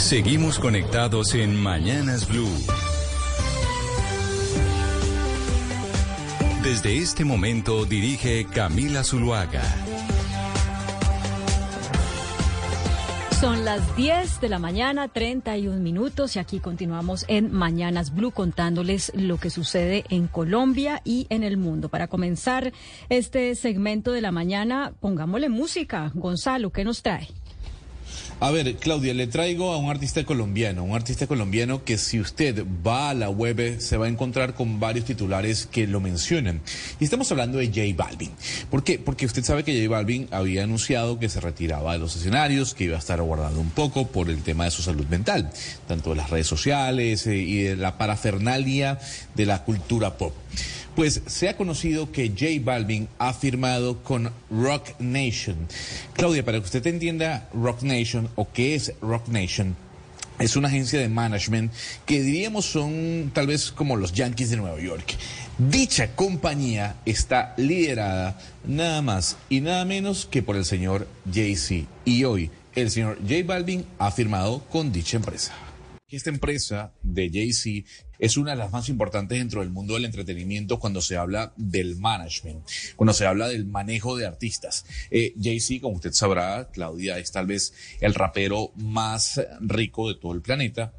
Seguimos conectados en Mañanas Blue. Desde este momento dirige Camila Zuluaga. Son las 10 de la mañana, 31 minutos, y aquí continuamos en Mañanas Blue contándoles lo que sucede en Colombia y en el mundo. Para comenzar este segmento de la mañana, pongámosle música. Gonzalo, ¿qué nos trae? A ver, Claudia, le traigo a un artista colombiano, un artista colombiano que si usted va a la web se va a encontrar con varios titulares que lo mencionan. Y estamos hablando de J Balvin. ¿Por qué? Porque usted sabe que J Balvin había anunciado que se retiraba de los escenarios, que iba a estar aguardando un poco por el tema de su salud mental, tanto de las redes sociales eh, y de la parafernalia de la cultura pop. Pues se ha conocido que J Balvin ha firmado con Rock Nation. Claudia, para que usted entienda Rock Nation o qué es Rock Nation, es una agencia de management que diríamos son tal vez como los Yankees de Nueva York. Dicha compañía está liderada nada más y nada menos que por el señor Jay-Z. Y hoy el señor J Balvin ha firmado con dicha empresa. Esta empresa de Jay-Z es una de las más importantes dentro del mundo del entretenimiento cuando se habla del management, cuando se habla del manejo de artistas. Eh, Jay-Z, como usted sabrá, Claudia, es tal vez el rapero más rico de todo el planeta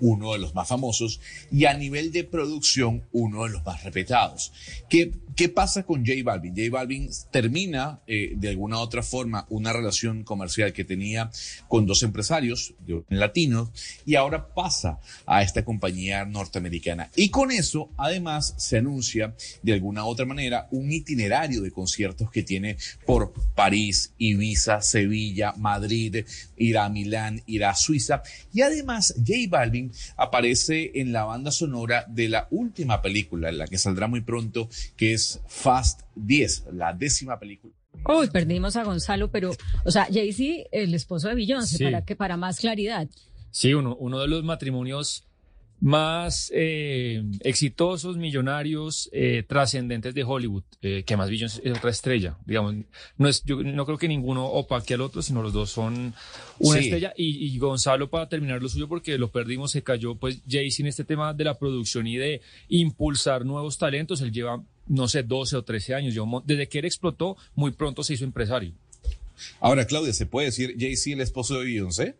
uno de los más famosos y a nivel de producción uno de los más respetados. ¿Qué, qué pasa con J Balvin? J Balvin termina eh, de alguna u otra forma una relación comercial que tenía con dos empresarios latinos y ahora pasa a esta compañía norteamericana. Y con eso además se anuncia de alguna u otra manera un itinerario de conciertos que tiene por París, Ibiza, Sevilla, Madrid, irá a Milán, irá a Suiza y además J Balvin aparece en la banda sonora de la última película, la que saldrá muy pronto, que es Fast 10, la décima película. Uy, perdimos a Gonzalo, pero, o sea, Jay-Z, el esposo de Beyoncé, Sí. para, que, para más claridad. Sí, uno, uno de los matrimonios más eh, exitosos, millonarios, eh, trascendentes de Hollywood, eh, que más Beyoncé es otra estrella, digamos, no es, yo no creo que ninguno opaque al otro, sino los dos son una Sí. estrella y, y Gonzalo para terminar lo suyo porque lo perdimos, se cayó pues Jay-Z en este tema de la producción y de impulsar nuevos talentos, él lleva no sé, 12 o 13 años, desde que él explotó, muy pronto se hizo empresario. Ahora, Claudia, ¿se puede decir Jay-Z el esposo de Beyoncé?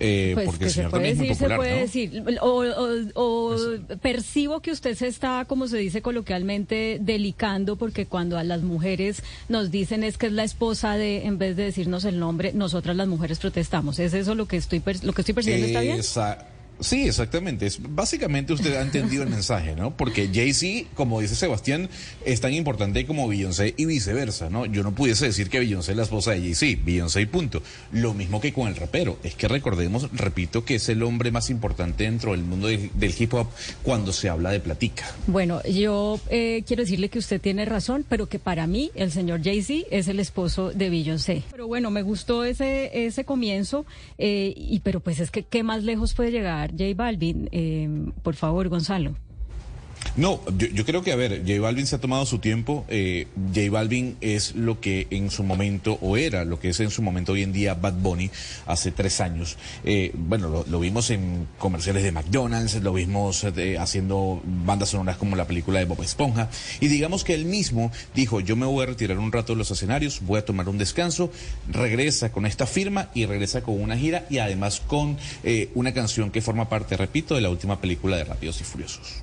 Eh, Pues porque que el se puede decir, se puede ¿no? decir. O, o- o percibo que usted se está, como se dice coloquialmente, delicando porque cuando a las mujeres nos dicen es que es la esposa de, en vez de decirnos el nombre, nosotras las mujeres protestamos. ¿Es eso lo que estoy, lo que estoy percibiendo? ¿Está bien? Esa- Sí, exactamente. Es, básicamente usted ha entendido el mensaje, ¿no? Porque Jay-Z, como dice Sebastián, es tan importante como Beyoncé y viceversa, ¿no? Yo no pudiese decir que Beyoncé es la esposa de Jay-Z, Beyoncé y punto. Lo mismo que con el rapero. Es que recordemos, repito, que es el hombre más importante dentro del mundo de- del hip hop cuando se habla de platica. Bueno, yo eh, quiero decirle que usted tiene razón, pero que para mí el señor Jay-Z es el esposo de Beyoncé. Pero bueno, me gustó ese ese comienzo, eh, y pero pues es que qué más lejos puede llegar J Balvin. Eh, por favor, Gonzalo. No, yo, yo creo que, a ver, J Balvin se ha tomado su tiempo. Eh, J Balvin es lo que en su momento, o era lo que es en su momento hoy en día Bad Bunny hace tres años. Eh, bueno, lo, vimos en comerciales de McDonald's, lo vimos eh, haciendo bandas sonoras como la película de Bob Esponja. Y digamos que él mismo dijo, yo me voy a retirar un rato de los escenarios, voy a tomar un descanso, regresa con esta firma y regresa con una gira y además con eh, una canción que forma parte, repito, de la última película de Rápidos y Furiosos.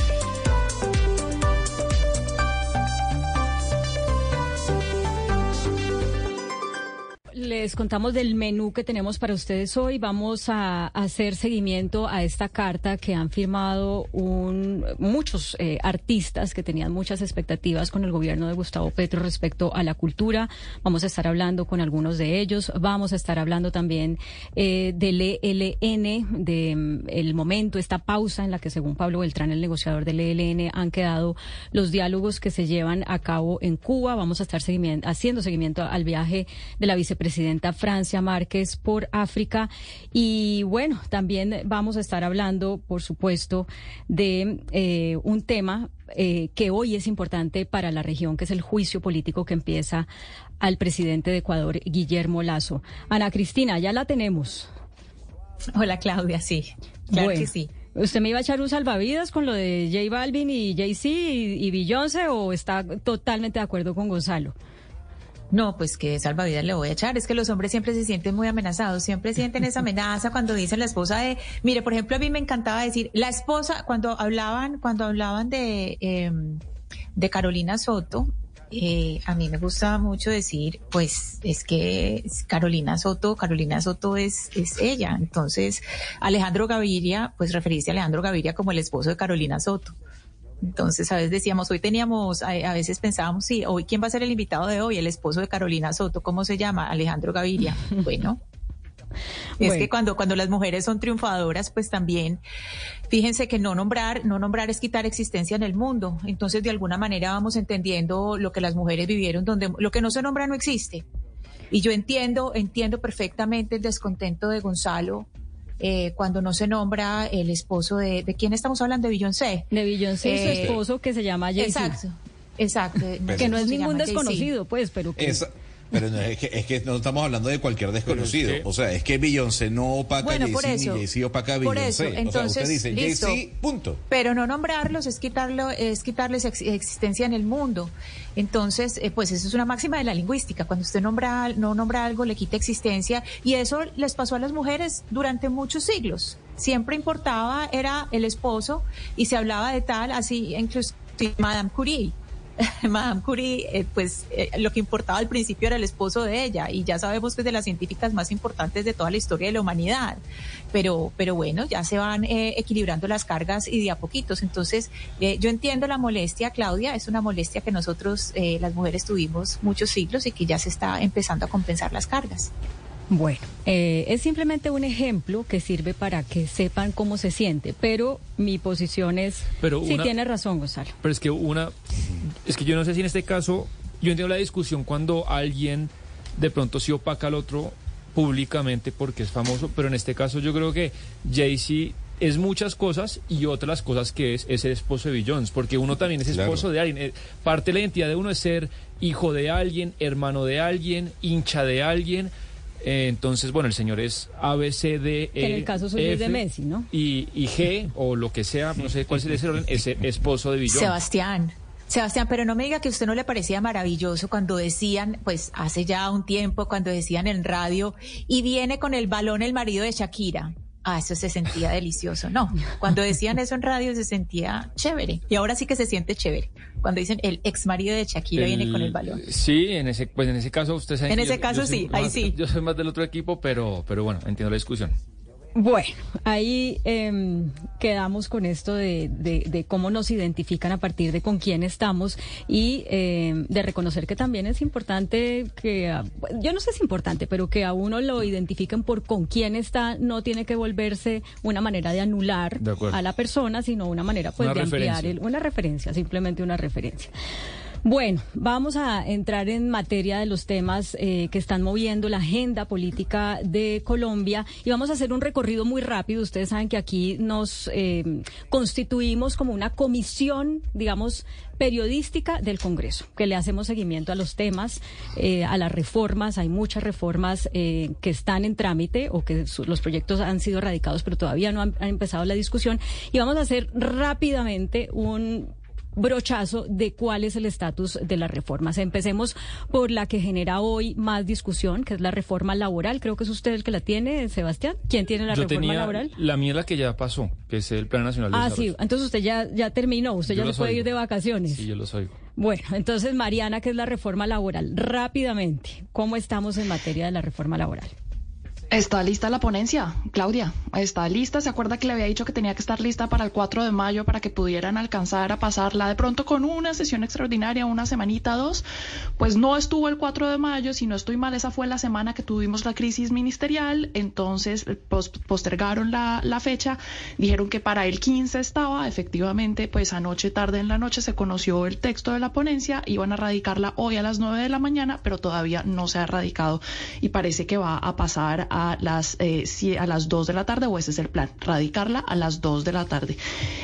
les contamos del menú que tenemos para ustedes hoy. Vamos a hacer seguimiento a esta carta que han firmado un, muchos eh, artistas que tenían muchas expectativas con el gobierno de Gustavo Petro respecto a la cultura. Vamos a estar hablando con algunos de ellos. Vamos a estar hablando también eh, del ELN, de mm, el momento, esta pausa en la que, según Pablo Beltrán, el negociador del ELN, han quedado los diálogos que se llevan a cabo en Cuba. Vamos a estar haciendo seguimiento al viaje de la vicepresidenta Francia Márquez por África. Y bueno, también vamos a estar hablando, por supuesto, de eh, un tema eh, que hoy es importante para la región, que es el juicio político que empieza al presidente de Ecuador, Guillermo Lazo. Ana Cristina, ya la tenemos. Hola Claudia, sí. Claro Bueno. que sí. ¿Usted me iba a echar un salvavidas con lo de J Balvin y Jay-Z y, y Beyoncé o está totalmente de acuerdo con Gonzalo? No, pues que salvavidas le voy a echar. Es que los hombres siempre se sienten muy amenazados, siempre sienten esa amenaza cuando dicen la esposa de, mire, por ejemplo, a mí me encantaba decir, la esposa, cuando hablaban, cuando hablaban de, eh, de Carolina Soto, eh, a mí me gusta mucho decir, pues es que Carolina Soto, Carolina Soto es, es ella. Entonces, Alejandro Gaviria, pues referirse a Alejandro Gaviria como el esposo de Carolina Soto. Entonces, a veces decíamos, hoy teníamos, a, a veces pensábamos, sí, hoy, ¿quién va a ser el invitado de hoy? El esposo de Carolina Soto, ¿cómo se llama? Alejandro Gaviria. Bueno. Es Bueno. que cuando, cuando las mujeres son triunfadoras, pues también, fíjense que no nombrar, no nombrar es quitar existencia en el mundo. Entonces, de alguna manera vamos entendiendo lo que las mujeres vivieron, donde lo que no se nombra no existe. Y yo entiendo, entiendo perfectamente el descontento de Gonzalo eh, cuando no se nombra el esposo de, ¿de quién estamos hablando? De Beyoncé. De Beyoncé y su Eh, esposo que se llama Jay-Z. Exacto, exacto. Que no es ningún Jay-Z. desconocido, pues, pero que... Esa- pero no, es, que, es que no estamos hablando de cualquier desconocido. O sea, es que Beyoncé no opaca Bueno, a Jay-Z, eso. ni Jay-Z opaca a Por Beyoncé. eso, o sea, entonces, usted dice. Jay-Z, punto. Pero no nombrarlos es quitarlo, es quitarles ex- existencia en el mundo. Entonces, eh, pues eso es una máxima de la lingüística. Cuando usted nombra, no nombra algo, le quita existencia. Y eso les pasó a las mujeres durante muchos siglos. Siempre importaba, era el esposo, y se hablaba de tal, así, incluso Madame Curie. Madame Curie, eh, pues eh, lo que importaba al principio era el esposo de ella y ya sabemos que es de las científicas más importantes de toda la historia de la humanidad. Pero, pero bueno, ya se van eh, equilibrando las cargas y de a poquitos. Entonces, eh, yo entiendo la molestia, Claudia, es una molestia que nosotros, eh, las mujeres, tuvimos muchos siglos y que ya se está empezando a compensar las cargas. Bueno, eh, es simplemente un ejemplo que sirve para que sepan cómo se siente, pero mi posición es, Pero sí una- tiene razón, Gonzalo. Pero es que una, es que yo no sé si en este caso, yo entiendo la discusión cuando alguien de pronto sí opaca al otro públicamente porque es famoso, pero en este caso yo creo que Jay-Z es muchas cosas y otras cosas que es, es el esposo de Beyoncé, porque uno también es esposo Claro. de alguien. Eh, Parte de la identidad de uno es ser hijo de alguien, hermano de alguien, hincha de alguien. Eh, entonces, bueno, el señor es A, B, C, D, E, Que en el caso suyo es de F, Messi, ¿no? Y, y G, o lo que sea, no sé cuál sería ese orden, es el esposo de Beyoncé. Sebastián. Sebastián, pero no me diga que a usted no le parecía maravilloso cuando decían, pues hace ya un tiempo, cuando decían en radio, y viene con el balón el marido de Shakira. Ah, eso se sentía delicioso. No, cuando decían eso en radio se sentía chévere. Y ahora sí que se siente chévere. Cuando dicen el ex marido de Shakira viene con el balón. Sí, en ese, pues en ese caso usted sabe En ese yo- caso yo sí, ahí más- sí. Yo soy más del otro equipo, pero, pero bueno, entiendo la discusión. Bueno, ahí em, quedamos con esto de, de- de cómo nos identifican a partir de con quién estamos y em, de reconocer que también es importante que, a- yo no sé si es importante, pero que a uno lo identifiquen por con quién está, no tiene que volverse una manera de anular De a la persona, sino una manera pues Una de ampliar, el- una referencia, simplemente una referencia. Bueno, vamos a entrar en materia de los temas eh, que están moviendo la agenda política de Colombia y vamos a hacer un recorrido muy rápido. Ustedes saben que aquí nos eh, constituimos como una comisión, digamos, periodística del Congreso, que le hacemos seguimiento a los temas, eh, a las reformas. Hay muchas reformas eh, que están en trámite o que su- los proyectos han sido radicados, pero todavía no han, han empezado la discusión. Y vamos a hacer rápidamente un brochazo de cuál es el estatus de las reformas. Empecemos por la que genera hoy más discusión, que es la reforma laboral. Creo que es usted el que la tiene, Sebastián. ¿Quién tiene la Yo reforma tenía laboral? La mía es la que ya pasó, que es el Plan Nacional de Ah, Desarrollo. sí. Entonces usted ya, ya terminó. Usted Yo ya se puede oigo. ir de vacaciones. Sí, yo los oigo. Bueno, entonces Mariana, que es la reforma laboral, rápidamente, ¿cómo estamos en materia de la reforma laboral? Está lista la ponencia, Claudia. Está lista. ¿Se acuerda que le había dicho que tenía que estar lista para el 4 de mayo para que pudieran alcanzar a pasarla de pronto con una sesión extraordinaria, una semanita, dos? Pues no estuvo el 4 de mayo, si no estoy mal, esa fue la semana que tuvimos la crisis ministerial. Entonces eh, pos- postergaron la, la fecha. Dijeron que para el 15 estaba. Efectivamente, pues anoche, tarde en la noche, se conoció el texto de la ponencia. Iban a radicarla hoy a las 9 de la mañana, pero todavía no se ha radicado y parece que va a pasar a las, eh, a las 2 de la tarde, o ese es el plan, radicarla a las 2 de la tarde.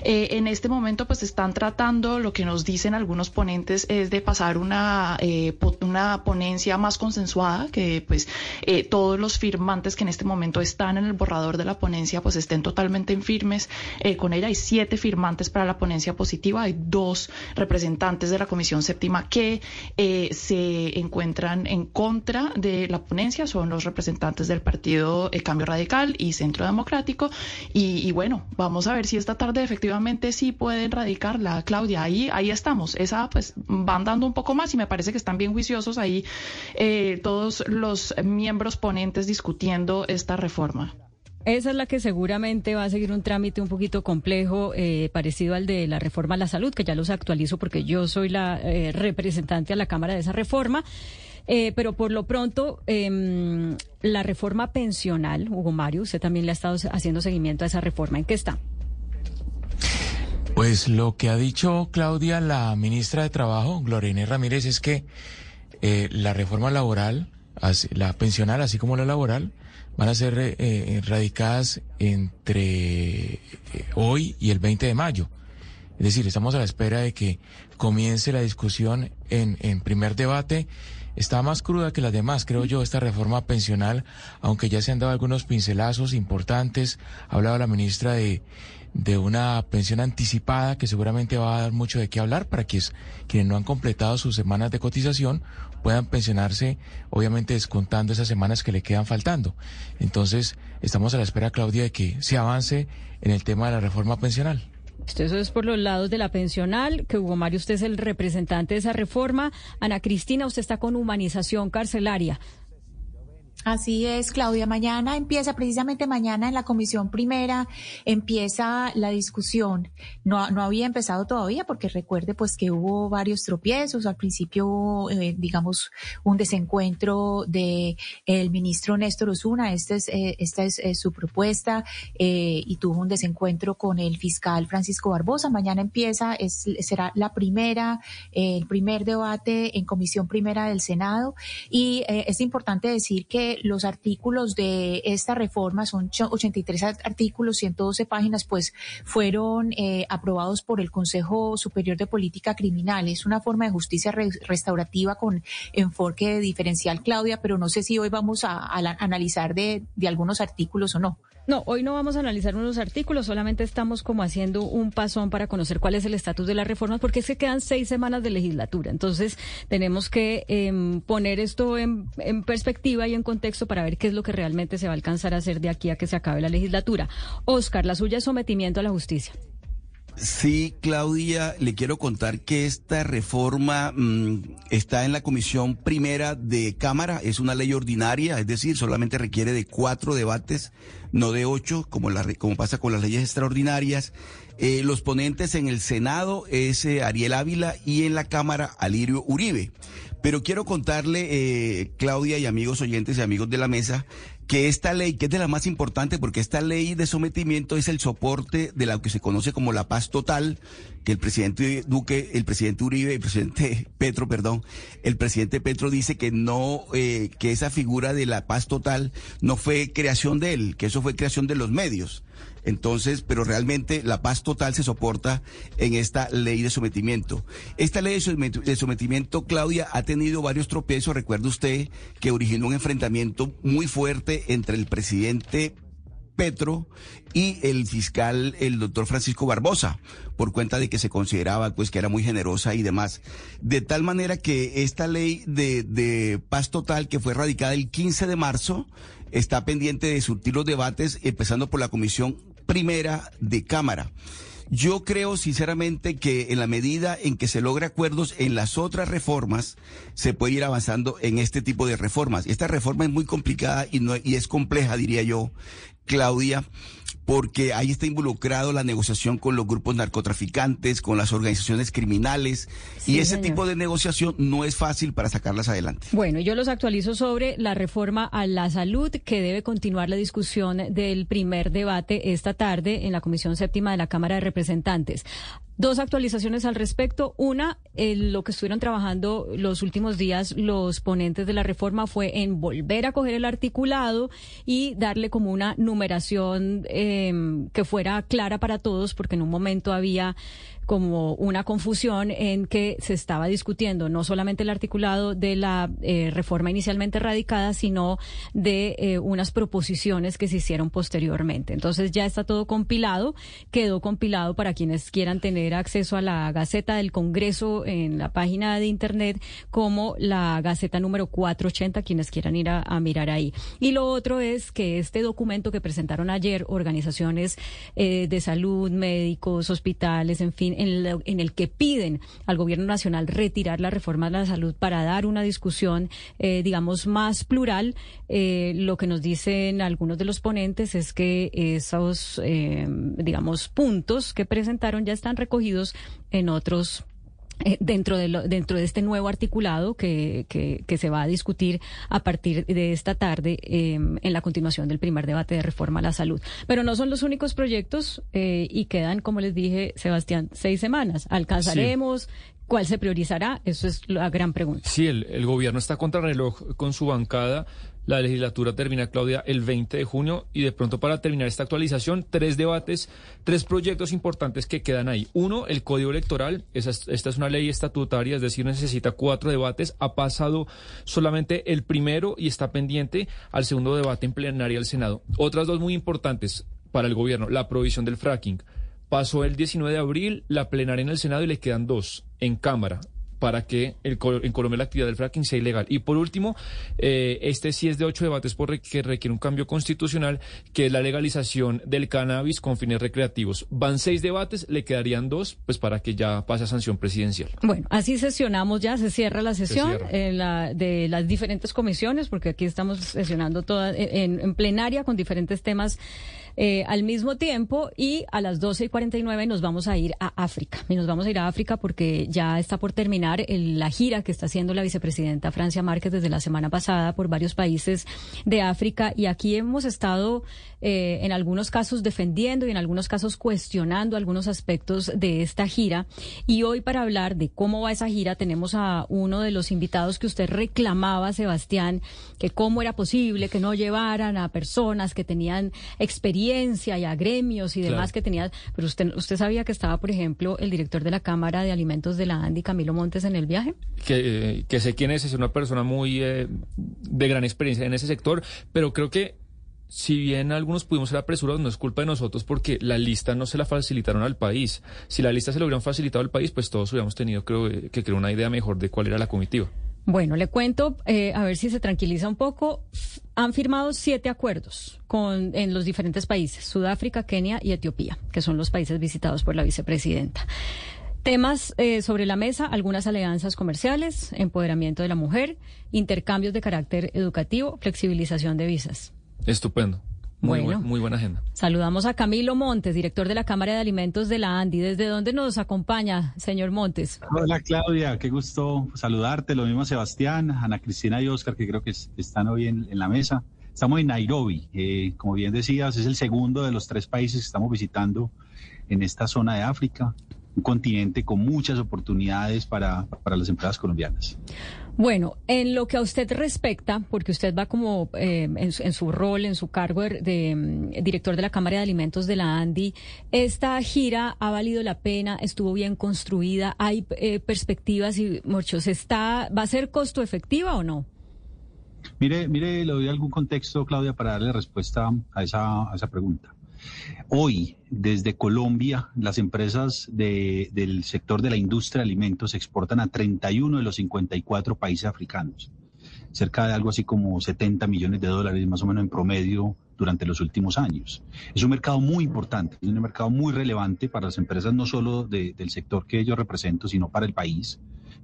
Eh, en este momento, pues están tratando, lo que nos dicen algunos ponentes es de pasar una, eh, una ponencia más consensuada, que pues eh, todos los firmantes que en este momento están en el borrador de la ponencia, pues estén totalmente en firmes eh, con ella. Hay siete firmantes para la ponencia positiva, hay dos representantes de la Comisión Séptima que eh, se encuentran en contra de la ponencia, son los representantes del Partido eh, Cambio Radical y Centro Democrático. Y, y bueno, vamos a ver si esta tarde efectivamente sí pueden radicarla, Claudia. Ahí, ahí estamos. Esa, pues, van dando un poco más y me parece que están bien juiciosos ahí eh, todos los miembros ponentes discutiendo esta reforma. Esa es la que seguramente va a seguir un trámite un poquito complejo, eh, parecido al de la reforma a la salud, que ya los actualizo porque yo soy la eh, representante a la Cámara de esa reforma. Eh, pero por lo pronto, em, la reforma pensional, Hugo Mario, usted también le ha estado haciendo seguimiento a esa reforma. ¿En qué está? Pues lo que ha dicho Claudia, la ministra de Trabajo, Gloria Inés Ramírez, es que eh, la reforma laboral, la pensional, así como la laboral, van a ser eh, eh, radicadas entre eh, hoy y el 20 de mayo. Es decir, estamos a la espera de que comience la discusión en, en primer debate. Está más cruda que las demás, creo yo, esta reforma pensional, aunque ya se han dado algunos pincelazos importantes. Ha hablado la ministra de, de una pensión anticipada que seguramente va a dar mucho de qué hablar para que es- quienes no han completado sus semanas de cotización puedan pensionarse, obviamente descontando esas semanas que le quedan faltando. Entonces, estamos a la espera, Claudia, de que se avance en el tema de la reforma pensional. Eso es por los lados de la pensional, que Hugo Mario, usted es el representante de esa reforma. Ana Cristina, usted está con humanización carcelaria. Así es, Claudia. Mañana empieza, precisamente mañana en la comisión primera, empieza la discusión. No, no había empezado todavía porque recuerde pues que hubo varios tropiezos. Al principio, eh, digamos, un desencuentro de el ministro Néstor Osuna. Este es, eh, esta es eh, su propuesta y tuvo un desencuentro con el fiscal Francisco Barbosa. Mañana empieza, es, será la primera, el primer debate en comisión primera del Senado y es importante decir que los artículos de esta reforma son cho- 83 ar- artículos, 112 páginas, pues fueron eh, aprobados por el Consejo Superior de Política Criminal. Es una forma de justicia re- restaurativa con enfoque diferencial, Claudia, pero no sé si hoy vamos a, analizar de algunos artículos o no. No, hoy no vamos a analizar unos artículos, solamente estamos como haciendo un pasón para conocer cuál es el estatus de las reformas, porque es que quedan seis semanas de legislatura. Entonces, tenemos que em, poner esto en, en perspectiva y en contexto para ver qué es lo que realmente se va a alcanzar a hacer de aquí a que se acabe la legislatura. Oscar, la suya es sometimiento a la justicia. Sí, Claudia, le quiero contar que esta reforma mm, está en la comisión primera de Cámara, es una ley ordinaria, es decir, solamente requiere de cuatro debates, no de ocho, como, la, como pasa con las leyes extraordinarias. Eh, los ponentes en el Senado es eh, Ariel Ávila y en la Cámara Alirio Uribe. Pero quiero contarle, eh, Claudia y amigos oyentes y amigos de la mesa, que esta ley, que es de la más importante, porque esta ley de sometimiento es el soporte de lo que se conoce como la paz total, que el presidente Duque, el presidente Uribe, el presidente Petro, perdón, el presidente Petro dice que no, eh, que esa figura de la paz total no fue creación de él, que eso fue creación de los medios. Entonces, pero realmente la paz total se soporta en esta ley de sometimiento. Esta ley de somet- de sometimiento, Claudia, ha tenido varios tropiezos. Recuerda usted que originó un enfrentamiento muy fuerte entre el presidente Petro y el fiscal, el doctor Francisco Barbosa, por cuenta de que se consideraba pues que era muy generosa y demás. De tal manera que esta ley de, de paz total que fue radicada el 15 de marzo está pendiente de surtir los debates, empezando por la Comisión Primera de Cámara. Yo creo sinceramente que en la medida en que se logra acuerdos en las otras reformas, se puede ir avanzando en este tipo de reformas. Esta reforma es muy complicada y, no, y es compleja, diría yo, Claudia, porque ahí está involucrado la negociación con los grupos narcotraficantes, con las organizaciones criminales, Sí, y ese señor. tipo de negociación no es fácil para sacarlas adelante. Bueno, yo los actualizo sobre la reforma a la salud, que debe continuar la discusión del primer debate esta tarde en la Comisión Séptima de la Cámara de Representantes. Dos actualizaciones al respecto. Una, el- lo que estuvieron trabajando los últimos días los ponentes de la reforma fue en volver a coger el articulado y darle como una numeración eh, que fuera clara para todos, porque en un momento había como una confusión en que se estaba discutiendo no solamente el articulado de la eh, reforma inicialmente radicada, sino de eh, unas proposiciones que se hicieron posteriormente. Entonces ya está todo compilado, quedó compilado para quienes quieran tener acceso a la Gaceta del Congreso en la página de Internet como la Gaceta número 480, quienes quieran ir a, a mirar ahí. Y lo otro es que este documento que presentaron ayer organizaciones eh, de salud, médicos, hospitales, en fin, en, lo- en el que piden al gobierno nacional retirar la reforma de la salud para dar una discusión, eh, digamos, más plural. Eh, lo que nos dicen algunos de los ponentes es que esos, eh, digamos, puntos que presentaron ya están recogidos en otros eh, dentro de lo- dentro de este nuevo articulado que, que, que se va a discutir a partir de esta tarde eh, en la continuación del primer debate de reforma a la salud. Pero no son los únicos proyectos eh, y quedan, como les dije, Sebastián, seis semanas. ¿Alcanzaremos? ¿Cuál se priorizará? Eso es la gran pregunta. Sí, el, el gobierno está contra reloj con su bancada. La legislatura termina, Claudia, el 20 de junio y de pronto para terminar esta actualización, tres debates, tres proyectos importantes que quedan ahí. Uno, el Código Electoral. Es- esta es una ley estatutaria, es decir, necesita cuatro debates. Ha pasado solamente el primero y está pendiente al segundo debate en plenaria del Senado. Otras dos muy importantes para el gobierno, la provisión del fracking. Pasó el 19 de abril la plenaria en el Senado y le quedan dos en Cámara para que el, en Colombia la actividad del fracking sea ilegal. Y por último, eh, este sí es de ocho debates por que requiere un cambio constitucional, que es la legalización del cannabis con fines recreativos. Van seis debates, le quedarían dos, pues para que ya pase a sanción presidencial. Bueno, así sesionamos ya, se cierra la sesión cierra. en la- de las diferentes comisiones, porque aquí estamos sesionando todas en, en plenaria con diferentes temas eh, al mismo tiempo y a las 12 y 49 nos vamos a ir a África. Y nos vamos a ir a África porque ya está por terminar el- la gira que está haciendo la vicepresidenta Francia Márquez desde la semana pasada por varios países de África y aquí hemos estado eh, en algunos casos defendiendo y en algunos casos cuestionando algunos aspectos de esta gira. Y hoy para hablar de cómo va esa gira tenemos a uno de los invitados que usted reclamaba, Sebastián, que cómo era posible que no llevaran a personas que tenían experiencia y a gremios y demás Claro. que tenían. Pero usted, usted sabía que estaba, por ejemplo, el director de la Cámara de Alimentos de la ANDI, Camilo Montes, en el viaje. que, eh, que sé quién es, es una persona muy eh, de gran experiencia en ese sector, pero creo que si bien algunos pudimos ser apresurados, no es culpa de nosotros porque la lista no se la facilitaron al país. Si la lista se lo hubieran facilitado al país, pues todos hubiéramos tenido, creo, eh, que crear una idea mejor de cuál era la comitiva. Bueno, le cuento, eh, a ver si se tranquiliza un poco. Han firmado siete acuerdos con, en los diferentes países, Sudáfrica, Kenia y Etiopía, que son los países visitados por la vicepresidenta. Temas eh, sobre la mesa, algunas alianzas comerciales, empoderamiento de la mujer, intercambios de carácter educativo, flexibilización de visas. Estupendo. Muy, Bueno. buen- muy buena agenda. Saludamos a Camilo Montes, director de la Cámara de Alimentos de la ANDI. ¿Desde dónde nos acompaña, señor Montes? Hola Claudia, qué gusto saludarte. Lo mismo a Sebastián, Ana Cristina y Oscar, que creo que es- están hoy en, en la mesa. Estamos en Nairobi, eh, como bien decías, es el segundo de los tres países que estamos visitando en esta zona de África, un continente con muchas oportunidades para, para las empresas colombianas. Bueno, en lo que a usted respecta, porque usted va como eh, en, su, en su rol, en su cargo de, mm, director de la Cámara de Alimentos de la ANDI, ¿esta gira ha valido la pena? ¿Estuvo bien construida? ¿Hay eh, perspectivas y muchos? ¿Está, ¿Va a ser costo efectiva o no? Mire, mire, le doy algún contexto, Claudia, para darle respuesta a esa, a esa pregunta. Hoy, desde Colombia, las empresas de, del sector de la industria de alimentos exportan a 31 de los 54 países africanos, cerca de algo así como 70 millones de dólares más o menos en promedio durante los últimos años. Es un mercado muy importante, es un mercado muy relevante para las empresas, no solo del sector que yo represento, sino para el país,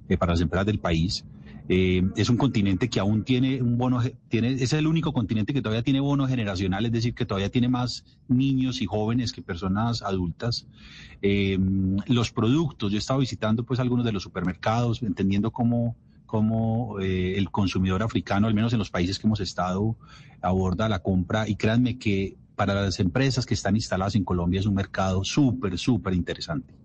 eh, para las empresas del país. Eh, es un continente que aún tiene un bono, tiene, es el único continente que todavía tiene bono generacional, es decir, que todavía tiene más niños y jóvenes que personas adultas. Eh, los productos, yo he estado visitando pues algunos de los supermercados, entendiendo cómo, cómo eh, el consumidor africano, al menos en los países que hemos estado, aborda la compra y créanme que para las empresas que están instaladas en Colombia es un mercado súper, súper interesante.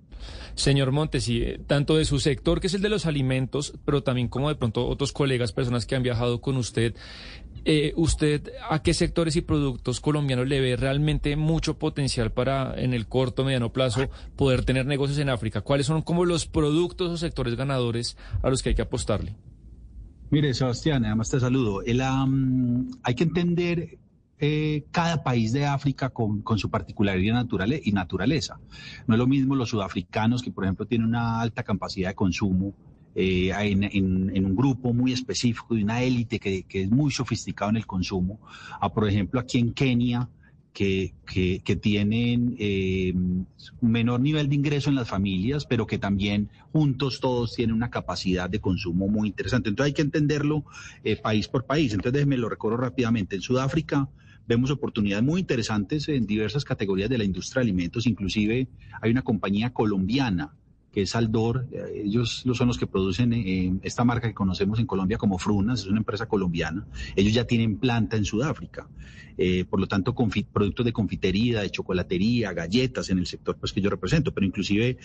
Señor Montes, y eh, tanto de su sector, que es el de los alimentos, pero también como de pronto otros colegas, personas que han viajado con usted, eh, ¿usted a qué sectores y productos colombianos le ve realmente mucho potencial para en el corto, mediano plazo poder tener negocios en África? ¿Cuáles son como los productos o sectores ganadores a los que hay que apostarle? Mire, Sebastián, además te saludo. hay que entender eh, cada país de África con, su particularidad y naturaleza. No es lo mismo los sudafricanos, que por ejemplo tienen una alta capacidad de consumo, eh, en, un grupo muy específico de una élite que, es muy sofisticado en el consumo, a por ejemplo aquí en Kenia, que, tienen eh, un menor nivel de ingreso en las familias, pero que también juntos todos tienen una capacidad de consumo muy interesante. Entonces hay que entenderlo país por país. Entonces déjeme lo recorro rápidamente. En Sudáfrica vemos oportunidades muy interesantes en diversas categorías de la industria de alimentos, inclusive hay una compañía colombiana que es Aldor, eh, ellos son los que producen eh, esta marca que conocemos en Colombia como Frunas, es una empresa colombiana, ellos ya tienen planta en Sudáfrica, eh, por lo tanto productos de confitería, de chocolatería, galletas en el sector pues, que yo represento, pero inclusive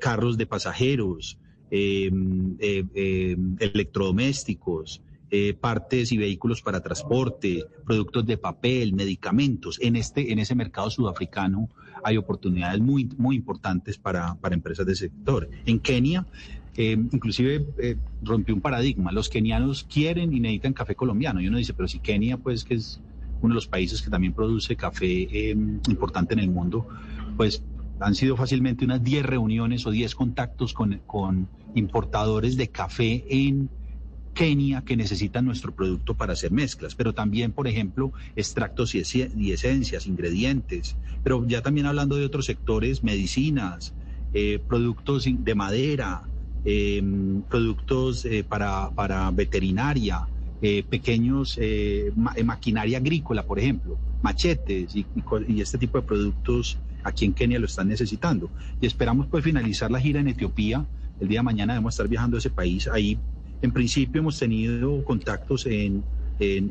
carros de pasajeros, electrodomésticos, eh, partes y vehículos para transporte, productos de papel, medicamentos. En, este, en ese mercado sudafricano hay oportunidades muy, muy importantes para, para empresas del sector. En Kenia, eh, inclusive eh, rompió un paradigma. Los kenianos quieren y necesitan café colombiano. Y uno dice, pero si Kenia, pues que es uno de los países que también produce café importante en el mundo, pues han sido fácilmente unas 10 reuniones o 10 contactos con, con importadores de café en Kenia que necesitan nuestro producto para hacer mezclas, pero también, por ejemplo, extractos y, esencias, ingredientes, pero ya también hablando de otros sectores, medicinas, eh, productos de madera, em, productos eh, para, para, veterinaria, eh, pequeños maquinaria agrícola, por ejemplo, machetes y, este tipo de productos aquí en Kenia lo están necesitando. Y esperamos pues finalizar la gira en Etiopía. El día de mañana debemos estar viajando a ese país. Ahí en principio hemos tenido contactos en,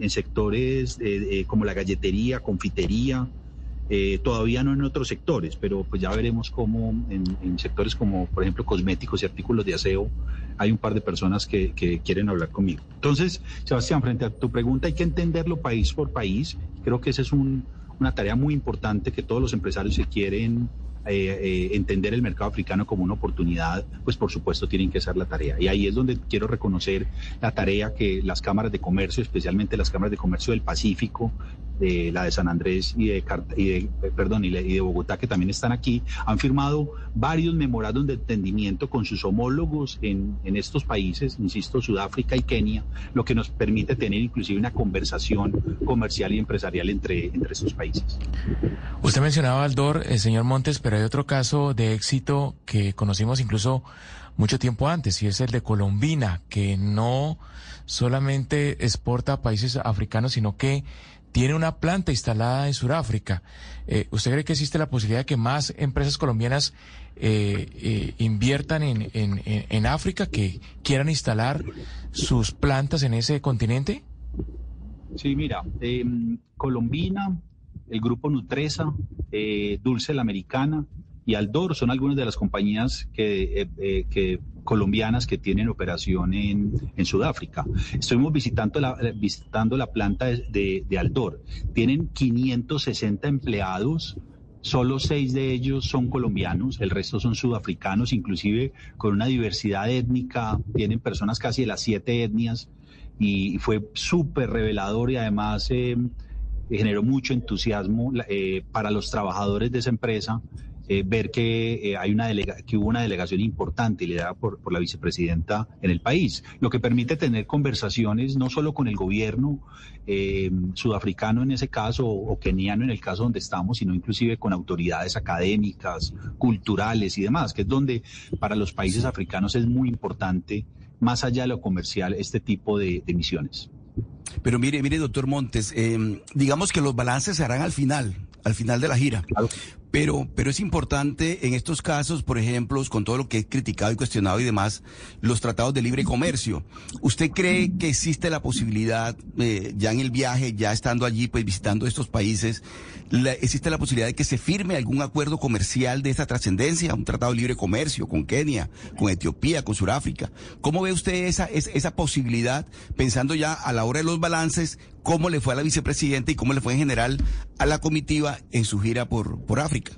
sectores como la galletería, confitería, eh, todavía no en otros sectores, pero pues ya veremos cómo en, sectores como, por ejemplo, cosméticos y artículos de aseo, hay un par de personas que, que, quieren hablar conmigo. Entonces, Sebastián, frente a tu pregunta, hay que entenderlo país por país. Creo que esa es una tarea muy importante que todos los empresarios se quieren eh, eh, entender el mercado africano como una oportunidad, pues por supuesto tienen que hacer la tarea. Y ahí es donde quiero reconocer la tarea que las cámaras de comercio, especialmente las cámaras de comercio del Pacífico, de la de San Andrés y de, y perdón, y de Bogotá, que también están aquí, han firmado varios memorándums de entendimiento con sus homólogos en, en estos países, insisto, Sudáfrica y Kenia, lo que nos permite tener inclusive una conversación comercial y empresarial entre, entre estos países. Usted mencionaba Aldor, el señor Montes, pero hay otro caso de éxito que conocimos incluso mucho tiempo antes, y es el de Colombina, que no solamente exporta a países africanos, sino que tiene una planta instalada en Sudáfrica. Eh, ¿Usted cree que existe la posibilidad de que más empresas colombianas eh, eh, inviertan en, en, África, que quieran instalar sus plantas en ese continente? Sí, mira, em, Colombina, el grupo Nutresa, Dulce la Americana, y Aldor son algunas de las compañías que, eh, eh, colombianas que tienen operación en, Sudáfrica. Estuvimos visitando la, eh, visitando la planta de, Aldor. Tienen 560 empleados. Solo seis de ellos son colombianos, el resto son sudafricanos, inclusive con una diversidad étnica, tienen personas casi de las siete etnias y fue súper revelador y además eh, generó mucho entusiasmo eh, para los trabajadores de esa empresa eh, ver que, eh, hay una delega que hubo una delegación importante liderada por, por la vicepresidenta en el país, lo que permite tener conversaciones no solo con el gobierno eh, sudafricano en ese caso o keniano en el caso donde estamos, sino inclusive con autoridades académicas, culturales y demás, que es donde para los países africanos es muy importante, más allá de lo comercial, este tipo de, de misiones. Pero mire, mire, doctor Montes, digamos que los balances se harán al final, al final de la gira. Pero, pero es importante en estos casos, por ejemplo, con todo lo que es criticado y cuestionado y demás, los tratados de libre comercio. ¿Usted cree que existe la posibilidad, eh, ya en el viaje, ya estando allí, pues visitando estos países, existe la posibilidad de que se firme algún acuerdo comercial de esta trascendencia, un tratado de libre comercio con Kenia, con Etiopía, con Sudáfrica? ¿Cómo ve usted esa, esa, esa posibilidad, pensando ya a la hora de los balances, cómo le fue a la vicepresidenta y cómo le fue en general a la comitiva en su gira por, por África?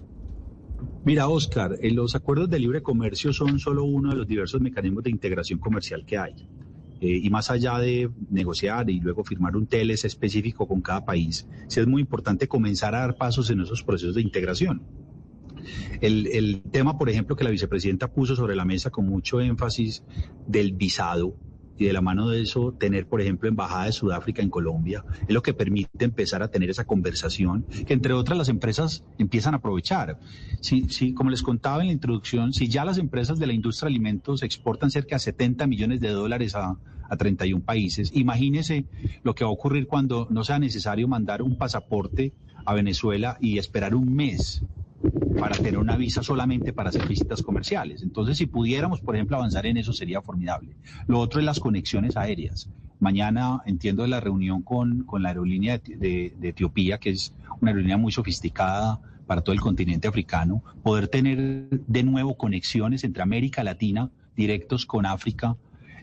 Mira, Oscar, eh, los acuerdos de libre comercio son solo uno de los diversos mecanismos de integración comercial que hay. Eh, y más allá de negociar y luego firmar un TLS específico con cada país, sí es muy importante comenzar a dar pasos en esos procesos de integración. El, el tema, por ejemplo, que la vicepresidenta puso sobre la mesa con mucho énfasis del visado, y de la mano de eso tener, por ejemplo, Embajada de Sudáfrica en Colombia, es lo que permite empezar a tener esa conversación que entre otras las empresas empiezan a aprovechar. Si, si, como les contaba en la introducción, si ya las empresas de la industria de alimentos exportan cerca de 70 millones de dólares a, a 31 países, imagínese lo que va a ocurrir cuando no sea necesario mandar un pasaporte a Venezuela y esperar un mes para tener una visa solamente para hacer visitas comerciales. Entonces, si pudiéramos, por ejemplo, avanzar en eso, sería formidable. Lo otro es las conexiones aéreas. Mañana entiendo la reunión con, con la aerolínea de, de, de Etiopía, que es una aerolínea muy sofisticada para todo el continente africano, poder tener de nuevo conexiones entre América Latina directos con África,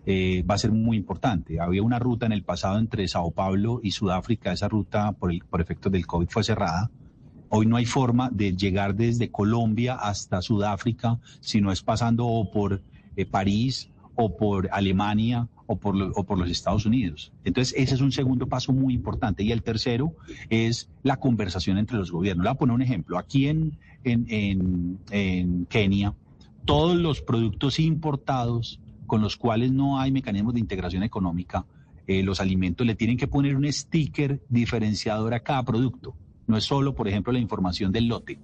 eh, va a ser muy importante. Había una ruta en el pasado entre Sao Paulo y Sudáfrica, esa ruta por, el, por efectos del COVID fue cerrada. Hoy no hay forma de llegar desde Colombia hasta Sudáfrica si no es pasando o por eh, París o por Alemania o por, lo, los Estados Unidos. Entonces, ese es un segundo paso muy importante. Y el tercero es la conversación entre los gobiernos. Le voy a poner un ejemplo. Aquí en, en, en, en Kenia, todos los productos importados con los cuales no hay mecanismos de integración económica, eh, los alimentos le tienen que poner un sticker diferenciador a cada producto. No es solo, por ejemplo, la información del lote.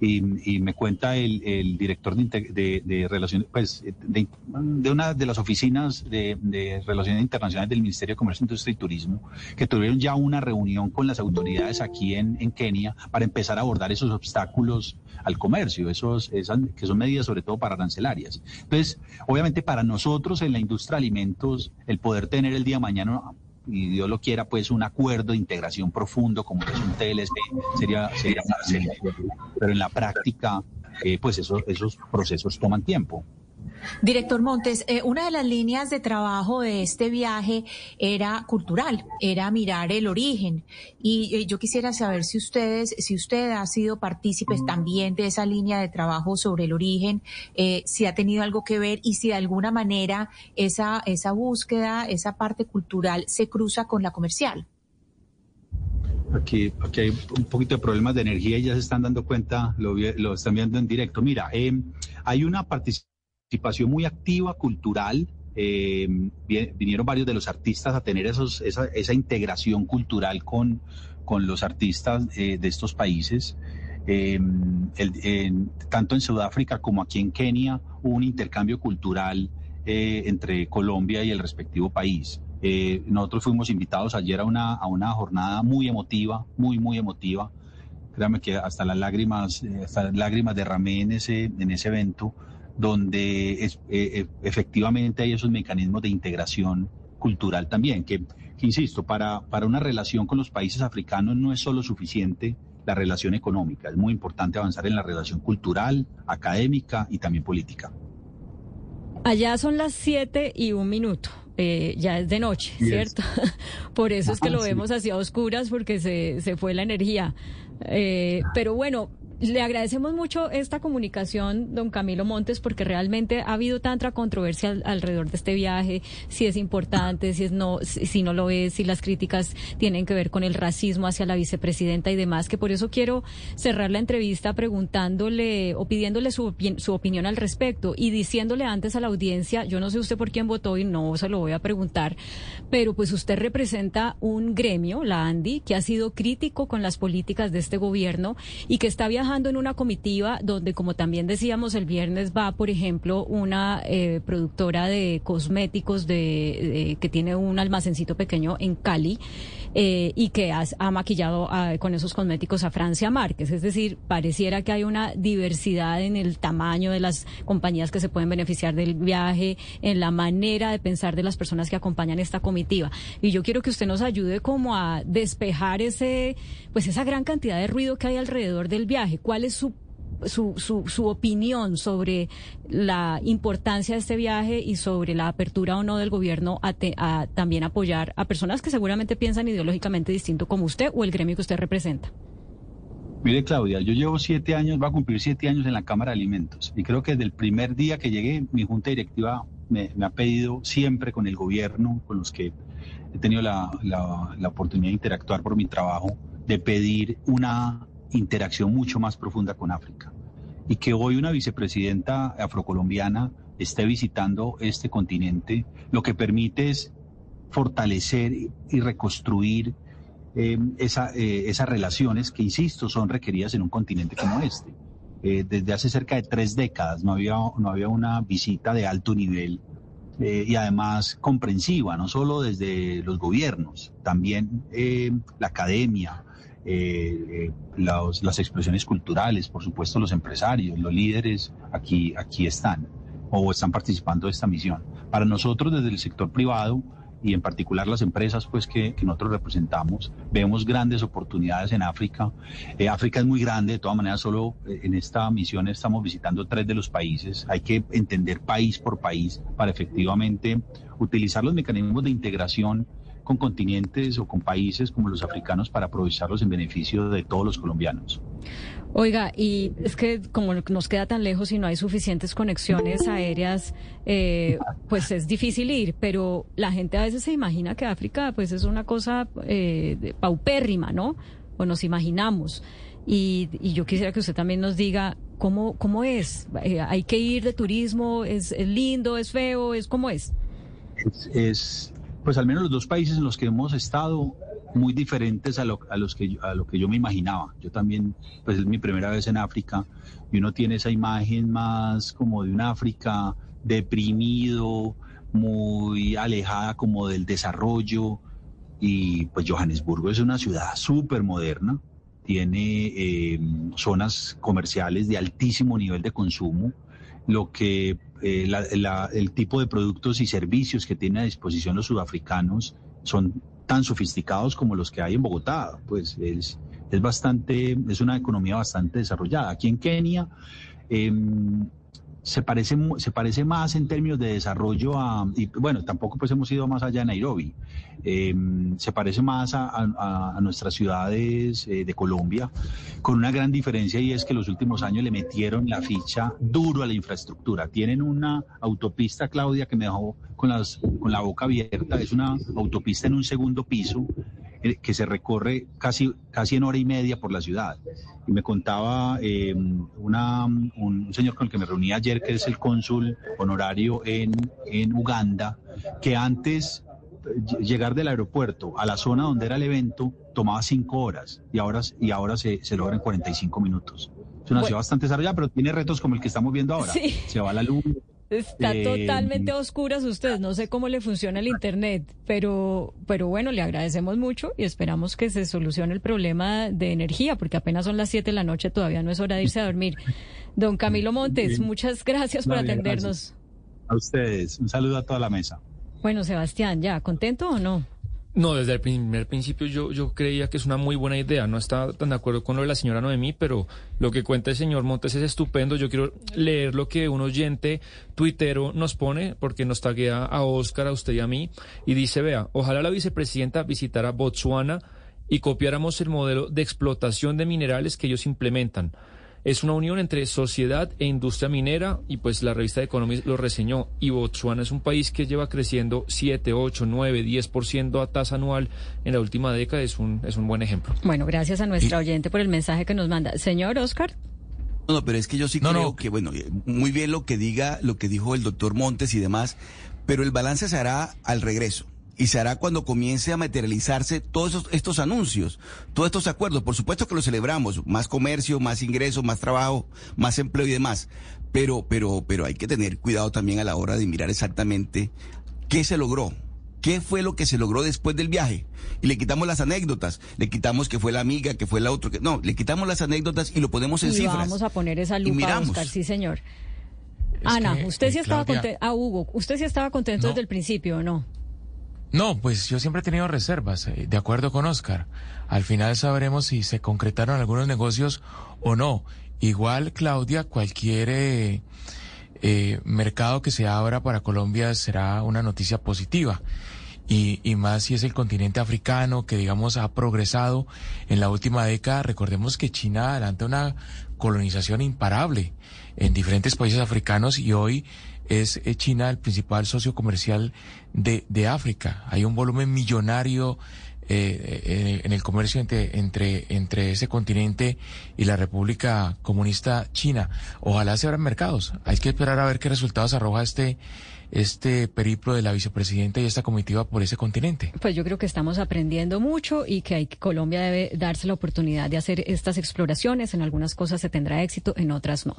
Y, y me cuenta el, el director de, de, relaciones, pues, de, de, una de las oficinas de, relaciones internacionales del Ministerio de Comercio, Industria y Turismo, que tuvieron ya una reunión con las autoridades aquí en, en Kenia para empezar a abordar esos obstáculos al comercio, esos, esas, que son medidas sobre todo para arancelarias. Entonces, obviamente para nosotros en la industria de alimentos, el poder tener el día de mañana y Dios lo quiera, pues un acuerdo de integración profundo como es un TLC sería, sería fácil. Pero en la práctica, eh, pues esos, esos procesos toman tiempo. Director Montes, eh, una de las líneas de trabajo de este viaje era cultural, era mirar el origen. Y eh, yo quisiera saber si ustedes, si usted ha sido partícipe también de esa línea de trabajo sobre el origen, eh, si ha tenido algo que ver y si de alguna manera esa, esa búsqueda, esa parte cultural se cruza con la comercial. Aquí, aquí, hay un poquito de problemas de energía y ya se están dando cuenta, lo, lo están viendo en directo. Mira, eh, hay una participación participación muy activa, cultural. Eh, vinieron varios de los artistas a tener esos, esa, esa integración cultural con, con los artistas eh, de estos países. Eh, el, en, tanto en Sudáfrica como aquí en Kenia hubo un intercambio cultural entre Colombia y el respectivo país. nosotros fuimos invitados ayer a una, a una jornada muy emotiva, muy, muy emotiva. Créame que hasta las lágrimas, hasta las lágrimas derramé en ese, en ese evento donde es, eh, efectivamente hay esos mecanismos de integración cultural también, que, que, insisto, para, para una relación con los países africanos no es solo suficiente la relación económica, es muy importante avanzar en la relación cultural, académica y también política. Allá son las siete y un minuto. Eh, ya es de noche, yes. ¿cierto? Por eso es que lo vemos así a oscuras porque se, se fue la energía. Eh, pero bueno, le agradecemos mucho esta comunicación, don Camilo Montes, porque realmente ha habido tanta controversia al- alrededor de este viaje, si es importante, si es no, si, no lo es, si las críticas tienen que ver con el racismo hacia la vicepresidenta y demás, que por eso quiero cerrar la entrevista preguntándole o pidiéndole su, su opinión al respecto y diciéndole antes a la audiencia, yo no sé usted por quién votó y no se lo voy a preguntar, pero pues usted representa un gremio, la ANDI, que ha sido crítico con las políticas de este gobierno y que está viajando en una comitiva donde, como también decíamos el viernes, va, por ejemplo, una eh, productora de cosméticos de, de- que tiene un almacencito pequeño en Cali eh, y que has- ha maquillado a- con esos cosméticos a Francia Márquez. Es decir, pareciera que hay una diversidad en el tamaño de las compañías que se pueden beneficiar del viaje, en la manera de pensar de las personas que acompañan esta comitiva. Y yo quiero que usted nos ayude como a despejar ese, pues esa gran cantidad de ruido que hay alrededor del viaje. ¿Cuál es su su, su, su opinión sobre la importancia de este viaje y sobre la apertura o no del gobierno a, te- a también apoyar a personas que seguramente piensan ideológicamente distinto como usted o el gremio que usted representa. Mire, Claudia, yo llevo siete años, va a cumplir siete años en la Cámara de Alimentos y creo que desde el primer día que llegué, mi junta directiva me, ha pedido siempre con el gobierno, con los que he tenido la- la oportunidad de interactuar por mi trabajo, de pedir una interacción mucho más profunda con África. Y que hoy una vicepresidenta afrocolombiana esté visitando este continente, lo que permite es fortalecer y reconstruir eh, esa, eh, esas relaciones que, insisto, son requeridas en un continente como este. Eh, desde hace cerca de tres décadas no había, no había una visita de alto nivel eh, y además comprensiva, no solo desde los gobiernos, también eh, la academia, eh, eh, los- las expresiones culturales, por supuesto los empresarios, los líderes aquí, aquí están o están participando de esta misión. Para nosotros desde el sector privado y en particular las empresas pues que, que nosotros representamos, vemos grandes oportunidades en África. Eh, África es muy grande, de todas maneras solo eh, en esta misión estamos visitando tres de los países. Hay que entender país por país para efectivamente utilizar los mecanismos de integración con continentes o con países como los africanos para aprovecharlos en beneficio de todos los colombianos. Oiga, y es que como nos queda tan lejos y no hay suficientes conexiones aéreas, eh, pues es difícil ir, pero la gente a veces se imagina que África pues es una cosa eh, paupérrima, ¿no? O nos imaginamos. Y, y yo quisiera que usted también nos diga cómo, cómo es. Eh, ¿Hay que ir de turismo? ¿Es, es lindo? ¿Es feo? ¿Es cómo es? es, es, pues al menos los dos países en los que hemos estado muy diferentes a lo, a los que yo- a lo que yo me imaginaba. Yo también, pues es mi primera vez en África y uno tiene esa imagen más como de un África deprimido, muy alejada como del desarrollo y pues Johannesburgo es una ciudad súper moderna, tiene eh, zonas comerciales de altísimo nivel de consumo, lo que eh, la- el tipo de productos y servicios que tienen a disposición los sudafricanos son tan sofisticados como los que hay en Bogotá. Pues es, es bastante, es una economía bastante desarrollada. Aquí en Kenia em, se parece, se parece más en términos de desarrollo a, y bueno, tampoco pues hemos ido más allá de Nairobi. Em, se parece más a, nuestras ciudades eh, de Colombia, con una gran diferencia y es que los últimos años le metieron la ficha duro a la infraestructura. Tienen una autopista, Claudia, que me dejó con, las, con la boca abierta. Es una autopista en un segundo piso eh, que se recorre casi, casi en hora y media por la ciudad. Y me contaba eh, una, un, un señor con el que me reuní ayer, que es el cónsul honorario en, en Uganda, que antes eh, ll- llegar del aeropuerto a la zona donde era el evento tomaba cinco horas y ahora, y ahora se, se logra en 45 minutos. Es una Bueno. ciudad bastante desarrollada, pero tiene retos como el que estamos viendo ahora. Sí. Se va la luz. Está Eh, totalmente a oscuras usted. No sé cómo le funciona el internet, pero, pero bueno, le agradecemos mucho y esperamos que se solucione el problema de energía, porque apenas son las 7 de la noche, todavía no es hora de irse a dormir. Don Camilo Montes, Bien. muchas gracias por atendernos. A ustedes. Un saludo a toda la mesa. Bueno, Sebastián, ¿ya contento o no? No, desde el primer principio yo, yo creía que es una muy buena idea. No estaba tan de acuerdo con lo de la señora Noemí, pero lo que cuenta el señor Montes es estupendo. Yo quiero leer lo que un oyente tuitero nos pone, porque nos taguea a Oscar, a usted y a mí, y dice, vea, ojalá la vicepresidenta visitara Botsuana y copiáramos el modelo de explotación de minerales que ellos implementan. Es una unión entre sociedad e industria minera y pues la revista de Economist lo reseñó y Botswana es un país que lleva creciendo 7, 8, 9, 10% a tasa anual en la última década. Es un, es un buen ejemplo. Bueno, gracias a nuestra oyente por el mensaje que nos manda. Señor Oscar. No, pero es que yo sí creo que, bueno, muy bien lo que diga, lo que dijo el doctor Montes y demás, pero el balance se hará al regreso y se hará cuando comience a materializarse todos estos anuncios, todos estos acuerdos. Por supuesto que lo celebramos, más comercio, más ingresos, más trabajo, más empleo y demás. Pero, pero, pero hay que tener cuidado también a la hora de mirar exactamente qué se logró, qué fue lo que se logró después del viaje. Y le quitamos las anécdotas, le quitamos que fue la amiga, que fue la otra, que no, le quitamos las anécdotas y lo ponemos en y cifras. Vamos a poner esa lupa, Oscar, sí señor. Ana, usted sí estaba contento, ah, Hugo, usted sí estaba contento desde el principio, ¿o no? No, pues yo siempre he tenido reservas, eh, de acuerdo con Oscar. Al final sabremos si se concretaron algunos negocios o no. Igual, Claudia, cualquier eh, eh, mercado que se abra para Colombia será una noticia positiva. Y, y, más si es el continente africano que, digamos, ha progresado en la última década. Recordemos que China adelanta una colonización imparable en diferentes países africanos y hoy es eh, China el principal socio comercial de, de África. Hay un volumen millonario eh, en, el comercio entre, entre, entre ese continente y la República Comunista China. Ojalá se abran mercados. Hay que esperar a ver qué resultados arroja este este periplo de la vicepresidenta y esta comitiva por ese continente? Pues yo creo que estamos aprendiendo mucho y que hay, Colombia debe darse la oportunidad de hacer estas exploraciones. En algunas cosas se tendrá éxito, en otras no.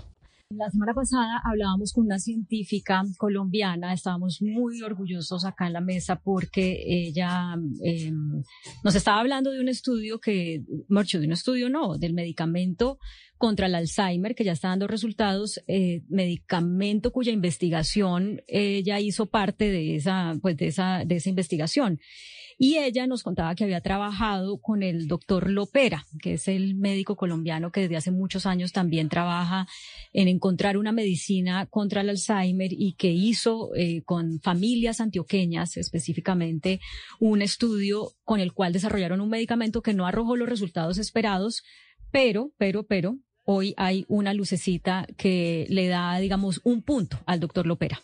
La semana pasada hablábamos con una científica colombiana, estábamos muy orgullosos acá en la mesa porque ella em, nos estaba hablando de un estudio que, mucho de un estudio no, del medicamento contra el Alzheimer que ya está dando resultados, eh, medicamento cuya investigación ella hizo parte de esa, pues de esa, de esa investigación. Y ella nos contaba que había trabajado con el doctor Lopera, que es el médico colombiano que desde hace muchos años también trabaja en encontrar una medicina contra el Alzheimer y que hizo eh, con familias antioqueñas específicamente un estudio con el cual desarrollaron un medicamento que no arrojó los resultados esperados, pero, pero, pero, hoy hay una lucecita que le da, digamos, un punto al doctor Lopera.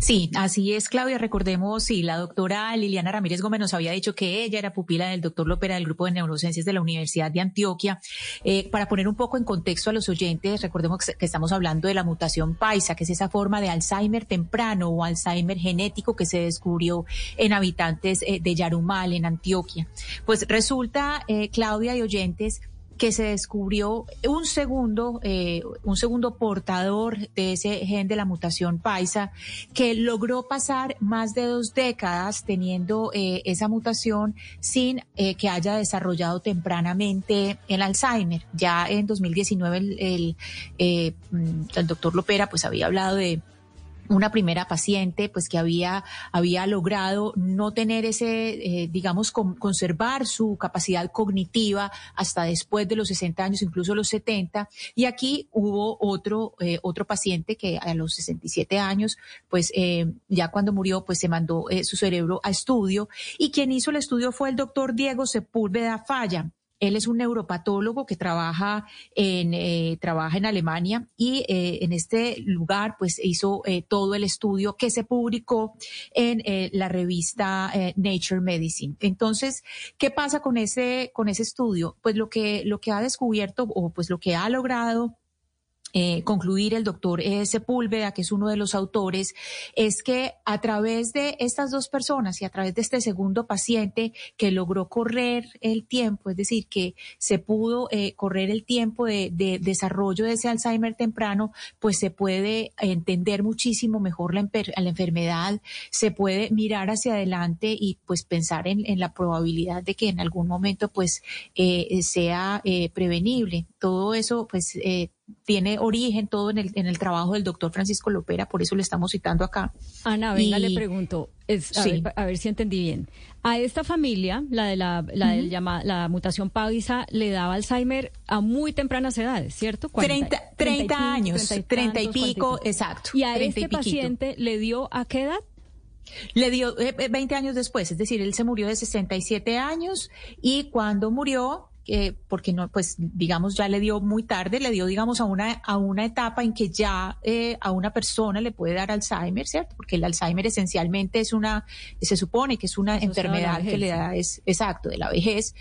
Sí, así es, Claudia. Recordemos, sí, la doctora Liliana Ramírez Gómez nos había dicho que ella era pupila del doctor López del Grupo de Neurociencias de la Universidad de Antioquia. Eh, para poner un poco en contexto a los oyentes, recordemos que estamos hablando de la mutación paisa, que es esa forma de Alzheimer temprano o Alzheimer genético que se descubrió en habitantes eh, de Yarumal, en Antioquia. Pues resulta, eh, Claudia y oyentes, que se descubrió un segundo, eh, un segundo portador de ese gen de la mutación paisa que logró pasar más de dos décadas teniendo eh, esa mutación sin eh, que haya desarrollado tempranamente el Alzheimer. Ya en 2019 el, el, mm, el doctor Lopera pues había hablado de una primera paciente pues que había, había logrado no tener ese, eh, digamos, conservar su capacidad cognitiva hasta después de los 60 años, incluso los 70. Y aquí hubo otro, eh, otro paciente que a los 67 años, pues eh, ya cuando murió, pues se mandó su cerebro a estudio. Y quien hizo el estudio fue el doctor Diego Sepúlveda Falla. Él es un neuropatólogo que trabaja en, eh, trabaja en Alemania y eh, en este lugar pues hizo eh, todo el estudio que se publicó en la revista Nature Medicine. Entonces, ¿qué pasa con ese, con ese estudio? Pues lo que, lo que ha descubierto o pues lo que ha logrado eh, concluir el doctor e Sepúlveda, que es uno de los autores, es que a través de estas dos personas y a través de este segundo paciente que logró correr el tiempo, es decir, que se pudo eh, correr el tiempo de, desarrollo de ese Alzheimer temprano, pues se puede entender muchísimo mejor la, enfermedad, se puede mirar hacia adelante y pues pensar en, la probabilidad de que en algún momento pues eh, sea prevenible. Todo eso pues tiene origen todo en el, en el trabajo del doctor Francisco Lopera, por eso le estamos citando acá. Ana, venga, le pregunto, a, ver, si entendí bien. A esta familia, la de la, la, la mutación Pavisa, le daba Alzheimer a muy tempranas edades, ¿cierto? 30, 30, años, 30 y, pico, exacto. ¿Y a este paciente le dio a qué edad? Le dio 20 eh, años después, es decir, él se murió de 67 años y cuando murió que porque no, pues digamos ya le dio muy tarde, le dio digamos a una a una etapa en que ya eh, a una persona le puede dar Alzheimer, ¿cierto? Porque el Alzheimer esencialmente es una, se supone que es una enfermedad que le da es exacto de la vejez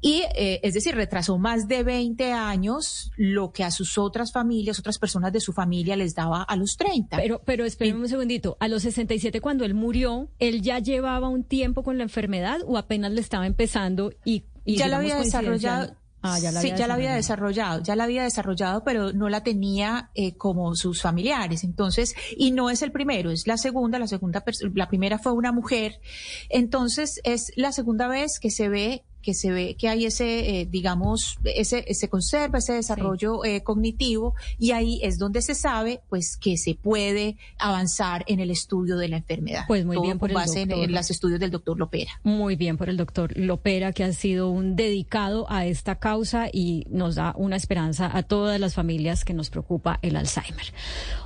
y eh, es decir, retrasó más de 20 años lo que a sus otras familias, otras personas de su familia les daba a los 30. Pero, pero espérenme un segundito, a los 67 cuando él murió, ¿él ya llevaba un tiempo con la enfermedad o apenas le estaba empezando y... ya lo había desarrollado. Ah, ya la sí, ya la había desarrollado, ya la había desarrollado, pero no la tenía eh, como sus familiares. Entonces, y no es el primero, es la segunda, la segunda, la primera fue una mujer. Entonces, es la segunda vez que se ve que se ve que hay ese, eh, digamos, ese, se conserva ese desarrollo eh, cognitivo y ahí es donde se sabe, pues, que se puede avanzar en el estudio de la enfermedad. Pues muy bien por base en, los estudios del doctor Lopera. Muy bien por el doctor Lopera, que ha sido un dedicado a esta causa y nos da una esperanza a todas las familias que nos preocupa el Alzheimer.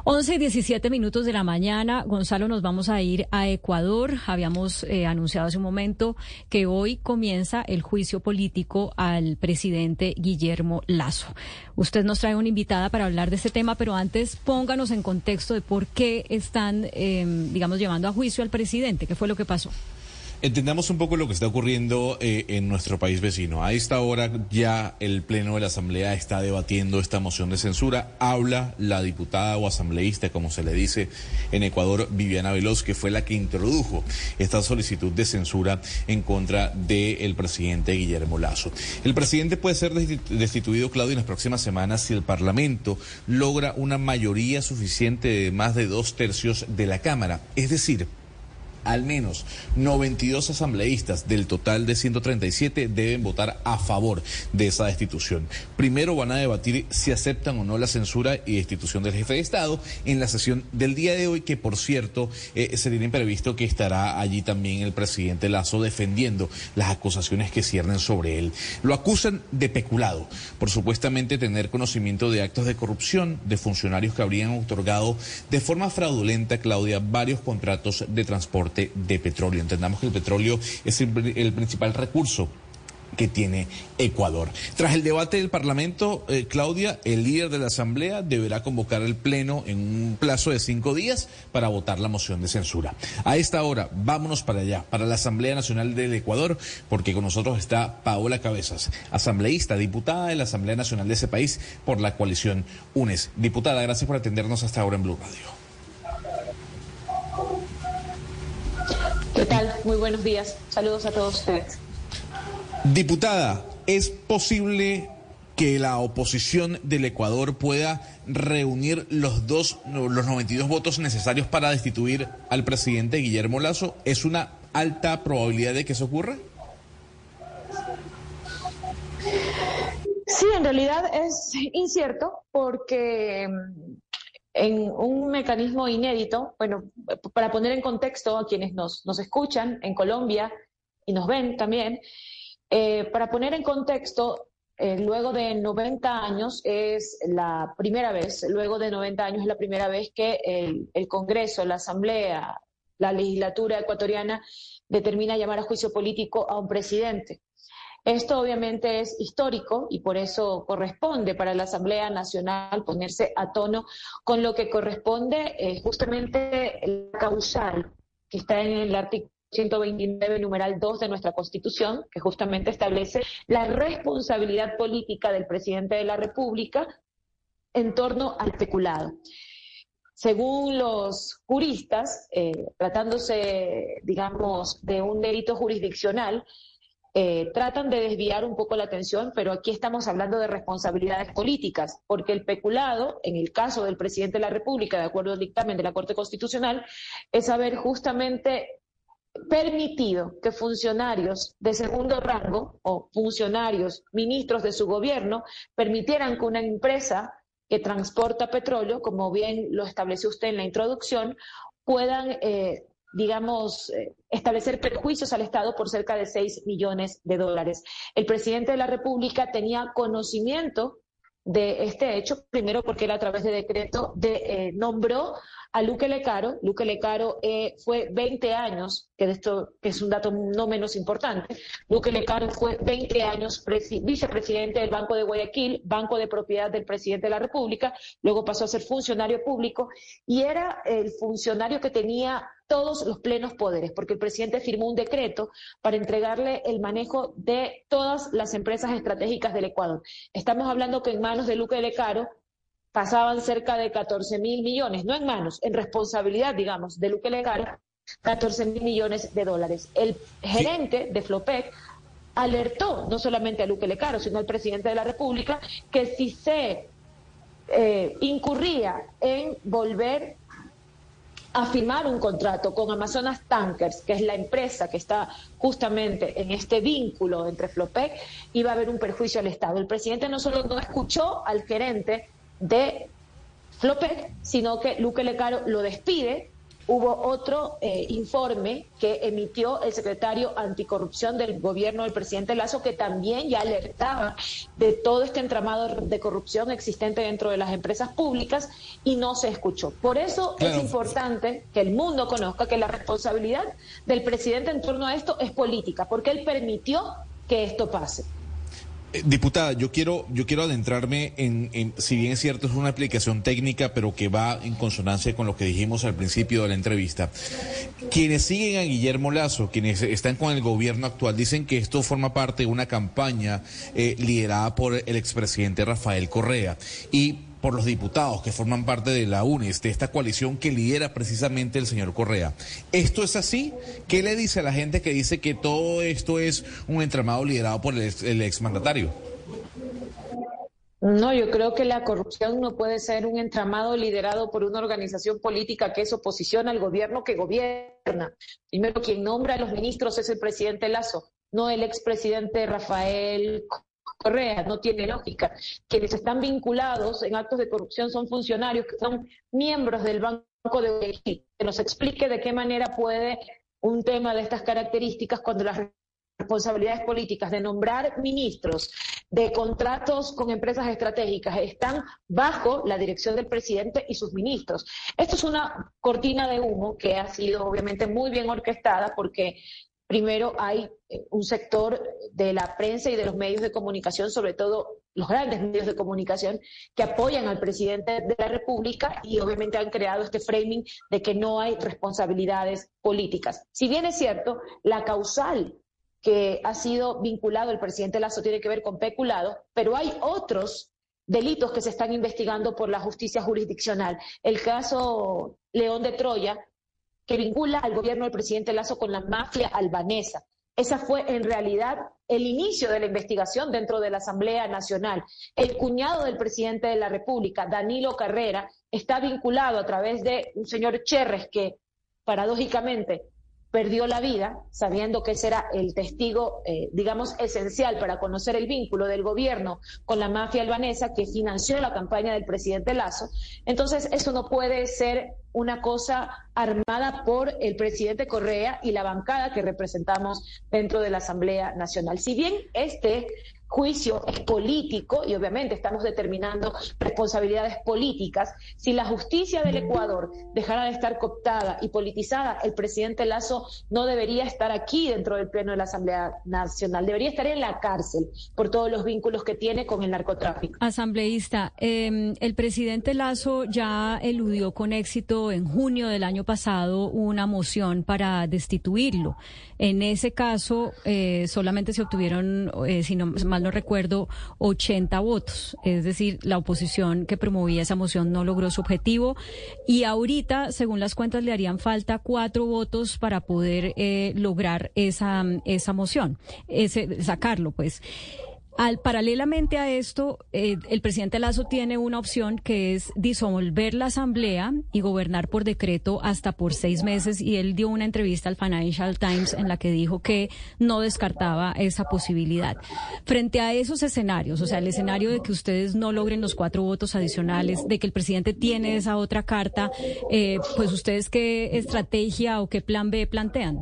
11 y 17 minutos de la mañana, Gonzalo, nos vamos a ir a Ecuador. Habíamos eh, anunciado hace un momento que hoy comienza el juicio político al presidente Guillermo Lazo. Usted nos trae una invitada para hablar de este tema, pero antes pónganos en contexto de por qué están, em, digamos, llevando a juicio al presidente. ¿Qué fue lo que pasó? Entendamos un poco lo que está ocurriendo eh, en nuestro país vecino. A esta hora ya el Pleno de la Asamblea está debatiendo esta moción de censura. Habla la diputada o asambleísta, como se le dice en Ecuador, Viviana Veloz, que fue la que introdujo esta solicitud de censura en contra del presidente Guillermo Lazo. El presidente puede ser destituido, Claudio, en las próximas semanas si el Parlamento logra una mayoría suficiente de más de dos tercios de la Cámara. Es decir, al menos 92 asambleístas del total de 137 deben votar a favor de esa destitución. Primero van a debatir si aceptan o no la censura y destitución del jefe de Estado en la sesión del día de hoy, que por cierto eh, se tiene previsto que estará allí también el presidente Lazo defendiendo las acusaciones que ciernen sobre él. Lo acusan de peculado por supuestamente tener conocimiento de actos de corrupción de funcionarios que habrían otorgado de forma fraudulenta, Claudia, varios contratos de transporte de petróleo. Entendamos que el petróleo es el, principal recurso que tiene Ecuador. Tras el debate del Parlamento, eh, Claudia, el líder de la Asamblea deberá convocar el Pleno en un plazo de cinco días para votar la moción de censura. A esta hora, vámonos para allá, para la Asamblea Nacional del Ecuador, porque con nosotros está Paola Cabezas, asambleísta, diputada de la Asamblea Nacional de ese país por la coalición UNES. Diputada, gracias por atendernos hasta ahora en Blue Radio. ¿Qué tal? Muy buenos días. Saludos a todos ustedes. Diputada, ¿es posible que la oposición del Ecuador pueda reunir los dos, los 92 votos necesarios para destituir al presidente Guillermo Lazo? ¿Es una alta probabilidad de que eso ocurra? Sí, en realidad es incierto porque en un mecanismo inédito, bueno, para poner en contexto a quienes nos, nos escuchan en Colombia y nos ven también, eh, para poner en contexto, eh, luego de 90 años es la primera vez, luego de 90 años es la primera vez que el, el Congreso, la Asamblea, la legislatura ecuatoriana determina llamar a juicio político a un presidente. Esto obviamente es histórico y por eso corresponde para la Asamblea Nacional ponerse a tono con lo que corresponde eh, justamente la causal que está en el artículo 129, numeral 2 de nuestra Constitución, que justamente establece la responsabilidad política del presidente de la República en torno al peculado. Según los juristas, eh, tratándose, digamos, de un delito jurisdiccional, eh, tratan de desviar un poco la atención, pero aquí estamos hablando de responsabilidades políticas, porque el peculado, en el caso del presidente de la República, de acuerdo al dictamen de la Corte Constitucional, es haber justamente permitido que funcionarios de segundo rango o funcionarios, ministros de su gobierno, permitieran que una empresa que transporta petróleo, como bien lo estableció usted en la introducción, puedan eh, digamos, eh, establecer perjuicios al Estado por cerca de 6 millones de dólares. El presidente de la República tenía conocimiento de este hecho, primero porque él a través de decreto de, eh, nombró a Luque Lecaro. Luque Lecaro eh, fue 20 años, que esto que es un dato no menos importante. Luque Lecaro fue 20 años vicepresidente del Banco de Guayaquil, banco de propiedad del presidente de la República, luego pasó a ser funcionario público y era el funcionario que tenía todos los plenos poderes, porque el presidente firmó un decreto para entregarle el manejo de todas las empresas estratégicas del Ecuador. Estamos hablando que en manos de Luque Lecaro pasaban cerca de 14 mil millones, no en manos, en responsabilidad, digamos, de Luque Legal, 14 mil millones de dólares. El gerente de Flopec alertó no solamente a Luque Lecaro, sino al presidente de la República, que si se eh, incurría en volver a firmar un contrato con Amazonas Tankers, que es la empresa que está justamente en este vínculo entre Flopec, iba a haber un perjuicio al Estado. El presidente no solo no escuchó al gerente de Flopec, sino que Luque Lecaro lo despide. Hubo otro eh, informe que emitió el secretario anticorrupción del gobierno del presidente Lazo, que también ya alertaba de todo este entramado de corrupción existente dentro de las empresas públicas y no se escuchó. Por eso es importante que el mundo conozca que la responsabilidad del presidente en torno a esto es política, porque él permitió que esto pase. Eh, diputada, yo quiero, yo quiero adentrarme en, si bien es cierto, es una aplicación técnica, pero que va en consonancia con lo que dijimos al principio de la entrevista. Quienes siguen a Guillermo Lazo, quienes están con el gobierno actual, dicen que esto forma parte de una campaña eh, liderada por el expresidente Rafael Correa. Y por los diputados que forman parte de la UNES, de esta coalición que lidera precisamente el señor Correa. ¿Esto es así? ¿Qué le dice a la gente que dice que todo esto es un entramado liderado por el, ex, el exmandatario? No, yo creo que la corrupción no puede ser un entramado liderado por una organización política que es oposición al gobierno que gobierna. Primero, quien nombra a los ministros es el presidente Lazo, no el expresidente Rafael Correa, no tiene lógica. Quienes están vinculados en actos de corrupción son funcionarios que son miembros del Banco de Guayaquil. Que nos explique de qué manera puede un tema de estas características cuando las responsabilidades políticas de nombrar ministros, de contratos con empresas estratégicas, están bajo la dirección del presidente y sus ministros. Esto es una cortina de humo que ha sido obviamente muy bien orquestada porque Primero, hay eh, un sector de la prensa y de los medios de comunicación, sobre todo los grandes medios de comunicación, que apoyan al presidente de la República y obviamente han creado este framing de que no hay responsabilidades políticas. Si bien es cierto, la causal que ha sido vinculado el presidente Lazo tiene que ver con peculado, pero hay otros delitos que se están investigando por la justicia jurisdiccional. El caso León de Troya que vincula al gobierno del presidente Lazo con la mafia albanesa. Esa fue en realidad el inicio de la investigación dentro de la Asamblea Nacional. El cuñado del presidente de la República, Danilo Carrera, está vinculado a través de un señor Cherres que, paradójicamente, perdió la vida, sabiendo que ese era el testigo, eh, digamos, esencial para conocer el vínculo del gobierno con la mafia albanesa que financió la campaña del presidente Lazo. Entonces, eso no puede ser una cosa armada por el presidente Correa y la bancada que representamos dentro de la Asamblea Nacional. Si bien este juicio es político y obviamente estamos determinando responsabilidades políticas. Si la justicia del Ecuador dejara de estar cooptada y politizada, el presidente Lazo no debería estar aquí dentro del Pleno de la Asamblea Nacional, debería estar en la cárcel por todos los vínculos que tiene con el narcotráfico. Asambleísta, em, el presidente Lazo ya eludió con éxito en junio del año pasado una moción para destituirlo. En ese caso, eh, solamente se obtuvieron, eh, si no mal no recuerdo, 80 votos. Es decir, la oposición que promovía esa moción no logró su objetivo. Y ahorita, según las cuentas, le harían falta cuatro votos para poder eh, lograr esa, esa moción, ese, sacarlo, pues. Al, paralelamente a esto, eh, el presidente Lazo tiene una opción que es disolver la asamblea y gobernar por decreto hasta por seis meses. Y él dio una entrevista al Financial Times en la que dijo que no descartaba esa posibilidad. Frente a esos escenarios, o sea, el escenario de que ustedes no logren los cuatro votos adicionales, de que el presidente tiene esa otra carta, eh, pues ustedes qué estrategia o qué plan B plantean.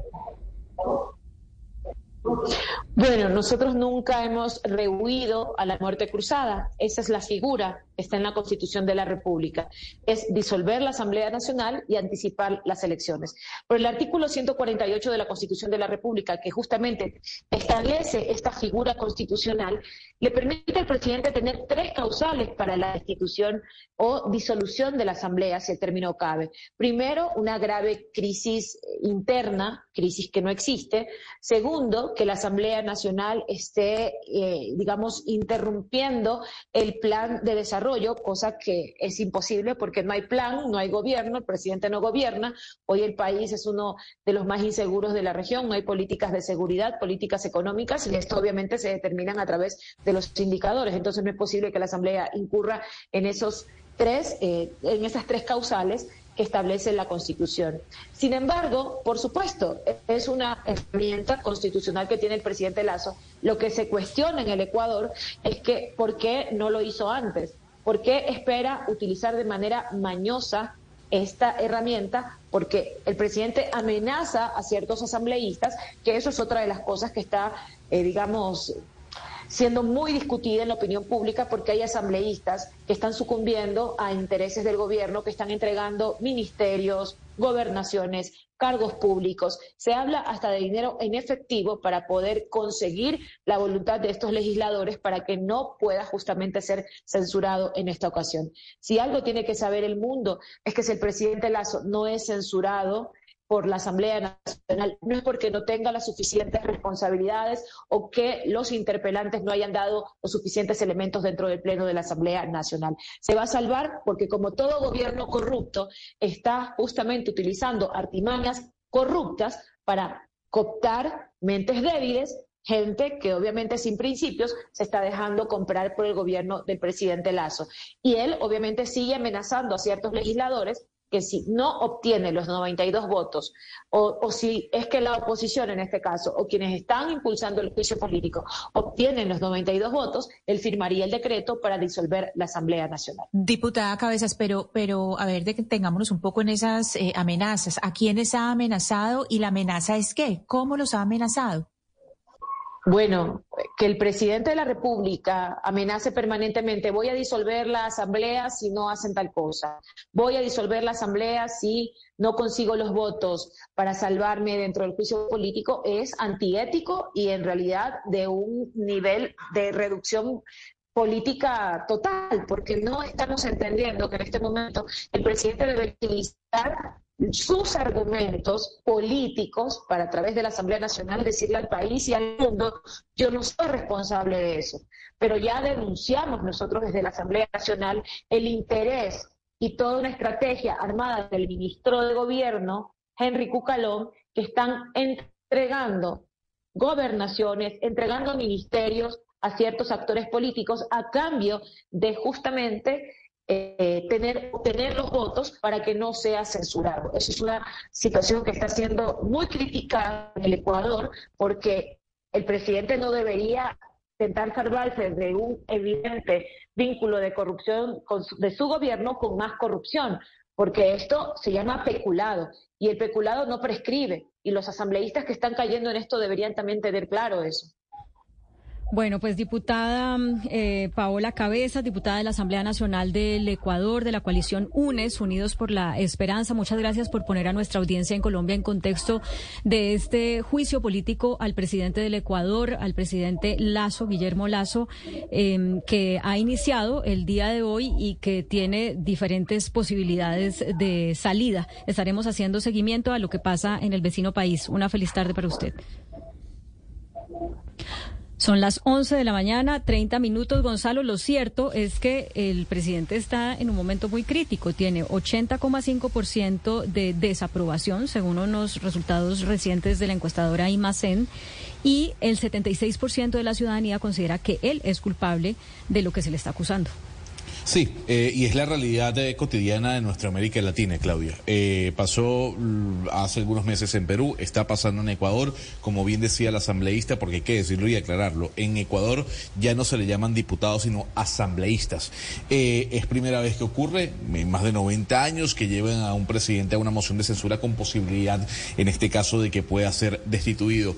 Bueno, nosotros nunca hemos rehuido a la muerte cruzada. Esa es la figura que está en la Constitución de la República. Es disolver la Asamblea Nacional y anticipar las elecciones. Por el artículo 148 de la Constitución de la República, que justamente establece esta figura constitucional, le permite al presidente tener tres causales para la destitución o disolución de la Asamblea, si el término cabe. Primero, una grave crisis interna, crisis que no existe. Segundo, que la Asamblea Nacional esté, eh, digamos, interrumpiendo el plan de desarrollo, cosa que es imposible porque no hay plan, no hay gobierno, el presidente no gobierna. Hoy el país es uno de los más inseguros de la región, no hay políticas de seguridad, políticas económicas y esto obviamente se determinan a través de los indicadores. Entonces no es posible que la Asamblea incurra en esos tres, eh, en esas tres causales que establece la Constitución. Sin embargo, por supuesto, es una herramienta constitucional que tiene el presidente Lazo. Lo que se cuestiona en el Ecuador es que por qué no lo hizo antes, por qué espera utilizar de manera mañosa esta herramienta porque el presidente amenaza a ciertos asambleístas, que eso es otra de las cosas que está, eh, digamos, siendo muy discutida en la opinión pública porque hay asambleístas que están sucumbiendo a intereses del gobierno, que están entregando ministerios, gobernaciones, cargos públicos. Se habla hasta de dinero en efectivo para poder conseguir la voluntad de estos legisladores para que no pueda justamente ser censurado en esta ocasión. Si algo tiene que saber el mundo es que si el presidente Lazo no es censurado, por la Asamblea Nacional no es porque no tenga las suficientes responsabilidades o que los interpelantes no hayan dado los suficientes elementos dentro del Pleno de la Asamblea Nacional. Se va a salvar porque como todo gobierno corrupto está justamente utilizando artimañas corruptas para cooptar mentes débiles gente que obviamente sin principios se está dejando comprar por el gobierno del presidente Lazo. Y él obviamente sigue amenazando a ciertos legisladores que si no obtiene los 92 votos, o, o, si es que la oposición en este caso, o quienes están impulsando el juicio político, obtienen los 92 votos, él firmaría el decreto para disolver la Asamblea Nacional. Diputada Cabezas, pero, pero a ver, de que tengámonos un poco en esas eh, amenazas. ¿A quiénes ha amenazado y la amenaza es qué? ¿Cómo los ha amenazado? Bueno, que el presidente de la República amenace permanentemente, voy a disolver la asamblea si no hacen tal cosa, voy a disolver la asamblea si no consigo los votos para salvarme dentro del juicio político, es antiético y en realidad de un nivel de reducción política total, porque no estamos entendiendo que en este momento el presidente debe utilizar sus argumentos políticos para a través de la Asamblea Nacional decirle al país y al mundo, yo no soy responsable de eso, pero ya denunciamos nosotros desde la Asamblea Nacional el interés y toda una estrategia armada del ministro de Gobierno, Henry Cucalón, que están entregando gobernaciones, entregando ministerios a ciertos actores políticos a cambio de justamente eh, tener, tener los votos para que no sea censurado. Esa es una situación que está siendo muy criticada en el Ecuador porque el presidente no debería intentar salvarse de un evidente vínculo de corrupción de su gobierno con más corrupción, porque esto se llama peculado y el peculado no prescribe y los asambleístas que están cayendo en esto deberían también tener claro eso. Bueno, pues diputada eh, Paola Cabeza, diputada de la Asamblea Nacional del Ecuador, de la coalición UNES, Unidos por la Esperanza, muchas gracias por poner a nuestra audiencia en Colombia en contexto de este juicio político al presidente del Ecuador, al presidente Lazo, Guillermo Lazo, em, que ha iniciado el día de hoy y que tiene diferentes posibilidades de salida. Estaremos haciendo seguimiento a lo que pasa en el vecino país. Una feliz tarde para usted. Son las 11 de la mañana, 30 minutos. Gonzalo, lo cierto es que el presidente está en un momento muy crítico. Tiene 80,5% de desaprobación, según unos resultados recientes de la encuestadora IMACEN, y el 76% de la ciudadanía considera que él es culpable de lo que se le está acusando. Sí, eh, y es la realidad eh, cotidiana de nuestra América Latina, Claudia. Eh, pasó mm, hace algunos meses en Perú, está pasando en Ecuador, como bien decía la asambleísta, porque hay que decirlo y aclararlo. En Ecuador ya no se le llaman diputados, sino asambleístas. es primera vez que ocurre, en más de 90 años, que lleven a un presidente a una moción de censura con posibilidad, en este caso, de que pueda ser destituido.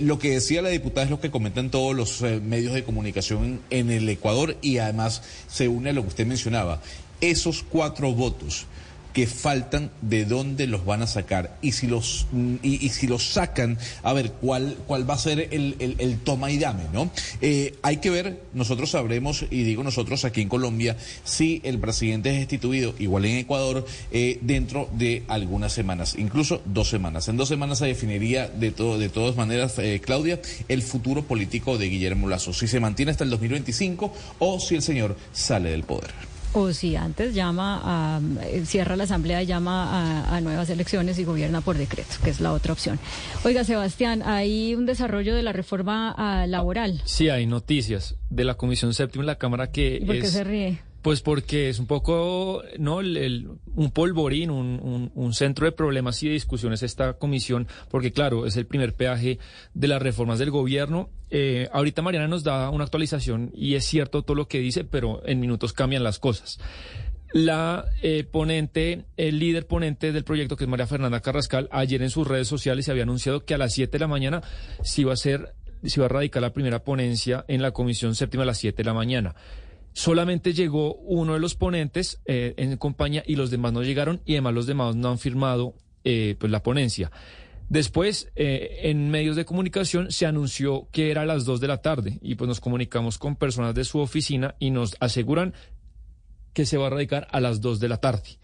lo que decía la diputada es lo que comentan todos los medios de comunicación en el Ecuador y además se une a lo que usted mencionaba, esos cuatro votos que faltan, de dónde los van a sacar y si los y, si los sacan, a ver cuál cuál va a ser el, toma y dame, ¿no? Eh, hay que ver, nosotros sabremos y digo nosotros aquí en Colombia si el presidente es destituido, igual en Ecuador, eh, dentro de algunas semanas, incluso dos semanas. En dos semanas se definiría de todo de todas maneras, eh, Claudia, el futuro político de Guillermo Lazo, si se mantiene hasta el 2025 o si el señor sale del poder. O si antes llama a, eh, cierra la asamblea, llama a, nuevas elecciones y gobierna por decreto, que es la otra opción. Oiga, Sebastián, hay un desarrollo de la reforma ah, laboral. Sí, hay noticias de la Comisión Séptima en la Cámara que ¿Por qué se ríe? Pues porque es un poco, ¿no? un polvorín, un, centro de problemas y de discusiones esta comisión, porque claro, es el primer peaje de las reformas del gobierno. Eh, ahorita Mariana nos da una actualización y es cierto todo lo que dice, pero en minutos cambian las cosas. La eh, ponente, el líder ponente del proyecto, que es María Fernanda Carrascal, ayer en sus redes sociales se había anunciado que a las 7 de la mañana se iba a hacer, se iba a radicar la primera ponencia en la Comisión Séptima a las 7 de la mañana. Solamente llegó uno de los ponentes eh, en compañía y los demás no llegaron y además los demás no han firmado eh, pues la ponencia. Después, eh, en medios de comunicación se anunció que era a las dos de la tarde y pues nos comunicamos con personas de su oficina y nos aseguran que se va a radicar a las dos de la tarde.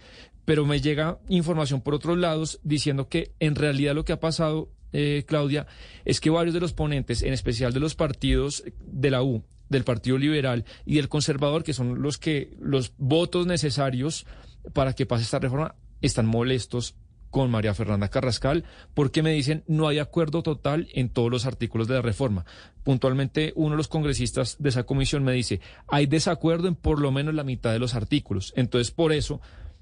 Pero me llega información por otros lados diciendo que en realidad lo que ha pasado, Claudia, es que varios de los ponentes, en especial de los partidos de la U del Partido Liberal y del Conservador, que son los que los votos necesarios para que pase esta reforma, están molestos con María Fernanda Carrascal porque me dicen no hay acuerdo total en todos los artículos de la reforma. Puntualmente uno de los congresistas de esa comisión me dice hay desacuerdo en por lo menos la mitad de los artículos. Entonces por eso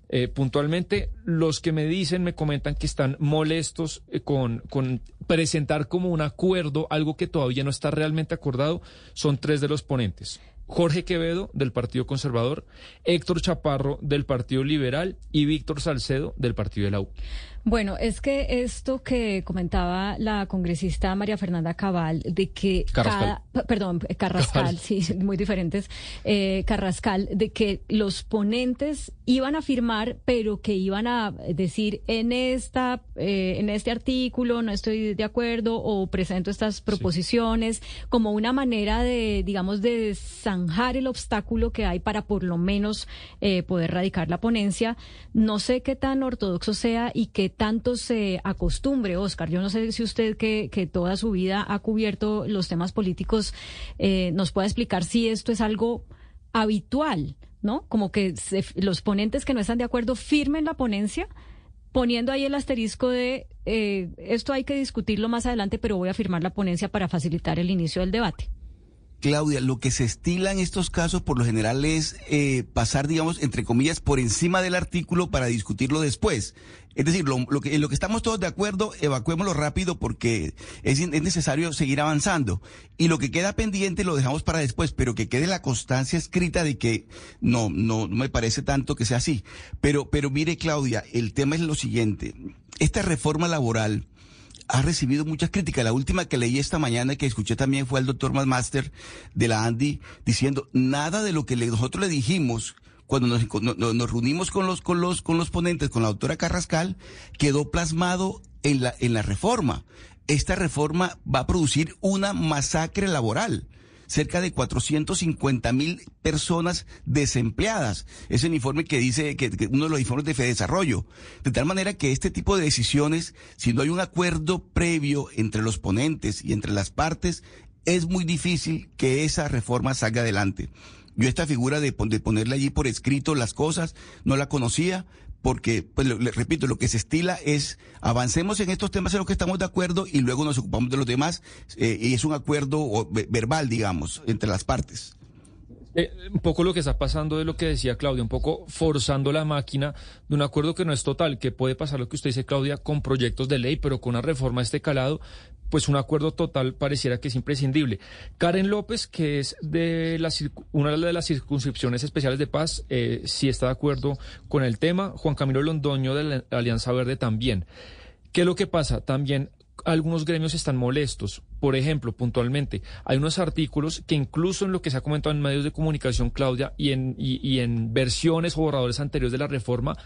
eh, puntualmente, los que me dicen, me comentan que están molestos eh, con, con presentar como un acuerdo algo que todavía no está realmente acordado, son tres de los ponentes. Jorge Quevedo, del Partido Conservador, Héctor Chaparro, del Partido Liberal, y Víctor Salcedo, del Partido de la U. Bueno, es que esto que comentaba la congresista María Fernanda Cabal, de que Carrascal. perdón, eh, Carrascal, sí, muy diferentes, eh, Carrascal, de que los ponentes iban a firmar, pero que iban a decir en esta, eh, en este artículo no estoy de acuerdo o presento estas proposiciones como una manera de, digamos, de zanjar el obstáculo que hay para por lo menos poder radicar la ponencia. No sé qué tan ortodoxo sea y qué tanto se acostumbre, Oscar. Yo no sé si usted que, que toda su vida ha cubierto los temas políticos eh, nos puede explicar si esto es algo habitual, ¿no? Como que los ponentes que no están de acuerdo firmen la ponencia poniendo ahí el asterisco de eh, esto hay que discutirlo más adelante, pero voy a firmar la ponencia para facilitar el inicio del debate. Claudia, lo que se estila en estos casos por lo general es eh, pasar, digamos, entre comillas, por encima del artículo para discutirlo después. Es decir, lo, que, en lo que estamos todos de acuerdo, evacuémoslo rápido porque es, es, necesario seguir avanzando. Y lo que queda pendiente lo dejamos para después, pero que quede la constancia escrita de que no, no, no me parece tanto que sea así. Pero, pero mire, Claudia, el tema es lo siguiente. Esta reforma laboral, ha recibido muchas críticas. La última que leí esta mañana que escuché también fue al doctor Master de la Andy diciendo nada de lo que nosotros le dijimos cuando nos, reunimos con los, con los, con los ponentes, con la doctora Carrascal, quedó plasmado en la, en la reforma. Esta reforma va a producir una masacre laboral cerca de 450 mil personas desempleadas. Es el informe que dice que, uno de los informes de Desarrollo. De tal manera que este tipo de decisiones, si no hay un acuerdo previo entre los ponentes y entre las partes, es muy difícil que esa reforma salga adelante. Yo esta figura de, ponerle allí por escrito las cosas no la conocía, porque, pues, le, repito, lo que se estila es avancemos en estos temas en los que estamos de acuerdo y luego nos ocupamos de los demás, eh, y es un acuerdo verbal, digamos, entre las partes. Eh, un poco lo que está pasando de lo que decía Claudia, un poco forzando la máquina de un acuerdo que no es total, que puede pasar lo que usted dice, Claudia, con proyectos de ley, pero con una reforma de este calado, pues un acuerdo total pareciera que es imprescindible. Karen López, que es de la, una de las circunscripciones especiales de paz, eh, sí está de acuerdo con el tema. Juan Camilo Londoño de la Alianza Verde también. ¿Qué es lo que pasa? También algunos gremios están molestos. Por ejemplo, puntualmente, hay unos artículos que incluso en lo que se ha comentado en medios de comunicación, Claudia, y en, y, en versiones o borradores anteriores de la reforma,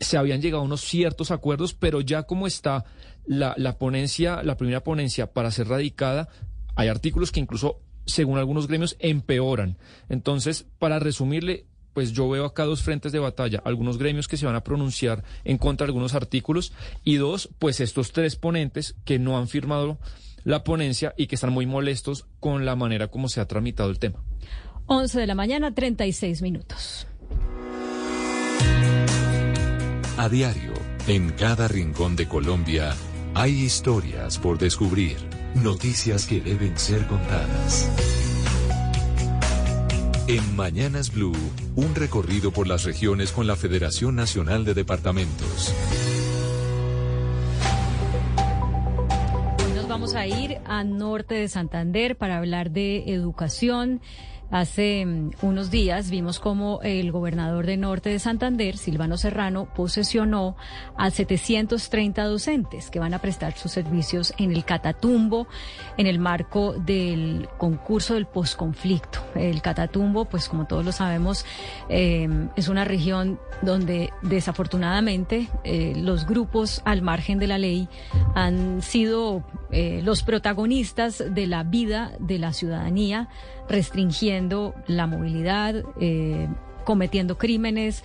se habían llegado a unos ciertos acuerdos, pero ya como está la, la ponencia, la primera ponencia para ser radicada, hay artículos que incluso, según algunos gremios, empeoran. Entonces, para resumirle, pues yo veo acá dos frentes de batalla, algunos gremios que se van a pronunciar en contra de algunos artículos y dos, pues estos tres ponentes que no han firmado la ponencia y que están muy molestos con la manera como se ha tramitado el tema. 11 de la mañana, 36 minutos. A diario, en cada rincón de Colombia, hay historias por descubrir, noticias que deben ser contadas. En Mañanas Blue, un recorrido por las regiones con la Federación Nacional de Departamentos. Hoy nos vamos a ir a norte de Santander para hablar de educación. Hace mm, unos días vimos cómo el gobernador de Norte de Santander, Silvano Serrano, posesionó a 730 docentes que van a prestar sus servicios en el Catatumbo en el marco del concurso del posconflicto. El Catatumbo, pues como todos lo sabemos, eh, es una región donde desafortunadamente eh, los grupos al margen de la ley han sido eh, los protagonistas de la vida de la ciudadanía restringiendo la movilidad, eh, cometiendo crímenes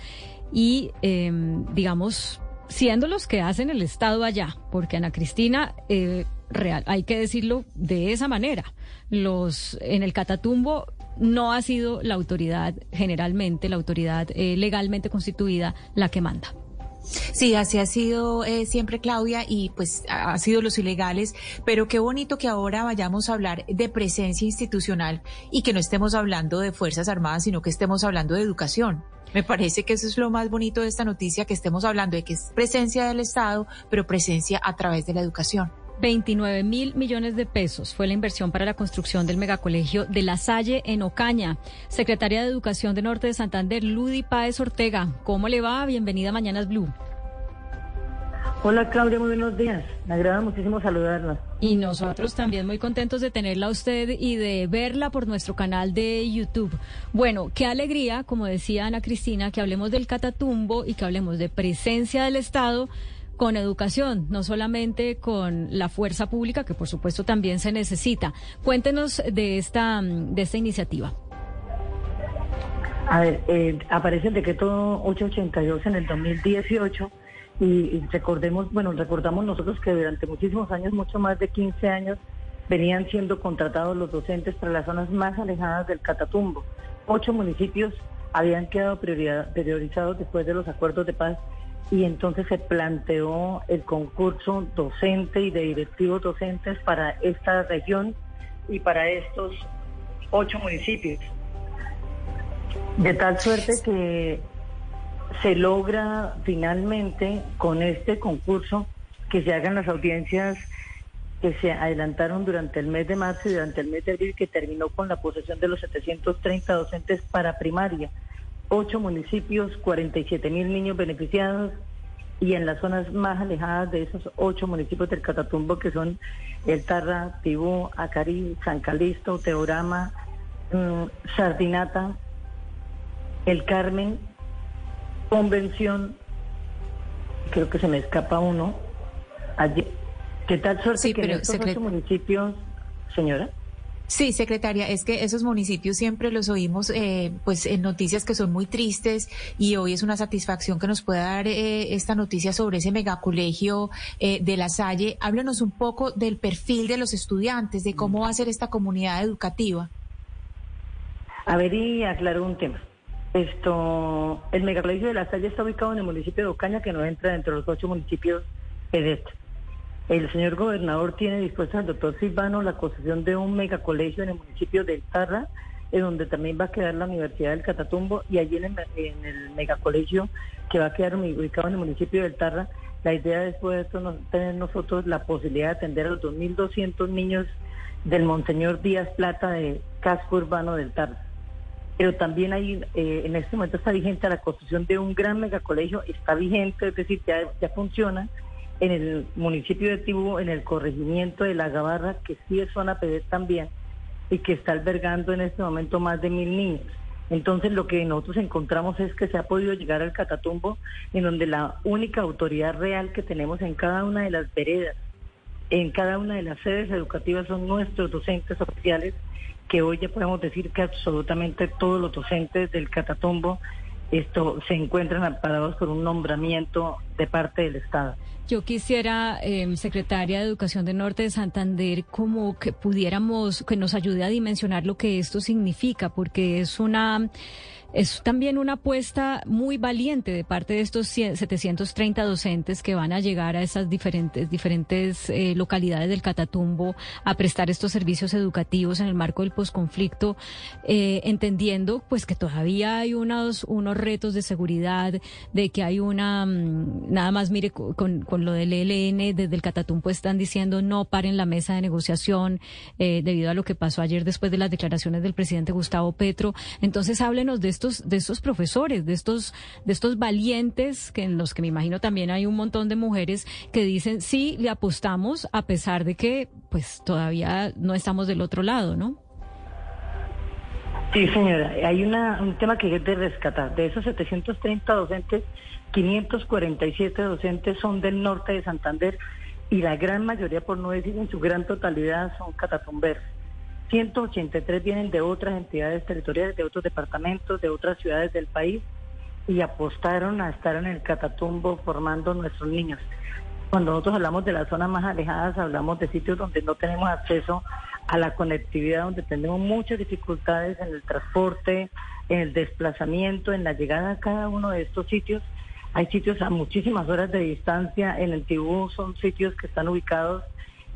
y, em, digamos, siendo los que hacen el Estado allá, porque Ana Cristina, eh, real, hay que decirlo de esa manera, los en el Catatumbo no ha sido la autoridad, generalmente la autoridad eh, legalmente constituida, la que manda. Sí, así ha sido eh, siempre Claudia y pues ha sido los ilegales, pero qué bonito que ahora vayamos a hablar de presencia institucional y que no estemos hablando de Fuerzas Armadas, sino que estemos hablando de educación. Me parece que eso es lo más bonito de esta noticia, que estemos hablando de que es presencia del Estado, pero presencia a través de la educación. 29 mil millones de pesos fue la inversión para la construcción del megacolegio de La Salle en Ocaña. Secretaria de Educación de Norte de Santander, Ludi Páez Ortega. ¿Cómo le va? Bienvenida a Mañanas Blue. Hola Claudia, muy buenos días. Me agrada muchísimo saludarla. Y nosotros también muy contentos de tenerla a usted y de verla por nuestro canal de YouTube. Bueno, qué alegría, como decía Ana Cristina, que hablemos del catatumbo y que hablemos de presencia del Estado con educación, no solamente con la fuerza pública, que por supuesto también se necesita. Cuéntenos de esta, de esta iniciativa. A ver, eh, aparece el decreto 882 en el 2018 y, recordemos, bueno, recordamos nosotros que durante muchísimos años, mucho más de 15 años, venían siendo contratados los docentes para las zonas más alejadas del Catatumbo. Ocho municipios habían quedado priorizados después de los acuerdos de paz y entonces se planteó el concurso docente y de directivos docentes para esta región y para estos ocho municipios. De tal suerte que se logra finalmente con este concurso que se hagan las audiencias que se adelantaron durante el mes de marzo y durante el mes de abril, que terminó con la posesión de los 730 docentes para primaria ocho municipios, 47 mil niños beneficiados y en las zonas más alejadas de esos ocho municipios del Catatumbo que son El Tarra, Tibú, Acarí, San Calisto, Teorama, mm, Sardinata, El Carmen, Convención, creo que se me escapa uno, allí. ¿Qué tal suerte que en estos ocho municipios, señora? Sí, secretaria, es que esos municipios siempre los oímos eh, pues en noticias que son muy tristes y hoy es una satisfacción que nos pueda dar eh, esta noticia sobre ese megacolegio eh, de La Salle. Háblanos un poco del perfil de los estudiantes, de cómo va a ser esta comunidad educativa. A ver, y aclaro un tema. Esto, el megacolegio de La Salle está ubicado en el municipio de Ocaña, que no entra dentro de los ocho municipios pedestres. El señor gobernador tiene dispuesta al doctor Silvano la construcción de un megacolegio en el municipio de Tarra en donde también va a quedar la Universidad del Catatumbo y allí en el, en el megacolegio que va a quedar ubicado en el municipio del Tarra, la idea de esto tener nosotros la posibilidad de atender a los 2.200 niños del Monseñor Díaz Plata de casco urbano del Tarra. Pero también hay, eh, en este momento está vigente la construcción de un gran megacolegio, está vigente, es decir, ya funciona en el municipio de Tibú, en el corregimiento de La Gabarra, que sí es zona PD también, y que está albergando en este momento más de mil niños. Entonces lo que nosotros encontramos es que se ha podido llegar al Catatumbo, en donde la única autoridad real que tenemos en cada una de las veredas, en cada una de las sedes educativas son nuestros docentes oficiales, que hoy ya podemos decir que absolutamente todos los docentes del Catatumbo esto se encuentran amparados por un nombramiento de parte del Estado. Yo quisiera, eh, secretaria de Educación del Norte de Santander, como que pudiéramos, que nos ayude a dimensionar lo que esto significa, porque es una es también una apuesta muy valiente de parte de estos 730 docentes que van a llegar a esas diferentes, diferentes eh, localidades del Catatumbo a prestar estos servicios educativos en el marco del posconflicto, eh, entendiendo pues que todavía hay unos, unos retos de seguridad, de que hay una, mm, nada más mire con, con lo del ELN, desde el Catatumbo están diciendo no paren la mesa de negociación eh, debido a lo que pasó ayer después de las declaraciones del presidente Gustavo Petro. Entonces háblenos de esto de estos profesores, de estos, de estos valientes, que en los que me imagino también hay un montón de mujeres que dicen sí, le apostamos a pesar de que pues todavía no estamos del otro lado, ¿no? Sí, señora, hay una, un tema que es de rescatar. De esos 730 docentes, 547 docentes son del norte de Santander y la gran mayoría, por no decir en su gran totalidad, son catatumberos. 183 vienen de otras entidades territoriales, de otros departamentos, de otras ciudades del país y apostaron a estar en el Catatumbo formando nuestros niños. Cuando nosotros hablamos de las zonas más alejadas, hablamos de sitios donde no tenemos acceso a la conectividad, donde tenemos muchas dificultades en el transporte, en el desplazamiento, en la llegada a cada uno de estos sitios. Hay sitios a muchísimas horas de distancia, en el Tibú son sitios que están ubicados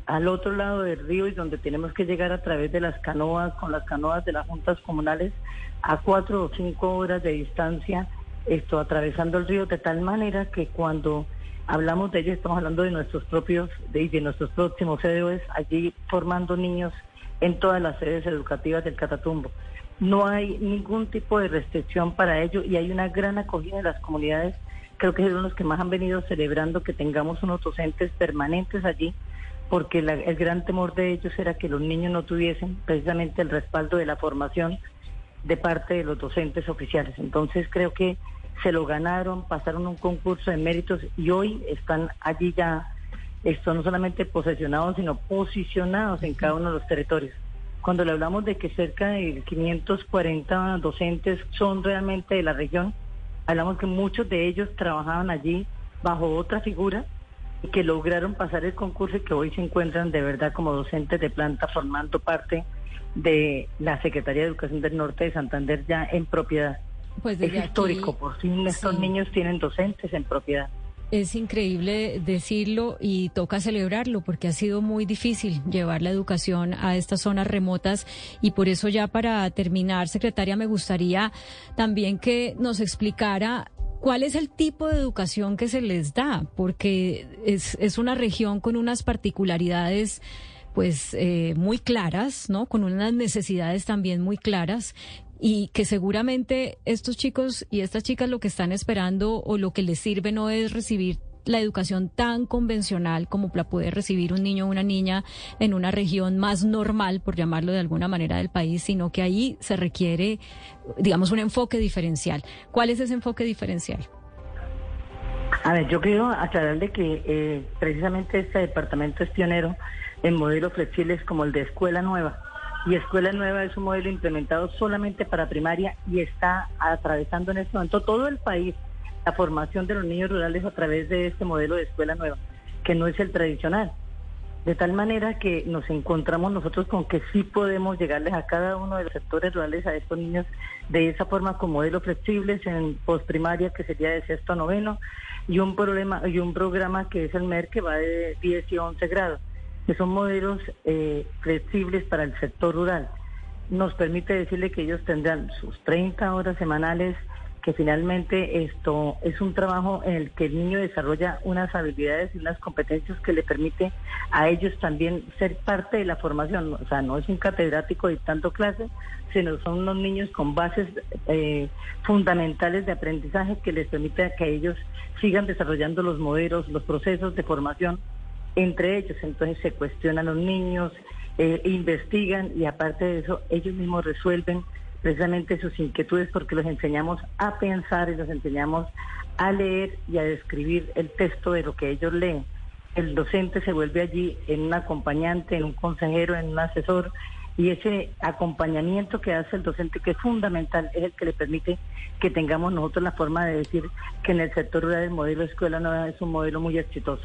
al otro lado del río y donde tenemos que llegar a través de las canoas, con las canoas de las juntas comunales, a cuatro o cinco horas de distancia, esto atravesando el río, de tal manera que cuando hablamos de ello estamos hablando de nuestros propios, de, nuestros próximos CDOs, allí formando niños en todas las sedes educativas del Catatumbo. No hay ningún tipo de restricción para ello y hay una gran acogida de las comunidades. Creo que son los que más han venido celebrando que tengamos unos docentes permanentes allí porque el gran temor de ellos era que los niños no tuviesen precisamente el respaldo de la formación de parte de los docentes oficiales. Entonces creo que se lo ganaron, pasaron un concurso de méritos y hoy están allí ya, esto no solamente posesionados, sino posicionados en cada uno de los territorios. Cuando le hablamos de que cerca de 540 docentes son realmente de la región, hablamos que muchos de ellos trabajaban allí bajo otra figura que lograron pasar el concurso y que hoy se encuentran de verdad como docentes de planta formando parte de la Secretaría de Educación del Norte de Santander ya en propiedad. Pues es histórico, por fin estos niños tienen docentes en propiedad. Es increíble decirlo y toca celebrarlo porque ha sido muy difícil llevar la educación a estas zonas remotas y por eso ya para terminar, secretaria, me gustaría también que nos explicara ¿Cuál es el tipo de educación que se les da? Porque es, es una región con unas particularidades pues eh, muy claras, ¿no? Con unas necesidades también muy claras y que seguramente estos chicos y estas chicas lo que están esperando o lo que les sirve no es recibir la educación tan convencional como la puede recibir un niño o una niña en una región más normal, por llamarlo de alguna manera, del país, sino que ahí se requiere, digamos, un enfoque diferencial. ¿Cuál es ese enfoque diferencial? A ver, yo quiero aclarar de que eh, precisamente este departamento es pionero en modelos flexibles como el de Escuela Nueva. Y Escuela Nueva es un modelo implementado solamente para primaria y está atravesando en este momento todo el país la formación de los niños rurales a través de este modelo de escuela nueva, que no es el tradicional. De tal manera que nos encontramos nosotros con que sí podemos llegarles a cada uno de los sectores rurales a estos niños de esa forma con modelos flexibles en postprimaria que sería de sexto a noveno y un problema y un programa que es el MER que va de 10 y 11 grados, que son modelos eh, flexibles para el sector rural. nos permite decirle que ellos tendrán sus 30 horas semanales que finalmente esto es un trabajo en el que el niño desarrolla unas habilidades y unas competencias que le permite a ellos también ser parte de la formación. O sea, no es un catedrático dictando clases, sino son unos niños con bases eh, fundamentales de aprendizaje que les permite que ellos sigan desarrollando los modelos, los procesos de formación entre ellos. Entonces se cuestionan los niños, eh, investigan y aparte de eso ellos mismos resuelven precisamente sus inquietudes porque los enseñamos a pensar y los enseñamos a leer y a describir el texto de lo que ellos leen. El docente se vuelve allí en un acompañante, en un consejero, en un asesor y ese acompañamiento que hace el docente, que es fundamental, es el que le permite que tengamos nosotros la forma de decir que en el sector rural el modelo de escuela no es un modelo muy exitoso.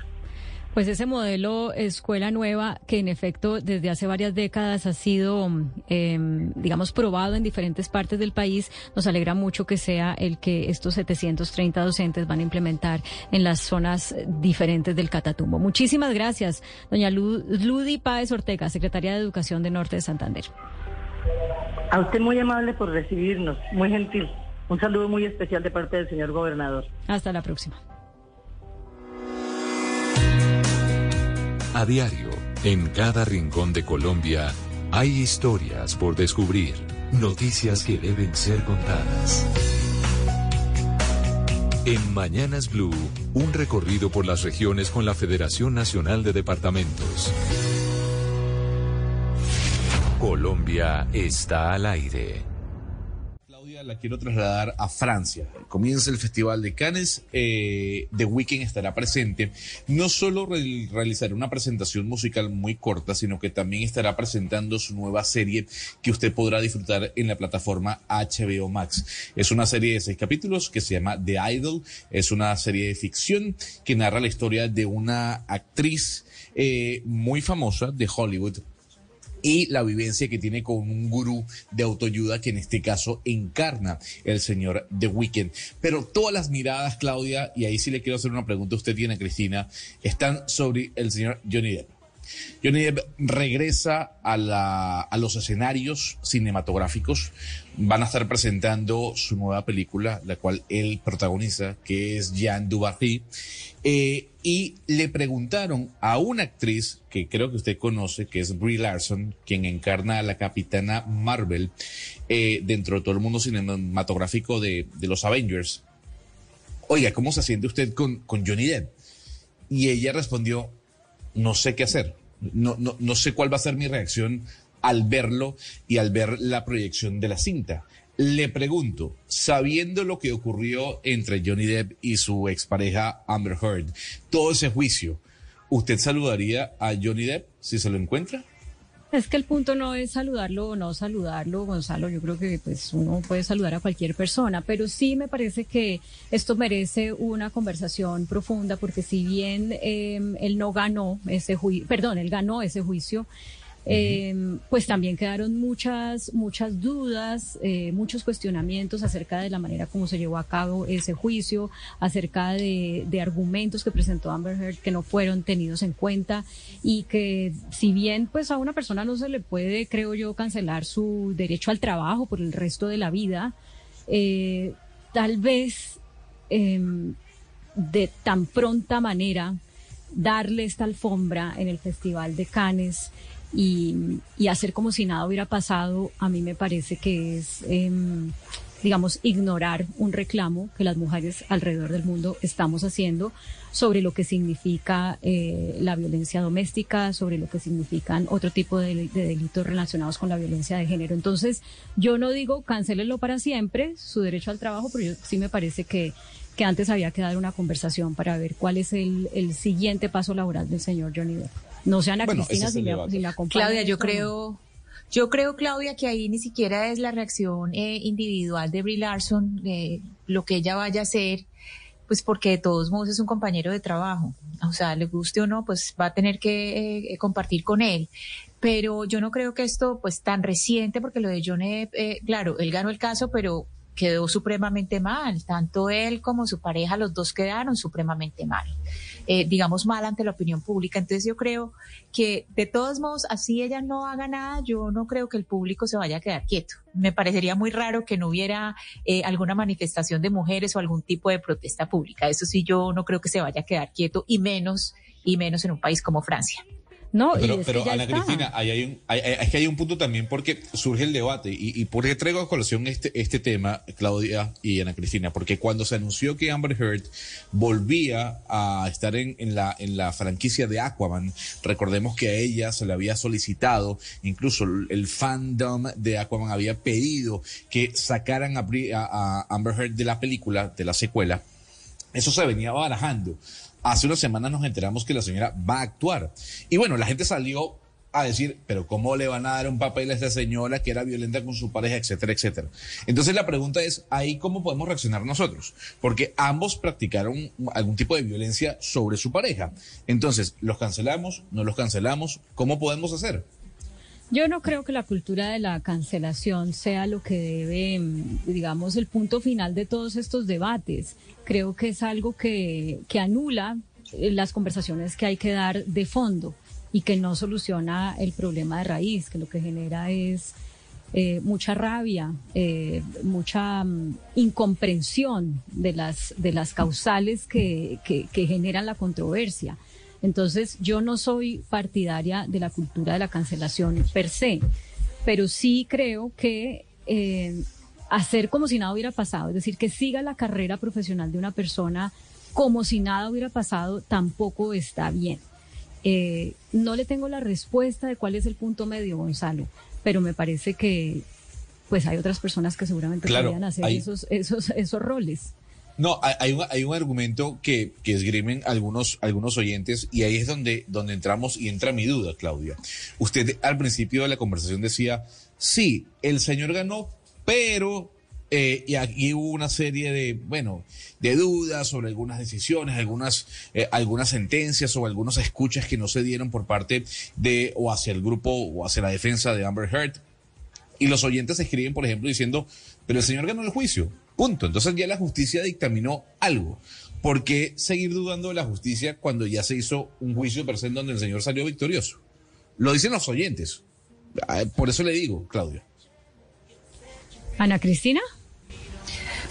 Pues ese modelo escuela nueva, que en efecto desde hace varias décadas ha sido, em, digamos, probado en diferentes partes del país, nos alegra mucho que sea el que estos 730 docentes van a implementar en las zonas diferentes del Catatumbo. Muchísimas gracias, doña Ludi Páez Ortega, secretaria de Educación de Norte de Santander. A usted muy amable por recibirnos, muy gentil. Un saludo muy especial de parte del señor gobernador. Hasta la próxima. A diario, en cada rincón de Colombia, hay historias por descubrir, noticias que deben ser contadas. En Mañanas Blue, un recorrido por las regiones con la Federación Nacional de Departamentos. Colombia está al aire quiero trasladar a Francia. Comienza el Festival de Cannes, eh, The Weeknd estará presente. No solo realizará una presentación musical muy corta, sino que también estará presentando su nueva serie que usted podrá disfrutar en la plataforma HBO Max. Es una serie de seis capítulos que se llama The Idol. Es una serie de ficción que narra la historia de una actriz eh, muy famosa de Hollywood y la vivencia que tiene con un gurú de autoayuda que en este caso encarna el señor The Weeknd. Pero todas las miradas, Claudia, y ahí sí le quiero hacer una pregunta, usted tiene, Cristina, están sobre el señor Johnny Depp. Johnny Depp regresa a, la, a los escenarios cinematográficos. Van a estar presentando su nueva película, la cual él protagoniza, que es Jean Dubarry. Eh, y le preguntaron a una actriz que creo que usted conoce, que es Brie Larson, quien encarna a la capitana Marvel eh, dentro de todo el mundo cinematográfico de, los Avengers. Oiga, ¿cómo se siente usted con, con Johnny Depp? Y ella respondió, no sé qué hacer, no, no, no sé cuál va a ser mi reacción al verlo y al ver la proyección de la cinta. Le pregunto, sabiendo lo que ocurrió entre Johnny Depp y su expareja Amber Heard, todo ese juicio, ¿usted saludaría a Johnny Depp si se lo encuentra? Es que el punto no es saludarlo o no saludarlo, Gonzalo. Yo creo que pues uno puede saludar a cualquier persona, pero sí me parece que esto merece una conversación profunda, porque si bien eh, él no ganó ese juicio, perdón, él ganó ese juicio, eh, pues también quedaron muchas, muchas dudas, eh, muchos cuestionamientos acerca de la manera como se llevó a cabo ese juicio, acerca de, de, argumentos que presentó Amber Heard que no fueron tenidos en cuenta y que si bien pues a una persona no se le puede, creo yo, cancelar su derecho al trabajo por el resto de la vida, eh, tal vez em, de tan pronta manera darle esta alfombra en el Festival de Cannes y, hacer como si nada hubiera pasado, a mí me parece que es, em, digamos, ignorar un reclamo que las mujeres alrededor del mundo estamos haciendo sobre lo que significa eh, la violencia doméstica, sobre lo que significan otro tipo de, delitos relacionados con la violencia de género. Entonces, yo no digo cancelenlo para siempre, su derecho al trabajo, pero yo, sí me parece que, que antes había que dar una conversación para ver cuál es el, el siguiente paso laboral del señor Johnny Depp. No sean a Cristina si, la Claudia, yo creo... Yo creo, Claudia, que ahí ni siquiera es la reacción eh, individual de Brie Larson, eh, lo que ella vaya a hacer, pues porque de todos modos es un compañero de trabajo. O sea, le guste o no, pues va a tener que eh, compartir con él. Pero yo no creo que esto, pues tan reciente, porque lo de Johnny, claro, él ganó el caso, pero quedó supremamente mal. Tanto él como su pareja, los dos quedaron supremamente mal. Eh, digamos, mal ante la opinión pública. Entonces yo creo que de todos modos, así ella no haga nada, yo no creo que el público se vaya a quedar quieto. Me parecería muy raro que no hubiera eh, alguna manifestación de mujeres o algún tipo de protesta pública. Eso sí, yo no creo que se vaya a quedar quieto y menos, y menos en un país como Francia. No, pero, y pero Ana Cristina, ahí hay un, hay, es que hay un punto también porque surge el debate y, y por qué traigo a colación este, este tema, Claudia y Ana Cristina, porque cuando se anunció que Amber Heard volvía a estar en, en, la, en la franquicia de Aquaman, recordemos que a ella se le había solicitado, incluso el fandom de Aquaman había pedido que sacaran a, a, a Amber Heard de la película, de la secuela. Eso se venía barajando hace unas semanas nos enteramos que la señora va a actuar. Y bueno, la gente salió a decir, pero ¿cómo le van a dar un papel a esta señora que era violenta con su pareja, etcétera, etcétera? Entonces la pregunta es, ¿ahí cómo podemos reaccionar nosotros? Porque ambos practicaron algún tipo de violencia sobre su pareja. Entonces, ¿los cancelamos? ¿No los cancelamos? ¿Cómo podemos hacer? Yo no creo que la cultura de la cancelación sea lo que debe, digamos, el punto final de todos estos debates. Creo que es algo que, que anula eh, las conversaciones que hay que dar de fondo y que no soluciona el problema de raíz, que lo que genera es eh, mucha rabia, eh, mucha mm, incomprensión de las, de las causales que, que generan la controversia. Entonces, yo no soy partidaria de la cultura de la cancelación per se, pero sí creo que eh, hacer como si nada hubiera pasado, es decir, que siga la carrera profesional de una persona como si nada hubiera pasado, tampoco está bien. Eh, no le tengo la respuesta de cuál es el punto medio, Gonzalo, pero me parece que pues hay otras personas que seguramente podrían hacer esos, esos, esos roles. No, hay un, hay un argumento que, que esgrimen algunos, algunos oyentes y ahí es donde, donde entramos y entra mi duda, Claudia. Usted al principio de la conversación decía, sí, el señor ganó, pero eh, y aquí hubo una serie de, bueno, de dudas sobre algunas decisiones, algunas, eh, algunas sentencias o algunas escuchas que no se dieron por parte de o hacia el grupo o hacia la defensa de Amber Heard. Y los oyentes escriben, por ejemplo, diciendo, pero el señor ganó el juicio. Punto. Entonces ya la justicia dictaminó algo. ¿Por qué seguir dudando de la justicia cuando ya se hizo un juicio per se en donde el señor salió victorioso? Lo dicen los oyentes. Ah, por eso le digo, Claudia. Ana Cristina.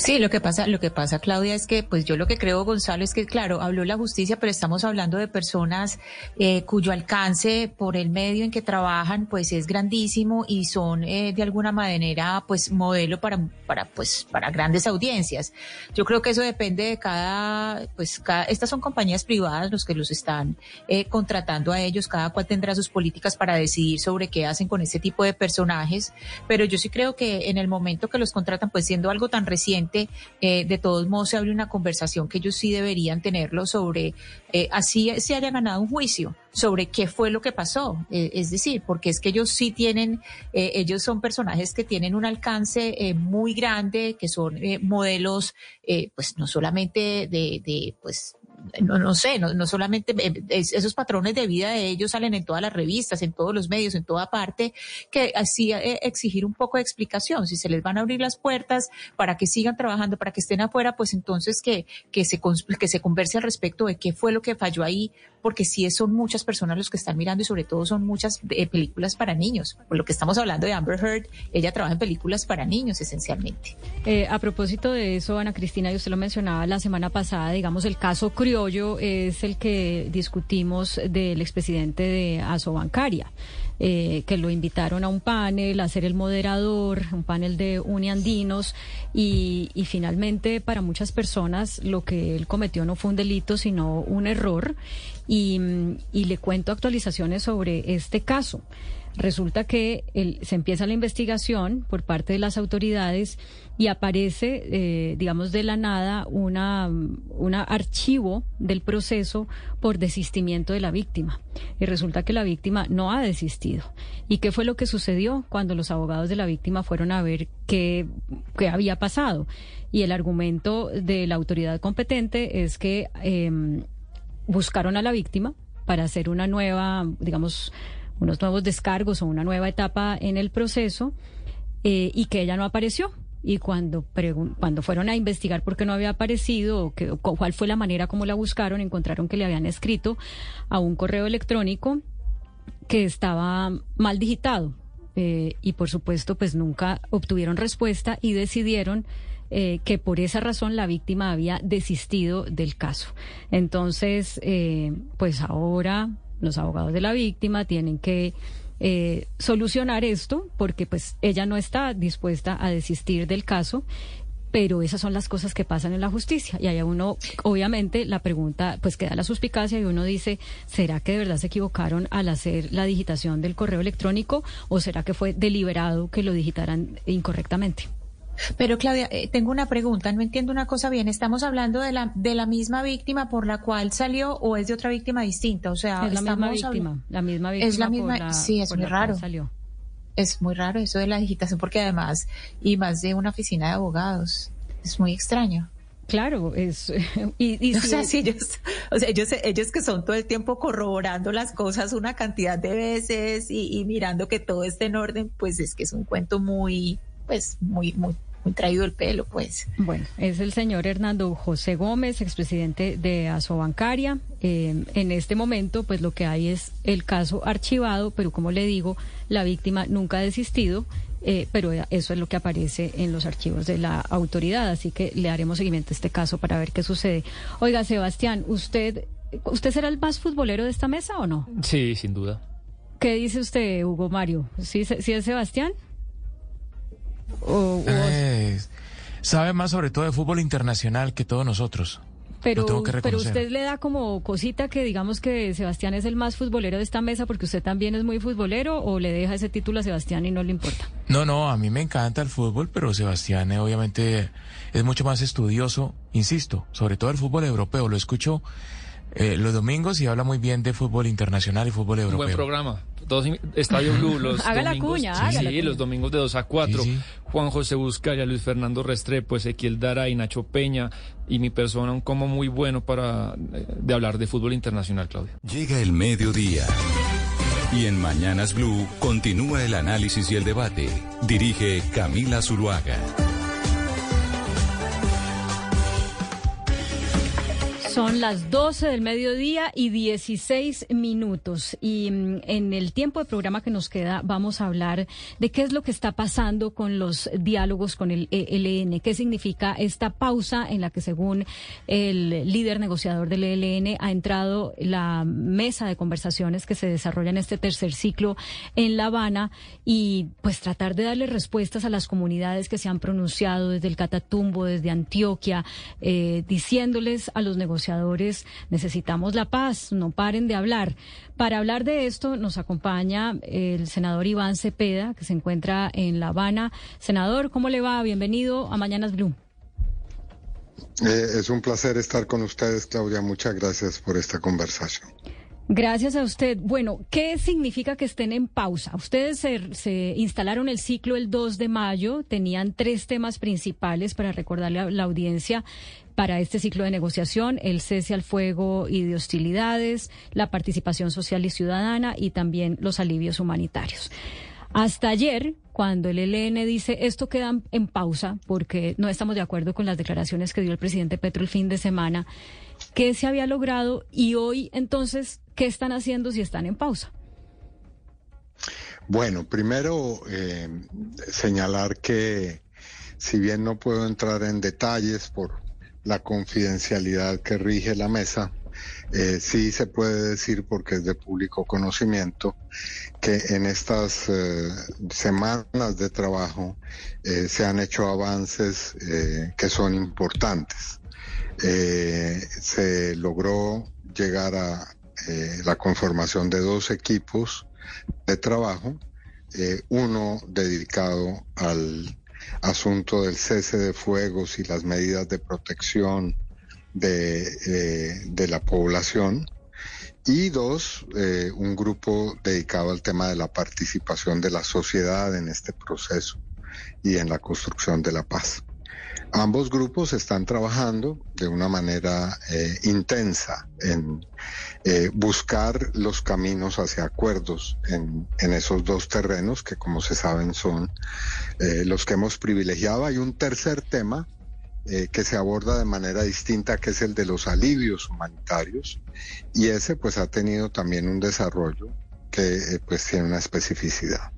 Sí, lo que pasa, lo que pasa, Claudia, es que, pues yo lo que creo, Gonzalo, es que, claro, habló la justicia, pero estamos hablando de personas eh, cuyo alcance por el medio en que trabajan, pues es grandísimo y son eh, de alguna manera, pues modelo para, para, pues, para grandes audiencias. Yo creo que eso depende de cada, pues, cada, estas son compañías privadas los que los están eh, contratando a ellos, cada cual tendrá sus políticas para decidir sobre qué hacen con este tipo de personajes, pero yo sí creo que en el momento que los contratan, pues siendo algo tan reciente eh, de todos modos se abre una conversación que ellos sí deberían tenerlo sobre, eh, así se haya ganado un juicio, sobre qué fue lo que pasó. Eh, es decir, porque es que ellos sí tienen, ellos son personajes que tienen un alcance muy grande, que son modelos, pues no solamente de, de pues no, no sé, no, no solamente eh, esos patrones de vida de ellos salen en todas las revistas, en todos los medios, en toda parte, que así eh, exigir un poco de explicación. Si se les van a abrir las puertas para que sigan trabajando, para que estén afuera, pues entonces que, que, se, que se converse al respecto de qué fue lo que falló ahí, porque sí son muchas personas los que están mirando y sobre todo son muchas eh, películas para niños. Por lo que estamos hablando de Amber Heard, ella trabaja en películas para niños esencialmente. a propósito de eso, Ana Cristina, y usted lo mencionaba la semana pasada, digamos, el caso criollo es el que discutimos del expresidente de Asobancaria. Eh, que lo invitaron a un panel, a ser el moderador, un panel de uniandinos, y, y finalmente para muchas personas lo que él cometió no fue un delito, sino un error, y, y le cuento actualizaciones sobre este caso. Resulta que se empieza la investigación por parte de las autoridades y aparece, eh, digamos, de la nada una, un archivo del proceso por desistimiento de la víctima. Y resulta que la víctima no ha desistido. ¿Y qué fue lo que sucedió cuando los abogados de la víctima fueron a ver qué, qué había pasado? Y el argumento de la autoridad competente es que em, buscaron a la víctima para hacer una nueva, digamos, unos nuevos descargos o una nueva etapa en el proceso eh, y que ella no apareció y cuando, cuando fueron a investigar por qué no había aparecido o, que, cuál fue la manera como la buscaron, encontraron que le habían escrito a un correo electrónico que estaba mal digitado. Eh, y por supuesto, pues nunca obtuvieron respuesta y decidieron eh, que por esa razón la víctima había desistido del caso. Entonces, pues ahora los abogados de la víctima tienen que eh, solucionar esto porque pues ella no está dispuesta a desistir del caso pero esas son las cosas que pasan en la justicia. Y ahí uno, obviamente, la pregunta, pues queda la suspicacia y uno dice, ¿será que de verdad se equivocaron al hacer la digitación del correo electrónico o será que fue deliberado que lo digitaran incorrectamente? Pero Claudia, eh, tengo una pregunta, no entiendo una cosa bien. ¿Estamos hablando de la, de la misma víctima por la cual salió o es de otra víctima distinta? O sea, es la misma víctima, la misma víctima. Es la misma, sí, es muy raro. Salió. Es muy raro eso de la digitación porque además, y más de una oficina de abogados, es muy extraño. Claro, es y, o sea, ellos, o sea, ellos, ellos que son todo el tiempo corroborando las cosas una cantidad de veces y, y mirando que todo esté en orden, pues es que es un cuento muy, pues muy, muy, muy traído el pelo, pues. Bueno, es el señor Hernando José Gómez, expresidente de Asobancaria. Eh, en este momento, pues lo que hay es el caso archivado, pero como le digo, la víctima nunca ha desistido. Eh, pero eso es lo que aparece en los archivos de la autoridad, así que le haremos seguimiento a este caso para ver qué sucede. Oiga, Sebastián, ¿usted, ¿usted será el más futbolero de esta mesa o no? Sí, sin duda. ¿Qué dice usted, Hugo Mario? ¿Sí, sí es Sebastián? Eh, sabe más sobre todo de fútbol internacional que todos nosotros. Pero, pero usted le da como cosita que digamos que Sebastián es el más futbolero de esta mesa porque usted también es muy futbolero o le deja ese título a Sebastián y no le importa. No, no, a mí me encanta el fútbol, pero Sebastián eh, obviamente es mucho más estudioso, insisto, sobre todo el fútbol europeo. Lo escucho eh, los domingos y habla muy bien de fútbol internacional y fútbol europeo. buen programa. Estadio Blue los haga domingos. La cuña, sí, los domingos de 2 a 4. Juan José Buscaya, Luis Fernando Restrepo, Ezequiel Dara y Nacho Peña y mi persona un como muy bueno para eh, de hablar de fútbol internacional, Claudia. Llega el mediodía. Y en Mañanas Blue continúa el análisis y el debate. Dirige Camila Zuluaga. Son las 12 del mediodía y 16 minutos. Y mm, en el tiempo de programa que nos queda vamos a hablar de qué es lo que está pasando con los diálogos con el ELN, qué significa esta pausa en la que según el líder negociador del ELN ha entrado la mesa de conversaciones que se desarrolla en este tercer ciclo en La Habana y pues tratar de darle respuestas a las comunidades que se han pronunciado desde el Catatumbo, desde Antioquia, eh, diciéndoles a los negociadores necesitamos la paz, no paren de hablar. Para hablar de esto nos acompaña el senador Iván Cepeda, que se encuentra en La Habana. Senador, ¿cómo le va? Bienvenido a Mañanas Blue. Eh, es un placer estar con ustedes, Claudia. Muchas gracias por esta conversación. Gracias a usted. Bueno, ¿qué significa que estén en pausa? Ustedes se, instalaron el ciclo el 2 de mayo, tenían tres temas principales para recordarle a la audiencia para este ciclo de negociación, el cese al fuego y de hostilidades, la participación social y ciudadana y también los alivios humanitarios. Hasta ayer, cuando el ELN dice esto queda en pausa porque no estamos de acuerdo con las declaraciones que dio el presidente Petro el fin de semana, ¿qué se había logrado? Y hoy, entonces, ¿qué están haciendo si están en pausa? Bueno, primero eh, señalar que si bien no puedo entrar en detalles por la confidencialidad que rige la mesa, eh, sí se puede decir, porque es de público conocimiento, que en estas eh, semanas de trabajo se han hecho avances que son importantes. se logró llegar a la conformación de dos equipos de trabajo, uno dedicado al asunto del cese de fuegos y las medidas de protección de, eh, la población. Y dos, eh, un grupo dedicado al tema de la participación de la sociedad en este proceso y en la construcción de la paz. Ambos grupos están trabajando de una manera eh, intensa en eh, buscar los caminos hacia acuerdos en, esos dos terrenos que, como se saben, son eh, los que hemos privilegiado. Hay un tercer tema que se aborda de manera distinta, que es el de los alivios humanitarios, y ese pues ha tenido también un desarrollo que pues tiene una especificidad.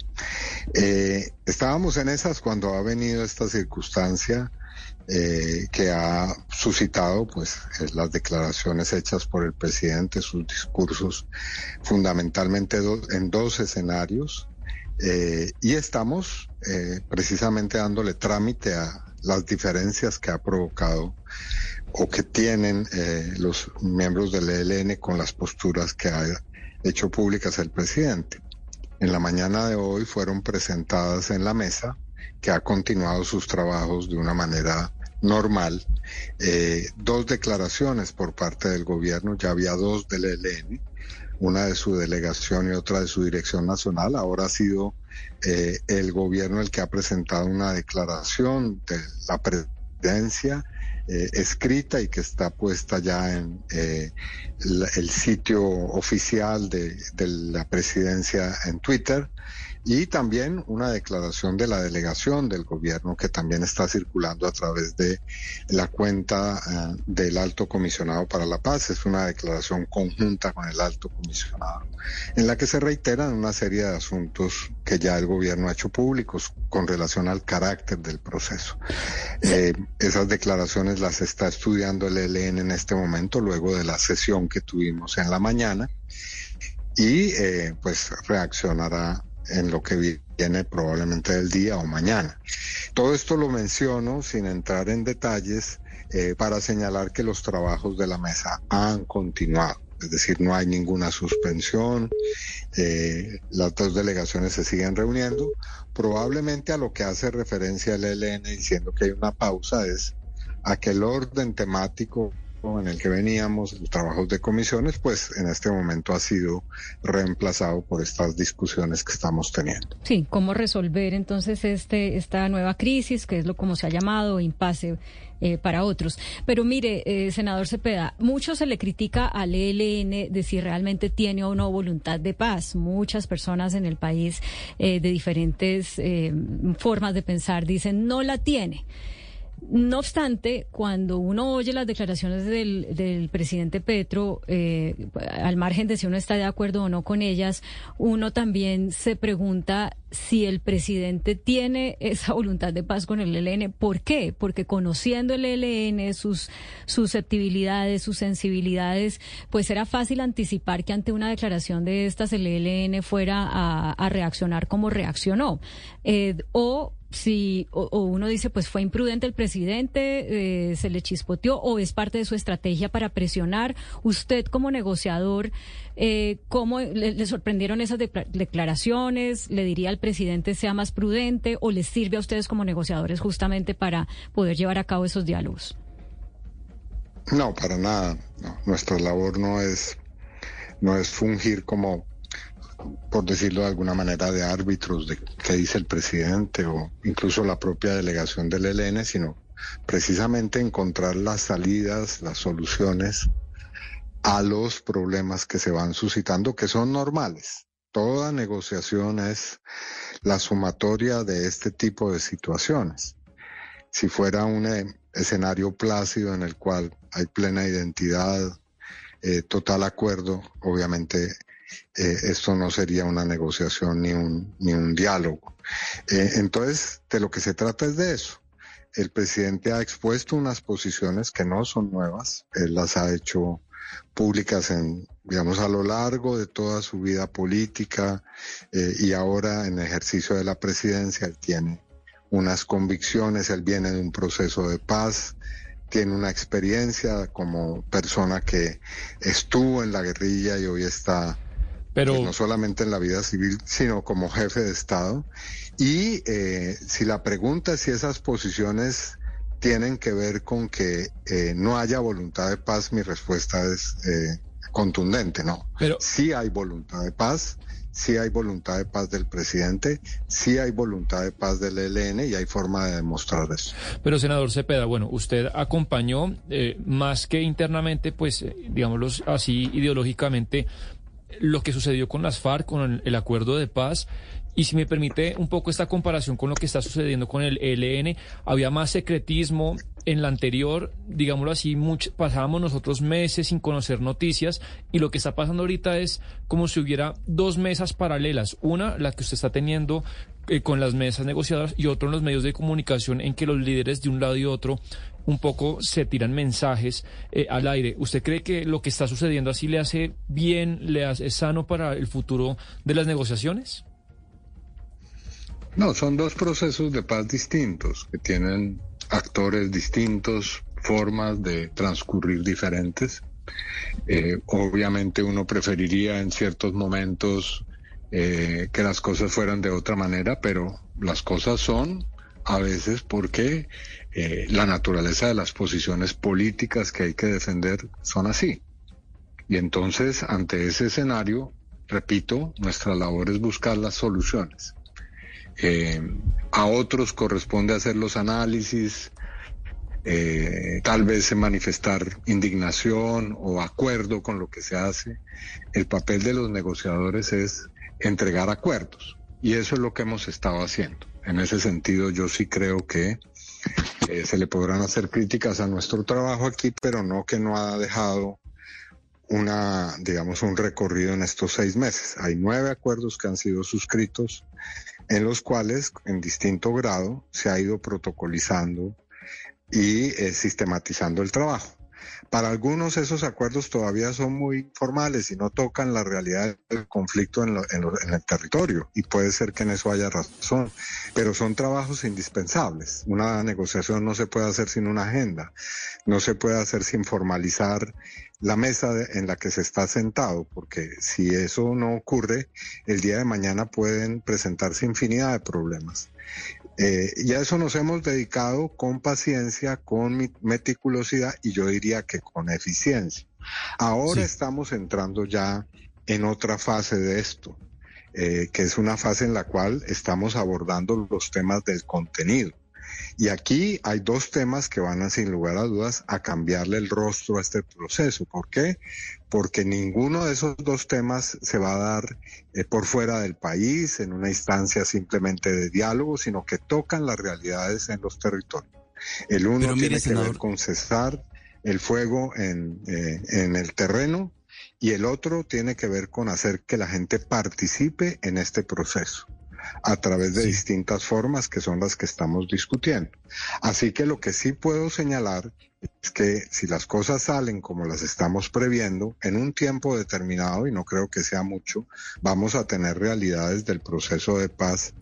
estábamos en esas cuando ha venido esta circunstancia eh, que ha suscitado pues las declaraciones hechas por el presidente, sus discursos fundamentalmente en dos escenarios eh, y estamos eh, precisamente dándole trámite a las diferencias que ha provocado o que tienen los miembros del ELN con las posturas que ha hecho públicas el presidente. En la mañana de hoy fueron presentadas en la mesa que ha continuado sus trabajos de una manera normal. Eh, dos declaraciones por parte del gobierno, ya había dos del ELN, una de su delegación y otra de su dirección nacional. Ahora ha sido eh, el gobierno el que ha presentado una declaración de la presidencia eh, escrita y que está puesta ya en el sitio oficial de la presidencia en Twitter y también una declaración de la delegación del gobierno que también está circulando a través de la cuenta eh, del alto comisionado para la paz. Es una declaración conjunta con el alto comisionado en la que se reiteran una serie de asuntos que ya el gobierno ha hecho públicos con relación al carácter del proceso. Eh, esas declaraciones las está estudiando el ELN en este momento luego de la sesión que tuvimos en la mañana y eh, pues reaccionará en lo que viene probablemente del día o mañana. Todo esto lo menciono sin entrar en detalles eh, para señalar que los trabajos de la mesa han continuado. Es decir, no hay ninguna suspensión, eh, las dos delegaciones se siguen reuniendo. Probablemente a lo que hace referencia el ELN diciendo que hay una pausa es a que el orden temático en el que veníamos, los trabajos de comisiones, pues en este momento ha sido reemplazado por estas discusiones que estamos teniendo. Sí, ¿cómo resolver entonces este esta nueva crisis, que es lo como se ha llamado, impasse eh, para otros. Pero mire, eh, senador Cepeda, mucho se le critica al ELN de si realmente tiene o no voluntad de paz. Muchas personas en el país eh, de diferentes formas de pensar dicen no la tiene. No obstante, cuando uno oye las declaraciones del, presidente Petro, eh, al margen de si uno está de acuerdo o no con ellas, uno también se pregunta si el presidente tiene esa voluntad de paz con el ELN. ¿Por qué? Porque conociendo el ELN, sus susceptibilidades, sus sensibilidades, pues era fácil anticipar que ante una declaración de estas el ELN fuera a, reaccionar como reaccionó. Eh, o si o, uno dice pues fue imprudente el presidente, eh, se le chispoteó o es parte de su estrategia para presionar. Usted como negociador, eh, ¿cómo le, sorprendieron esas declaraciones? ¿Le diría al presidente sea más prudente o les sirve a ustedes como negociadores justamente para poder llevar a cabo esos diálogos? No, para nada. Nuestra labor no es no es fungir como por decirlo de alguna manera, de árbitros de qué dice el presidente o incluso la propia delegación del ELN, sino precisamente encontrar las salidas, las soluciones a los problemas que se van suscitando, que son normales. Toda negociación es la sumatoria de este tipo de situaciones. Si fuera un eh, escenario plácido en el cual hay plena identidad, eh, total acuerdo, obviamente eh, esto no sería una negociación ni un, ni un diálogo. Eh, entonces, de lo que se trata es de eso. El presidente ha expuesto unas posiciones que no son nuevas, él las ha hecho públicas en, digamos, a lo largo de toda su vida política eh, y ahora en ejercicio de la presidencia él tiene unas convicciones, él viene de un proceso de paz, tiene una experiencia como persona que estuvo en la guerrilla y hoy está pero pues no solamente en la vida civil, sino como jefe de Estado. Y eh, si la pregunta es si esas posiciones tienen que ver con que eh, no haya voluntad de paz, mi respuesta es eh, contundente, ¿no? Pero sí hay voluntad de paz sí hay voluntad de paz del presidente, sí hay voluntad de paz del ELN y hay forma de demostrar eso. Pero senador Cepeda, bueno, usted acompañó eh, más que internamente, pues, eh, digámoslo así, ideológicamente, lo que sucedió con las FARC, con el acuerdo de paz y si me permite un poco esta comparación con lo que está sucediendo con el ELN, había más secretismo en la anterior, digámoslo así, pasábamos nosotros meses sin conocer noticias y lo que está pasando ahorita es como si hubiera dos mesas paralelas. Una, la que usted está teniendo eh, con las mesas negociadoras y otro en los medios de comunicación en que los líderes de un lado y otro un poco se tiran mensajes eh, al aire. ¿Usted cree que lo que está sucediendo así le hace bien, le hace sano para el futuro de las negociaciones? No, son dos procesos de paz distintos que tienen actores distintos, formas de transcurrir diferentes. Eh, obviamente uno preferiría en ciertos momentos eh, que las cosas fueran de otra manera, pero las cosas son a veces porque eh, la naturaleza de las posiciones políticas que hay que defender son así. Y entonces, ante ese escenario, repito, nuestra labor es buscar las soluciones. Eh, a otros corresponde hacer los análisis, eh, tal vez manifestar indignación o acuerdo con lo que se hace. El papel de los negociadores es entregar acuerdos y eso es lo que hemos estado haciendo. En ese sentido, yo sí creo que eh, se le podrán hacer críticas a nuestro trabajo aquí, pero no que no ha dejado una, digamos, un recorrido en estos seis meses. Hay nueve acuerdos que han sido suscritos en los cuales en distinto grado se ha ido protocolizando y eh, sistematizando el trabajo. Para algunos esos acuerdos todavía son muy formales y no tocan la realidad del conflicto en, en, el territorio y puede ser que en eso haya razón, pero son trabajos indispensables. Una negociación no se puede hacer sin una agenda, no se puede hacer sin formalizar la mesa en la que se está sentado, porque si eso no ocurre, el día de mañana pueden presentarse infinidad de problemas. Eh, y a eso nos hemos dedicado con paciencia, con meticulosidad y yo diría que con eficiencia. Ahora estamos entrando ya en otra fase de esto, eh, que es una fase en la cual estamos abordando los temas del contenido. Y aquí hay dos temas que van a, sin lugar a dudas, a cambiarle el rostro a este proceso. ¿Por qué? Porque ninguno de esos dos temas se va a dar eh, por fuera del país, en una instancia simplemente de diálogo, sino que tocan las realidades en los territorios. El uno tiene que ver con cesar el fuego en, eh, en el terreno y el otro tiene que ver con hacer que la gente participe en este proceso a través de distintas formas que son las que estamos discutiendo. Así que lo que sí puedo señalar es que si las cosas salen como las estamos previendo, en un tiempo determinado, y no creo que sea mucho, vamos a tener realidades del proceso de paz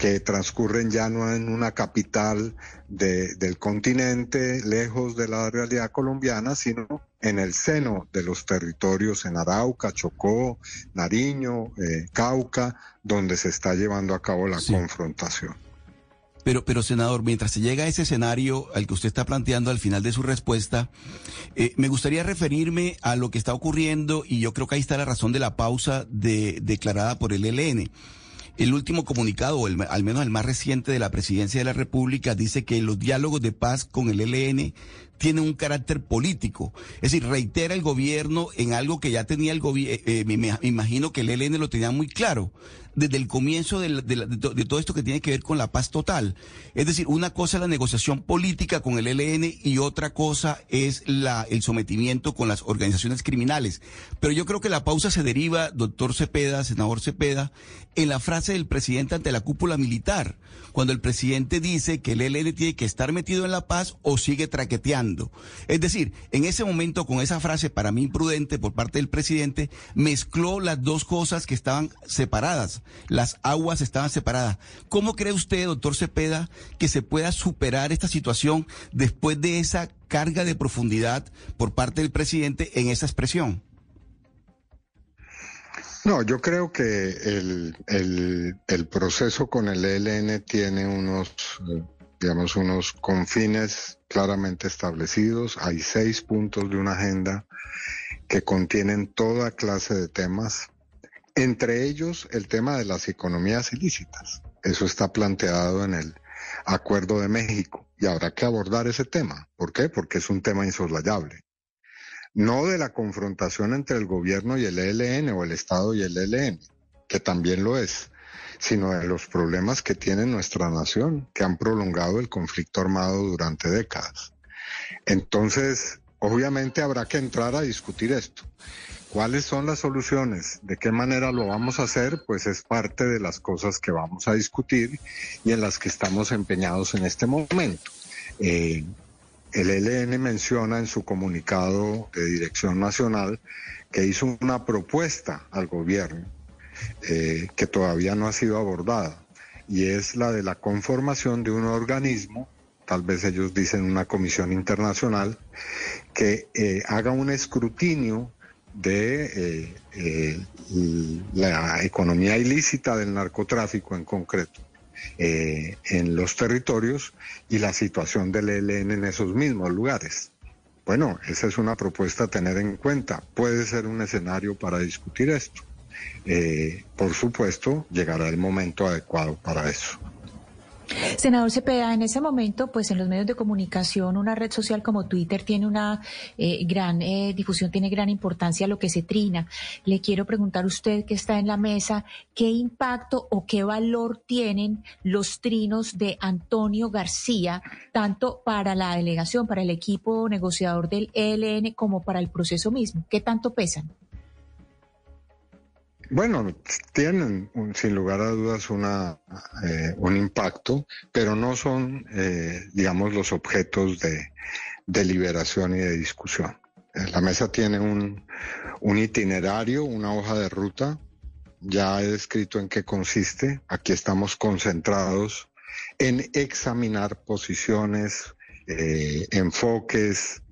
que transcurren ya no en una capital del continente, lejos de la realidad colombiana, sino en el seno de los territorios en Arauca, Chocó, Nariño, eh, Cauca, donde se está llevando a cabo la confrontación. Pero, pero senador, mientras se llega a ese escenario al que usted está planteando al final de su respuesta, eh, me gustaría referirme a lo que está ocurriendo y yo creo que ahí está la razón de la pausa de, declarada por el ELN. El último comunicado, o al menos el más reciente de la Presidencia de la República, dice que los diálogos de paz con el ELN tienen un carácter político. Es decir, reitera el gobierno en algo que ya tenía el gobierno, eh, eh, me, imagino que el ELN lo tenía muy claro desde el comienzo de, todo esto que tiene que ver con la paz total. Es decir, una cosa es la negociación política con el ELN y otra cosa es el sometimiento con las organizaciones criminales. Pero yo creo que la pausa se deriva, doctor Cepeda, senador Cepeda, en la frase del presidente ante la cúpula militar, cuando el presidente dice que el ELN tiene que estar metido en la paz o sigue traqueteando. Es decir, en ese momento, con esa frase para mí imprudente por parte del presidente, mezcló las dos cosas que estaban separadas las aguas estaban separadas. ¿Cómo cree usted, doctor Cepeda, que se pueda superar esta situación después de esa carga de profundidad por parte del presidente en esa expresión? No, yo creo que el, proceso con el ELN tiene unos, eh, digamos, unos confines claramente establecidos. Hay seis puntos de una agenda que contienen toda clase de temas entre ellos el tema de las economías ilícitas. Eso está planteado en el Acuerdo de México y habrá que abordar ese tema. ¿Por qué? Porque es un tema insoslayable. No de la confrontación entre el gobierno y el ELN o el Estado y el ELN, que también lo es, sino de los problemas que tiene nuestra nación, que han prolongado el conflicto armado durante décadas. Entonces, obviamente habrá que entrar a discutir esto. ¿Cuáles son las soluciones? ¿De qué manera lo vamos a hacer? Pues es parte de las cosas que vamos a discutir y en las que estamos empeñados en este momento. Eh, el ELN menciona en su comunicado de Dirección Nacional que hizo una propuesta al gobierno eh, que todavía no ha sido abordada y es la de la conformación de un organismo, tal vez ellos dicen una comisión internacional, que eh, haga un escrutinio de eh, la economía ilícita del narcotráfico en concreto en los territorios y la situación del ELN en esos mismos lugares. Bueno, esa es una propuesta a tener en cuenta. Puede ser un escenario para discutir esto. Eh, por supuesto, llegará el momento adecuado para eso. Senador Cepeda, en ese momento, pues en los medios de comunicación, una red social como Twitter tiene una eh, gran eh, difusión, tiene gran importancia lo que se trina. Le quiero preguntar a usted que está en la mesa, ¿qué impacto o qué valor tienen los trinos de Antonio García, tanto para la delegación, para el equipo negociador del ELN, como para el proceso mismo? ¿Qué tanto pesan? Bueno, tienen sin lugar a dudas una, eh, un impacto, pero no son, eh, digamos, los objetos de deliberación y de discusión. Eh, la mesa tiene un, un itinerario, una hoja de ruta. Ya he descrito en qué consiste. Aquí estamos concentrados en examinar posiciones, enfoques,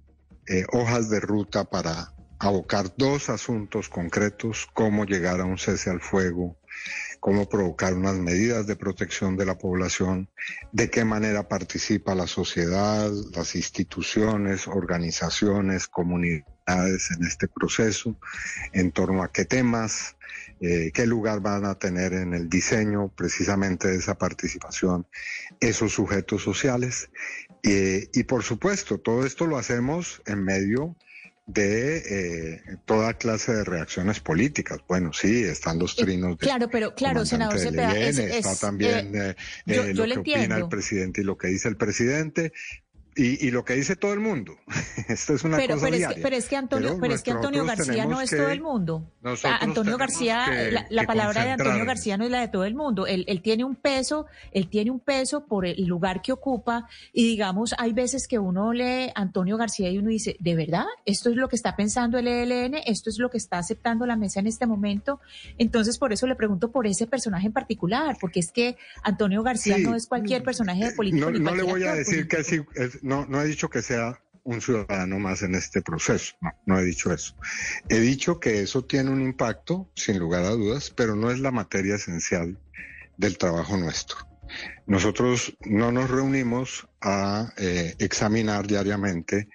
hojas de ruta para abocar dos asuntos concretos, cómo llegar a un cese al fuego, cómo provocar unas medidas de protección de la población, de qué manera participa la sociedad, las instituciones, organizaciones, comunidades en este proceso, en torno a qué temas, eh, qué lugar van a tener en el diseño precisamente de esa participación esos sujetos sociales. y por supuesto, todo esto lo hacemos en medio eh, toda clase de reacciones políticas. Bueno, sí, están los trinos. claro, pero claro, senador Cepeda, está también eh, eh, lo que opina el presidente y lo que dice el presidente, y, lo que dice todo el mundo. Esto es una pero, cosa pero Es que, pero es que Antonio, pero, es que Antonio García no es todo el mundo. Antonio García, la, palabra de Antonio García no es la de todo el mundo. Él, él, tiene un peso, él tiene un peso por el lugar que ocupa y digamos, hay veces que uno lee Antonio García y uno dice, ¿de verdad? ¿Esto es lo que está pensando el ELN? ¿Esto es lo que está aceptando la mesa en este momento? Entonces, por eso le pregunto por ese personaje en particular, porque es que Antonio García no es cualquier personaje de política. No, no le voy a decir que sí, no, no he dicho que sea un ciudadano más en este proceso, no, no he dicho eso. He dicho que eso tiene un impacto, sin lugar a dudas, pero no es la materia esencial del trabajo nuestro. Nosotros no nos reunimos a eh, examinar diariamente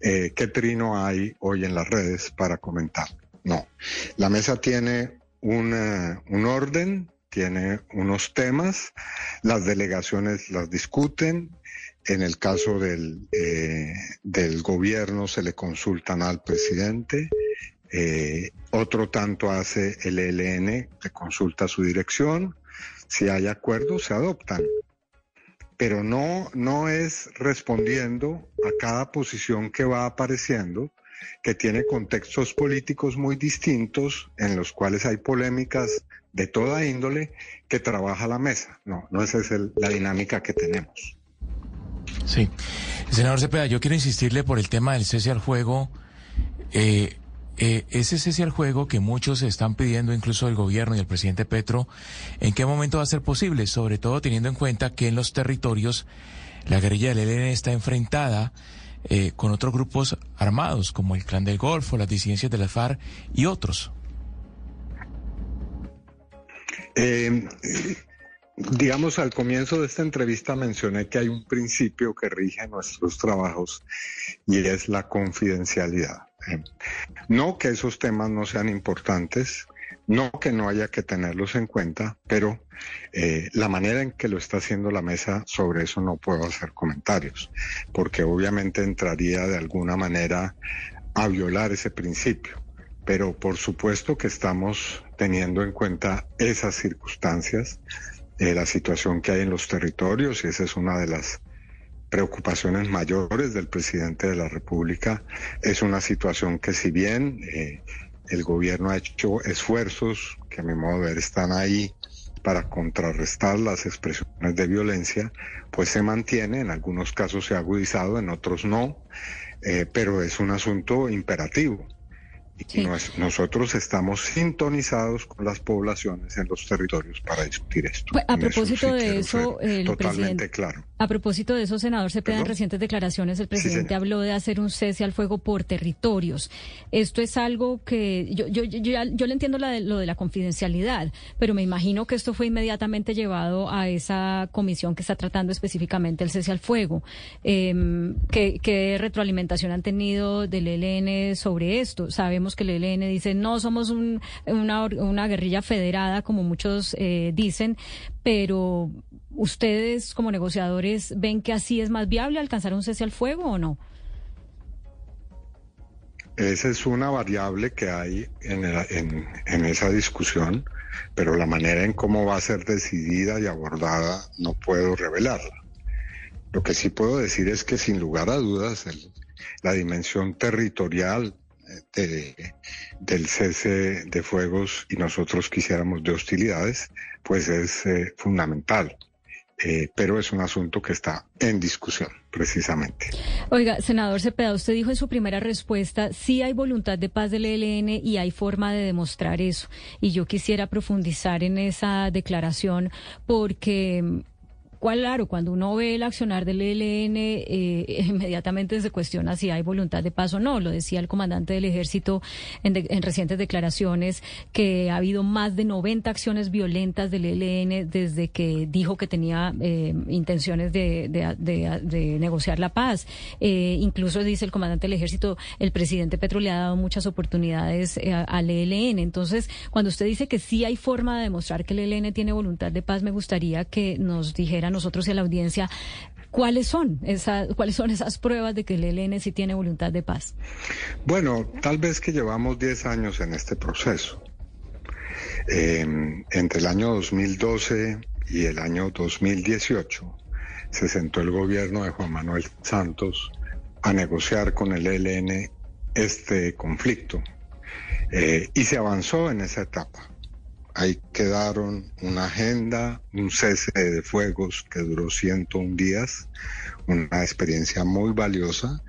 eh, qué trino hay hoy en las redes para comentar. No, la mesa tiene un, eh, un orden, tiene unos temas, las delegaciones las discuten, en el caso del, eh, gobierno se le consultan al presidente. Eh, otro tanto hace el ELN, que consulta su dirección. Si hay acuerdos, se adoptan. Pero no, no es respondiendo a cada posición que va apareciendo, que tiene contextos políticos muy distintos, en los cuales hay polémicas de toda índole, que trabaja la mesa. No, no esa es la dinámica que tenemos. Sí. Senador Cepeda, yo quiero insistirle por el tema del cese al juego. Eh, eh, ese cese al juego que muchos están pidiendo, incluso el gobierno y el presidente Petro, ¿en qué momento va a ser posible? Sobre todo teniendo en cuenta que en los territorios la guerrilla del ELN está enfrentada eh, con otros grupos armados, como el Clan del Golfo, las disidencias de la FARC y otros. Eh, Digamos, al comienzo de esta entrevista mencioné que hay un principio que rige nuestros trabajos y es la confidencialidad. Eh, no que esos temas no sean importantes, No que no haya que tenerlos en cuenta, pero eh, la manera en que lo está haciendo la mesa, sobre eso no puedo hacer comentarios, porque obviamente entraría de alguna manera a violar ese principio. Pero por supuesto que estamos teniendo en cuenta esas circunstancias, la situación que hay en los territorios, y esa es una de las preocupaciones mayores del presidente de la República. Es una situación que si bien eh, el gobierno ha hecho esfuerzos, que a mi modo de ver están ahí para contrarrestar las expresiones de violencia, pues se mantiene, en algunos casos se ha agudizado, en otros no, eh, pero es un asunto imperativo. Y nosotros estamos sintonizados con las poblaciones en los territorios para discutir esto. a propósito de eso, el totalmente claro. A propósito de eso, senador Cepeda, en recientes declaraciones el presidente habló de hacer un cese al fuego por territorios. Esto es algo que yo yo yo, yo le entiendo la de, lo de la confidencialidad, pero me imagino que esto fue inmediatamente llevado a esa comisión que está tratando específicamente el cese al fuego. Eh, ¿qué, ¿Qué retroalimentación han tenido del ELN sobre esto? Sabemos que el ELN dice no somos una, guerrilla federada, como muchos eh, dicen, pero ¿ustedes como negociadores ven que así es más viable alcanzar un cese al fuego o no? Esa es una variable que hay en, en, esa discusión, pero la manera en cómo va a ser decidida y abordada no puedo revelarla. Lo que sí puedo decir es que sin lugar a dudas la dimensión territorial del cese de fuegos y nosotros quisiéramos de hostilidades, pues es eh, fundamental. Eh, pero es un asunto que está en discusión, precisamente. Oiga, senador Cepeda, usted dijo en su primera respuesta, sí hay voluntad de paz del ELN y hay forma de demostrar eso. Y yo quisiera profundizar en esa declaración porque Claro, cuando uno ve el accionar del ELN, eh, inmediatamente se cuestiona si hay voluntad de paz o no. Lo decía el comandante del ejército en, recientes declaraciones que ha habido más de 90 acciones violentas del ELN desde que dijo que tenía eh, intenciones de, negociar la paz. Eh, incluso dice el comandante del ejército, el presidente Petro le ha dado muchas oportunidades al ELN. Entonces, cuando usted dice que sí hay forma de demostrar que el ELN tiene voluntad de paz, me gustaría que nos nosotros y a la audiencia ¿Cuáles son, esas, ¿Cuáles son esas pruebas de que el ELN sí tiene voluntad de paz? Bueno, tal vez que llevamos 10 años en este proceso. Em, entre el año 2012 y el año 2018 se sentó el gobierno de Juan Manuel Santos a negociar con el ELN este conflicto eh, y se avanzó en esa etapa. Ahí quedaron una agenda, un cese de fuegos que duró 101 días, una experiencia muy valiosa,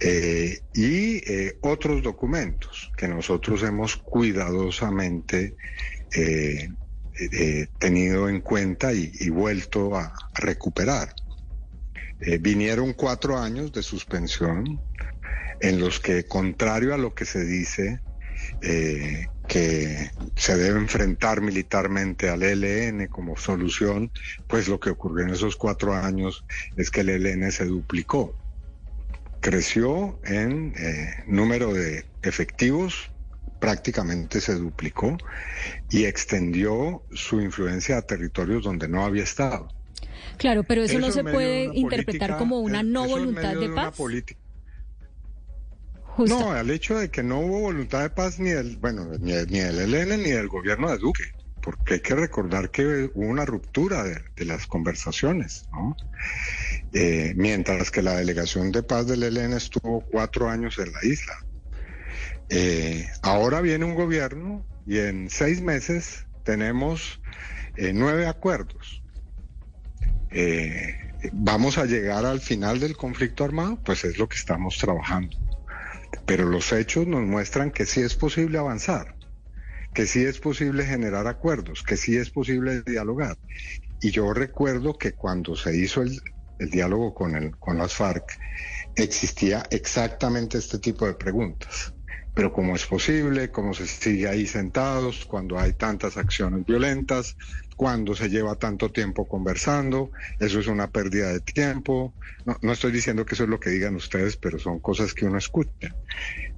eh, y eh, otros documentos que nosotros hemos cuidadosamente eh, tenido en cuenta y, vuelto a, recuperar. vinieron cuatro años de suspensión en los que, contrario a lo que se dice, que se debe enfrentar militarmente al ELN como solución, pues lo que ocurrió en esos cuatro años es que el ELN se duplicó. Creció en eh, número de efectivos, prácticamente se duplicó y extendió su influencia a territorios donde no había estado. Claro, pero eso, no se puede interpretar como una no voluntad de paz. No, al hecho de que no hubo voluntad de paz ni del, bueno, ni, del ELN ni del gobierno de Duque, porque hay que recordar que hubo una ruptura de, las conversaciones, ¿no? Eh, mientras que la delegación de paz del ELN estuvo cuatro años en la isla. Eh, ahora viene un gobierno y en seis meses tenemos eh, nueve acuerdos. ¿Vamos a llegar al final del conflicto armado? Pues es lo que estamos trabajando. Pero los hechos nos muestran que sí es posible avanzar, que sí es posible generar acuerdos, que sí es posible dialogar. Y yo recuerdo que cuando se hizo el, diálogo con, el, con las FARC, existía exactamente este tipo de preguntas. Pero ¿cómo es posible? ¿Cómo se sigue ahí sentados cuando hay tantas acciones violentas? cuando se lleva tanto tiempo conversando, eso es una pérdida de tiempo. No, estoy diciendo que eso es lo que digan ustedes, pero son cosas que uno escucha.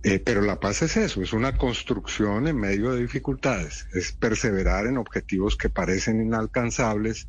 Eh, pero la paz es eso, es una construcción en medio de dificultades, es perseverar en objetivos que parecen inalcanzables,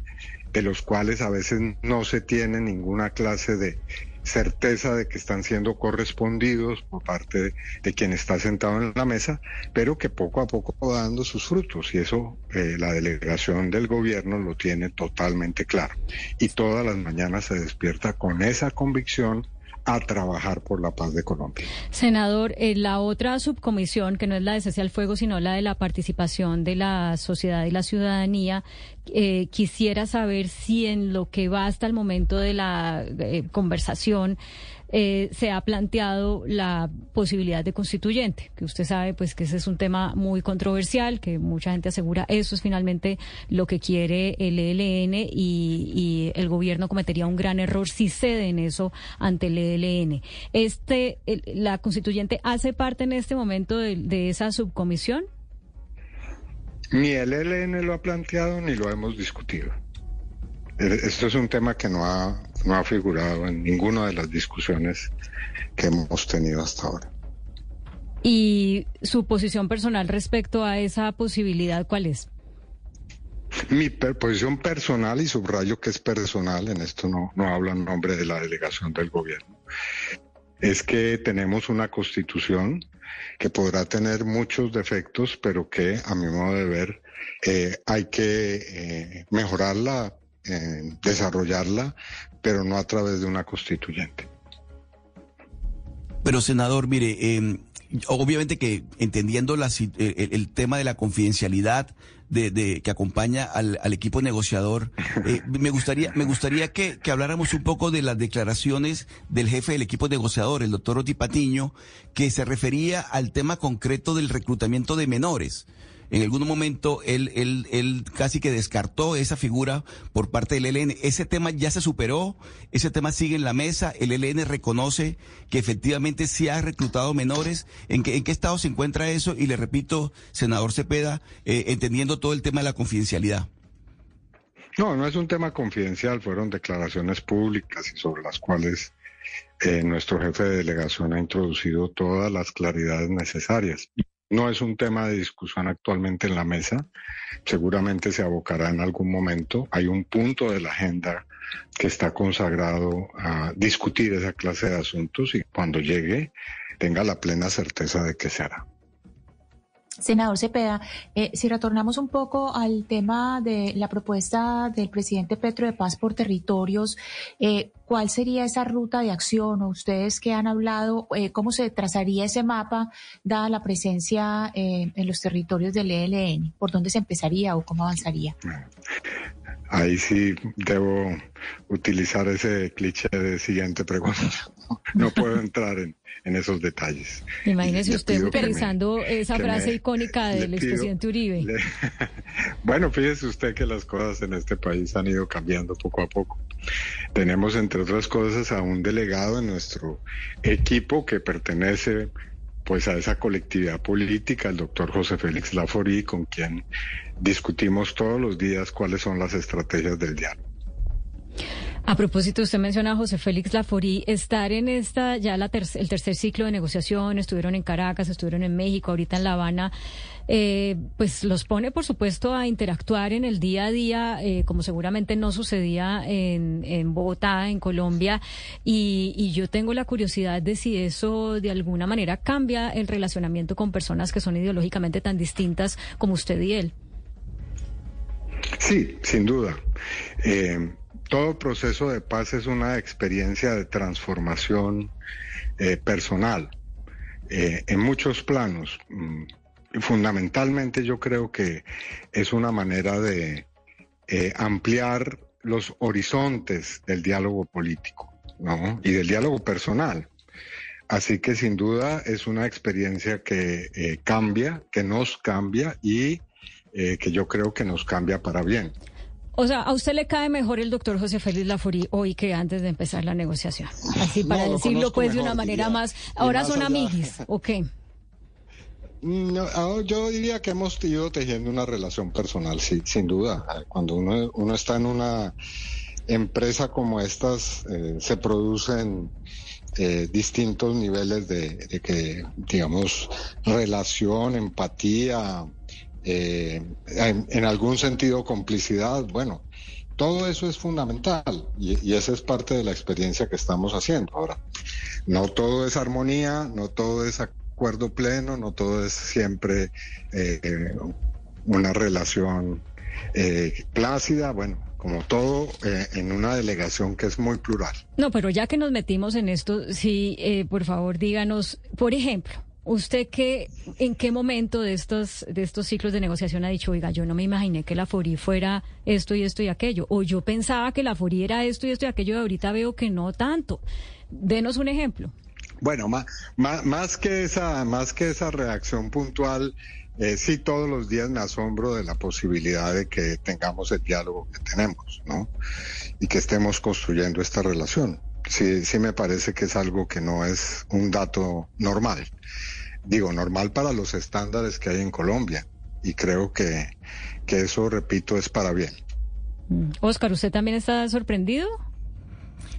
de los cuales a veces no se tiene ninguna clase de certeza de que están siendo correspondidos por parte de, quien está sentado en la mesa, pero que poco a poco va dando sus frutos y eso eh, la delegación del gobierno lo tiene totalmente claro. Y todas las mañanas se despierta con esa convicción a trabajar por la paz de Colombia. Senador, eh, la otra subcomisión, que no es la de cese al fuego, sino la de la participación de la sociedad y la ciudadanía, eh, quisiera saber si en lo que va hasta el momento de la eh, conversación eh, se ha planteado la posibilidad de constituyente, que usted sabe pues que ese es un tema muy controversial, que mucha gente asegura eso es finalmente lo que quiere el ELN y, el gobierno cometería un gran error si cede en eso ante el ELN. Este, ¿La constituyente hace parte en este momento de, esa subcomisión? Ni el ELN lo ha planteado ni lo hemos discutido. Esto es un tema que no ha no ha figurado en ninguna de las discusiones que hemos tenido hasta ahora. ¿Y su posición personal respecto a esa posibilidad cuál es? Mi posición personal, y subrayo que es personal, en esto no, no hablo en nombre de la delegación del gobierno, es que tenemos una constitución que podrá tener muchos defectos, pero que a mi modo de ver eh, hay que eh, mejorarla, eh, desarrollarla, pero no a través de una constituyente. Pero senador, mire, em, obviamente que entendiendo eh, el, tema de la confidencialidad de, que acompaña al, equipo negociador, eh, me gustaría, me gustaría que, que, habláramos un poco de las declaraciones del jefe del equipo negociador, el doctor Oti Patiño, que se refería al tema concreto del reclutamiento de menores en algún momento él, él, él casi que descartó esa figura por parte del ELN. Ese tema ya se superó, ese tema sigue en la mesa, el ELN reconoce que efectivamente se ha reclutado menores. ¿En qué, en qué estado se encuentra eso? Y le repito, senador Cepeda, eh, entendiendo todo el tema de la confidencialidad. No, no es un tema confidencial, fueron declaraciones públicas y sobre las cuales eh, nuestro jefe de delegación ha introducido todas las claridades necesarias. No es un tema de discusión actualmente en la mesa, seguramente se abocará en algún momento. Hay un punto de la agenda que está consagrado a discutir esa clase de asuntos y cuando llegue tenga la plena certeza de que se hará. Senador Cepeda, eh, si retornamos un poco al tema de la propuesta del presidente Petro de paz por territorios, eh, ¿cuál sería esa ruta de acción? O ustedes que han hablado, eh, ¿cómo se trazaría ese mapa dada la presencia en los territorios del ELN? ¿Por dónde se empezaría o cómo avanzaría? Ahí sí debo utilizar ese cliché de siguiente pregunta. No puedo entrar en, esos detalles. Imagínese usted utilizando esa frase icónica del expresidente Uribe. bueno, fíjese usted que las cosas en este país han ido cambiando poco a poco. Tenemos, entre otras cosas, a un delegado en nuestro equipo que pertenece pues a esa colectividad política, el doctor José Félix Laforí, con quien discutimos todos los días cuáles son las estrategias del diálogo. A propósito, usted menciona a José Félix Laforí, estar en esta, ya la el tercer ciclo de negociación, estuvieron en Caracas, estuvieron en México, ahorita en La Habana, eh, pues los pone, por supuesto, a interactuar en el día a día, eh, como seguramente no sucedía en, en Bogotá, en Colombia, y, yo tengo la curiosidad de si eso de alguna manera cambia el relacionamiento con personas que son ideológicamente tan distintas como usted y él. Sí, sin duda. Eh, todo proceso de paz es una experiencia de transformación eh, personal en muchos planos. Mm, fundamentalmente yo creo que es una manera de eh, ampliar los horizontes del diálogo político y del diálogo personal. Así que sin duda es una experiencia que cambia, que nos cambia y que yo creo que nos cambia para bien. O sea, ¿a usted le cae mejor el doctor José Félix Laforí hoy que antes de empezar la negociación? Así para decirlo pues de una manera más... Ahora son amiguis, ¿ok? Ah, yo diría que hemos ido tejiendo una relación personal, sí, sin duda. Cuando uno, uno está en una empresa como estas, eh, se producen eh, distintos niveles de, que, digamos, relación, empatía, eh, en, algún sentido complicidad. Bueno, todo eso es fundamental y, y, esa es parte de la experiencia que estamos haciendo. Ahora, no todo es armonía, no todo es acuerdo pleno, no todo es siempre eh, una relación eh, plácida, bueno, como todo eh, en una delegación que es muy plural. No, pero ya que nos metimos en esto, sí, por favor díganos, por ejemplo, ¿Usted qué, en qué momento de estos, de estos ciclos de negociación ha dicho, oiga, yo no me imaginé que la FORI fuera esto y esto y aquello? O yo pensaba que la FORI era esto y esto y aquello y ahorita veo que no tanto. Denos un ejemplo. Bueno, más, más, que esa, más que esa reacción puntual, eh, sí todos los días me asombro de la posibilidad de que tengamos el diálogo que tenemos, ¿no? Y que estemos construyendo esta relación. Sí, sí me parece que es algo que no es un dato normal. Digo, normal para los estándares que hay en Colombia. Y creo que, que eso, repito, es para bien. Oscar, ¿usted también está sorprendido?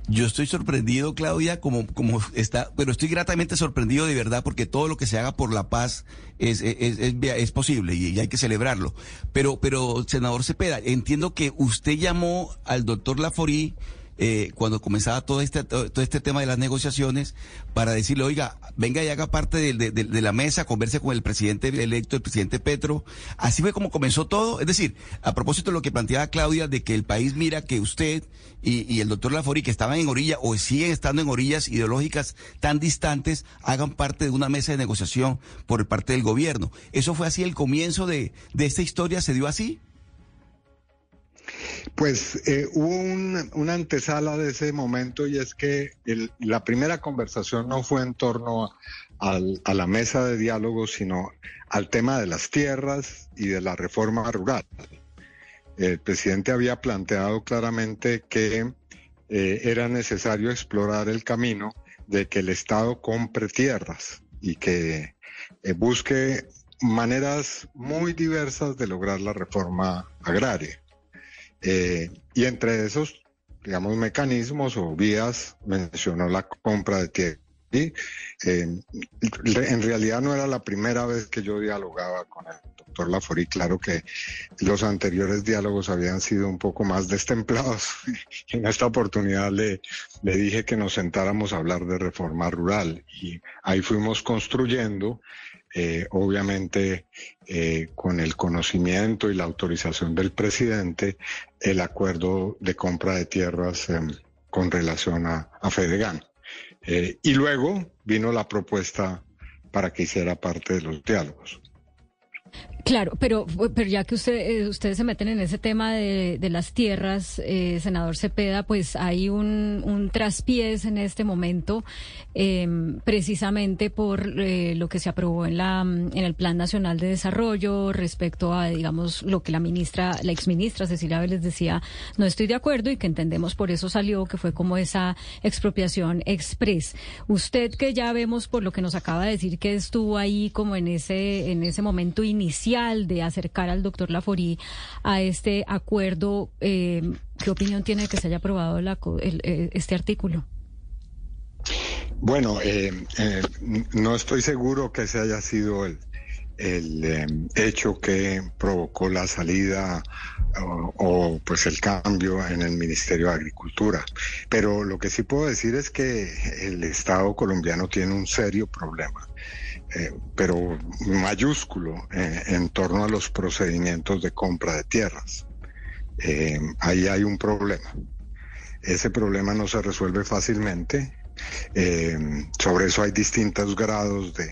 Yo estoy sorprendido, Claudia, como, como está, pero estoy gratamente sorprendido de verdad porque todo lo que se haga por la paz es, es, es, es posible y, hay que celebrarlo. Pero, pero, senador Cepeda, entiendo que usted llamó al doctor Laforí eh, cuando comenzaba todo este, todo, este tema de las negociaciones para decirle, oiga, venga y haga parte de, de, la mesa, converse con el presidente electo, el presidente Petro. Así fue como comenzó todo. Es decir, a propósito de lo que planteaba Claudia, de que el país mira que usted y, y el doctor Lafori, que estaban en orilla o siguen estando en orillas ideológicas tan distantes, hagan parte de una mesa de negociación por parte del gobierno. ¿Eso fue así el comienzo de, de esta historia? ¿Se dio así? Pues eh, hubo una antesala de ese momento y es que la primera conversación no fue en torno a la mesa de diálogo, sino al tema de las tierras y de la reforma rural. El presidente había planteado claramente que eh, era necesario explorar el camino de que el Estado compre tierras y que eh, busque maneras muy diversas de lograr la reforma agraria. Eh, y entre esos, digamos, mecanismos o vías mencionó la compra de tierra. Y, eh, en realidad no era la primera vez que yo dialogaba con el doctor Lafori. Claro que los anteriores diálogos habían sido un poco más destemplados. en esta oportunidad le, le dije que nos sentáramos a hablar de reforma rural y ahí fuimos construyendo eh, obviamente eh, con el conocimiento y la autorización del presidente, el acuerdo de compra de tierras em, con relación a, a Fedegan. Eh, y luego vino la propuesta para que hiciera parte de los diálogos. Claro, pero, pero ya que usted, eh, ustedes se meten en ese tema de, las tierras, eh, senador Cepeda, pues hay un, un traspiés en este momento, em, precisamente por eh, lo que se aprobó en la en el Plan Nacional de Desarrollo respecto a, digamos, lo que la ministra, la exministra Cecilia Vélez decía, no estoy de acuerdo y que entendemos por eso salió, que fue como esa expropiación express. Usted que ya vemos por lo que nos acaba de decir que estuvo ahí como en ese en ese momento inicial de acercar al doctor Laforí a este acuerdo. Eh, ¿Qué opinión tiene de que se haya aprobado eh, este artículo? Bueno, eh, no estoy seguro que ese haya sido el, el hecho que provocó la salida o, o, pues el cambio en el Ministerio de Agricultura. Pero lo que sí puedo decir es que el Estado colombiano tiene un serio problema eh, pero mayúsculo eh, en torno a los procedimientos de compra de tierras. Eh, ahí hay un problema. Ese problema no se resuelve fácilmente. sobre eso hay distintos grados de,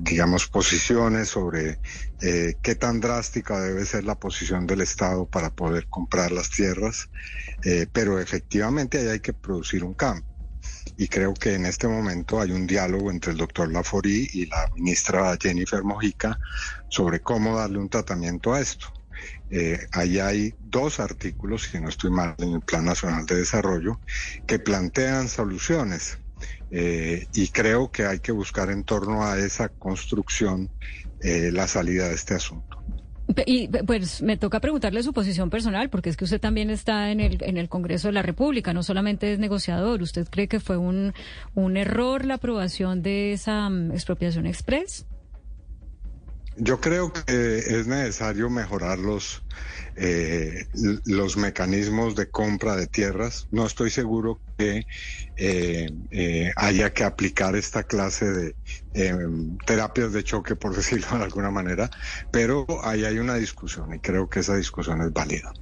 digamos, posiciones sobre qué tan drástica debe ser la posición del Estado para poder comprar las tierras, pero efectivamente ahí hay que producir un cambio y creo que en este momento hay un diálogo entre el doctor Laforí y la ministra Jennifer Mojica sobre cómo darle un tratamiento a esto. Eh, ahí hay dos artículos, si no estoy mal, en el Plan Nacional de Desarrollo, que plantean soluciones. eh, y creo que hay que buscar en torno a esa construcción eh, la salida de este asunto. Y pues me toca preguntarle su posición personal, porque es que usted también está en el, en el Congreso de la República, no solamente es negociador. ¿Usted cree que fue un, un error la aprobación de esa um, expropiación express? Yo creo que es necesario mejorar los, eh, los mecanismos de compra de tierras. No estoy seguro que eh, eh, haya que aplicar esta clase de terapias de choque, por decirlo de alguna manera, pero ahí hay una discusión y creo que esa discusión es válida.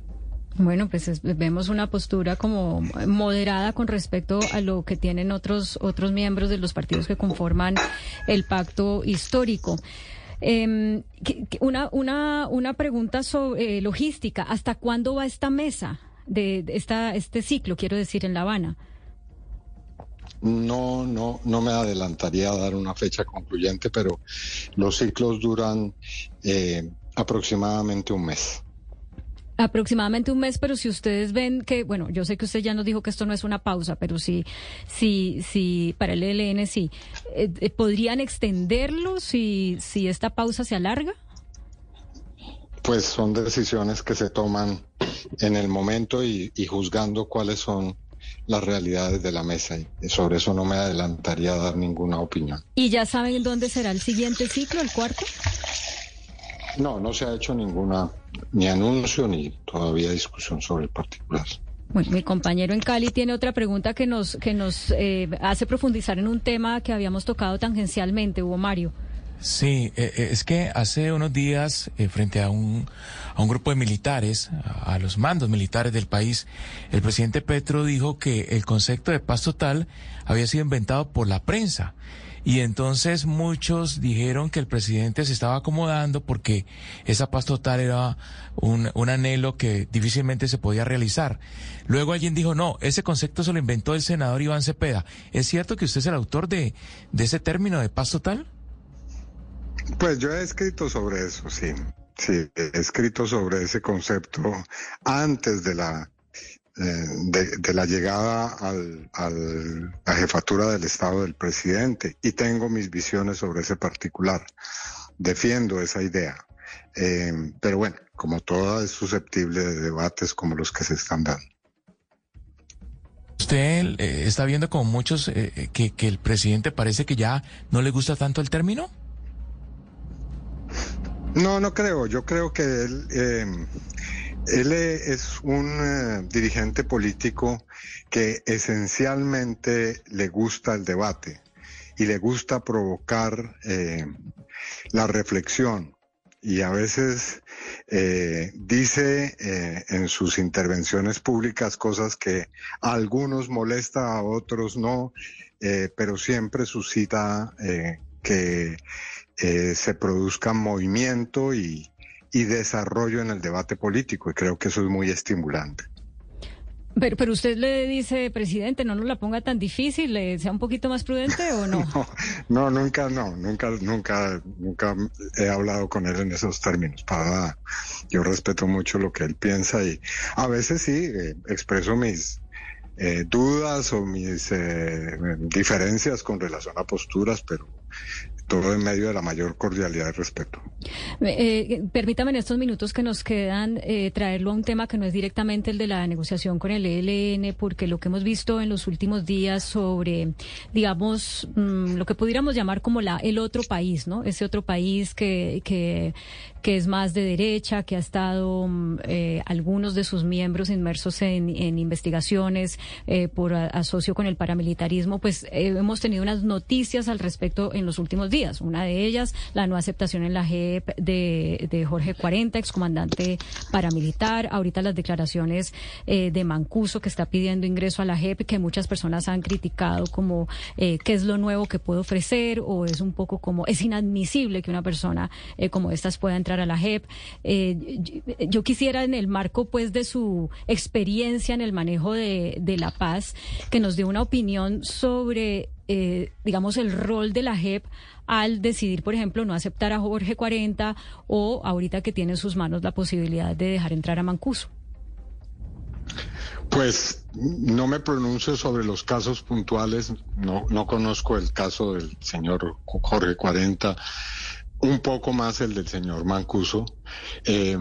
Bueno, pues vemos una postura como moderada con respecto a lo que tienen otros otros miembros de los partidos que conforman el pacto histórico. Eh, una, una, una pregunta sobre eh, logística. ¿Hasta cuándo va esta mesa de, esta, este ciclo, quiero decir, en La Habana? No, no, no me adelantaría a dar una fecha concluyente, pero los ciclos duran eh, aproximadamente un mes. Aproximadamente un mes, pero si ustedes ven que, bueno, yo sé que usted ya nos dijo que esto no es una pausa, pero si, si, si para el ELN sí, eh, eh, ¿podrían extenderlo si, si esta pausa se alarga? Pues son decisiones que se toman en el momento y, y juzgando cuáles son las realidades de la mesa y sobre eso no me adelantaría a dar ninguna opinión. ¿Y ya saben dónde será el siguiente ciclo, el cuarto? No, no se ha hecho ninguna ni anuncio ni todavía discusión sobre el particular. Bueno, mi compañero en Cali tiene otra pregunta que nos que nos eh, hace profundizar en un tema que habíamos tocado tangencialmente, Hugo Mario. Sí, eh, eh, es que hace unos días, frente a un, a un grupo de militares, a, los mandos militares del país, el presidente Petro dijo que el concepto de paz total había sido inventado por la prensa y entonces muchos dijeron que el presidente se estaba acomodando porque esa paz total era un, un, anhelo que difícilmente se podía realizar. Luego alguien dijo, no, ese concepto se lo inventó el senador Iván Cepeda. ¿Es cierto que usted es el autor de, de ese término de paz total? Pues yo he escrito sobre eso, sí. Sí, he escrito sobre ese concepto antes de la de, de, la llegada al, al, la jefatura del Estado del presidente y tengo mis visiones sobre ese particular. Defiendo esa idea. Eh, pero bueno, como toda es susceptible de debates como los que se están dando. ¿Usted eh, está viendo como muchos eh, que, que el presidente parece que ya no le gusta tanto el término? No, no creo. Yo creo que él eh, es un eh, dirigente político que esencialmente le gusta el debate y le gusta provocar eh, la reflexión. Y a veces eh, dice en sus intervenciones públicas cosas que a algunos molesta, a otros no, pero siempre suscita que se produzca movimiento y, y desarrollo en el debate político y creo que eso es muy estimulante. Pero, pero usted le dice, presidente, no nos la ponga tan difícil, sea un poquito más prudente o no? no, no, nunca, no, nunca, nunca, nunca he hablado con él en esos términos, para nada. Yo respeto mucho lo que él piensa y a veces sí, eh, expreso mis eh, dudas o mis eh, diferencias con relación a posturas, pero todo en medio de la mayor cordialidad y respeto. Eh, permítame en estos minutos que nos quedan eh, traerlo a un tema que no es directamente el de la negociación con el ELN, porque lo que hemos visto en los últimos días sobre, digamos, mm, lo que pudiéramos llamar como la el otro país, ¿no? Ese otro país que, que, que es más de derecha, que ha estado mm, eh, algunos de sus miembros inmersos en, en investigaciones eh, por asocio con el paramilitarismo, pues eh, hemos tenido unas noticias al respecto en los últimos días. Una de ellas, la no aceptación en la JEP de, de Jorge 40, excomandante paramilitar. Ahorita las declaraciones eh, de Mancuso, que está pidiendo ingreso a la JEP, que muchas personas han criticado como eh, qué es lo nuevo que puede ofrecer o es un poco como es inadmisible que una persona eh, como estas pueda entrar a la JEP. Eh, yo quisiera en el marco pues de su experiencia en el manejo de, la paz que nos dé una opinión sobre eh, digamos, el rol de la JEP al decidir, por ejemplo, no aceptar a Jorge 40 o ahorita que tiene en sus manos la posibilidad de dejar entrar a Mancuso? Pues no me pronuncio sobre los casos puntuales, no, no conozco el caso del señor Jorge 40, un poco más el del señor Mancuso, eh,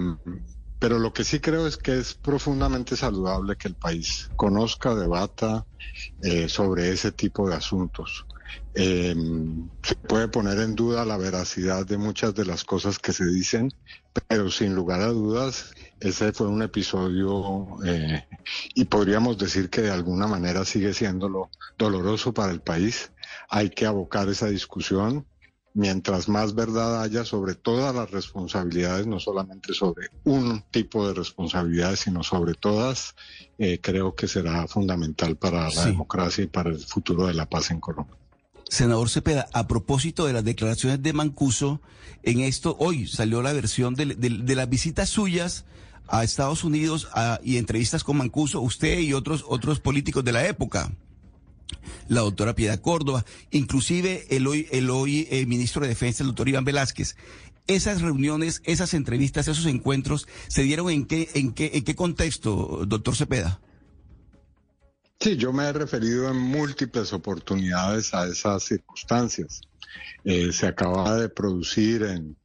pero lo que sí creo es que es profundamente saludable que el país conozca, debata eh, sobre ese tipo de asuntos. Eh, se puede poner en duda la veracidad de muchas de las cosas que se dicen, pero sin lugar a dudas ese fue un episodio eh, y podríamos decir que de alguna manera sigue siendo doloroso para el país. Hay que abocar esa discusión mientras más verdad haya sobre todas las responsabilidades, no solamente sobre un tipo de responsabilidades, sino sobre todas, eh, creo que será fundamental para la democracia y para el futuro de la paz en Colombia. Senador Cepeda, a propósito de las declaraciones de Mancuso, en esto hoy salió la versión de, de las visitas suyas a Estados Unidos y entrevistas con Mancuso, usted y otros, otros políticos de la época. La doctora Piedad Córdoba, inclusive el hoy, el hoy eh, ministro de Defensa, el doctor Iván Velázquez. Esas reuniones, esas entrevistas, esos encuentros, ¿se dieron en qué, en qué, en qué contexto, doctor Cepeda? Sí, yo me he referido en múltiples oportunidades a esas circunstancias. Eh, se acaba de producir en,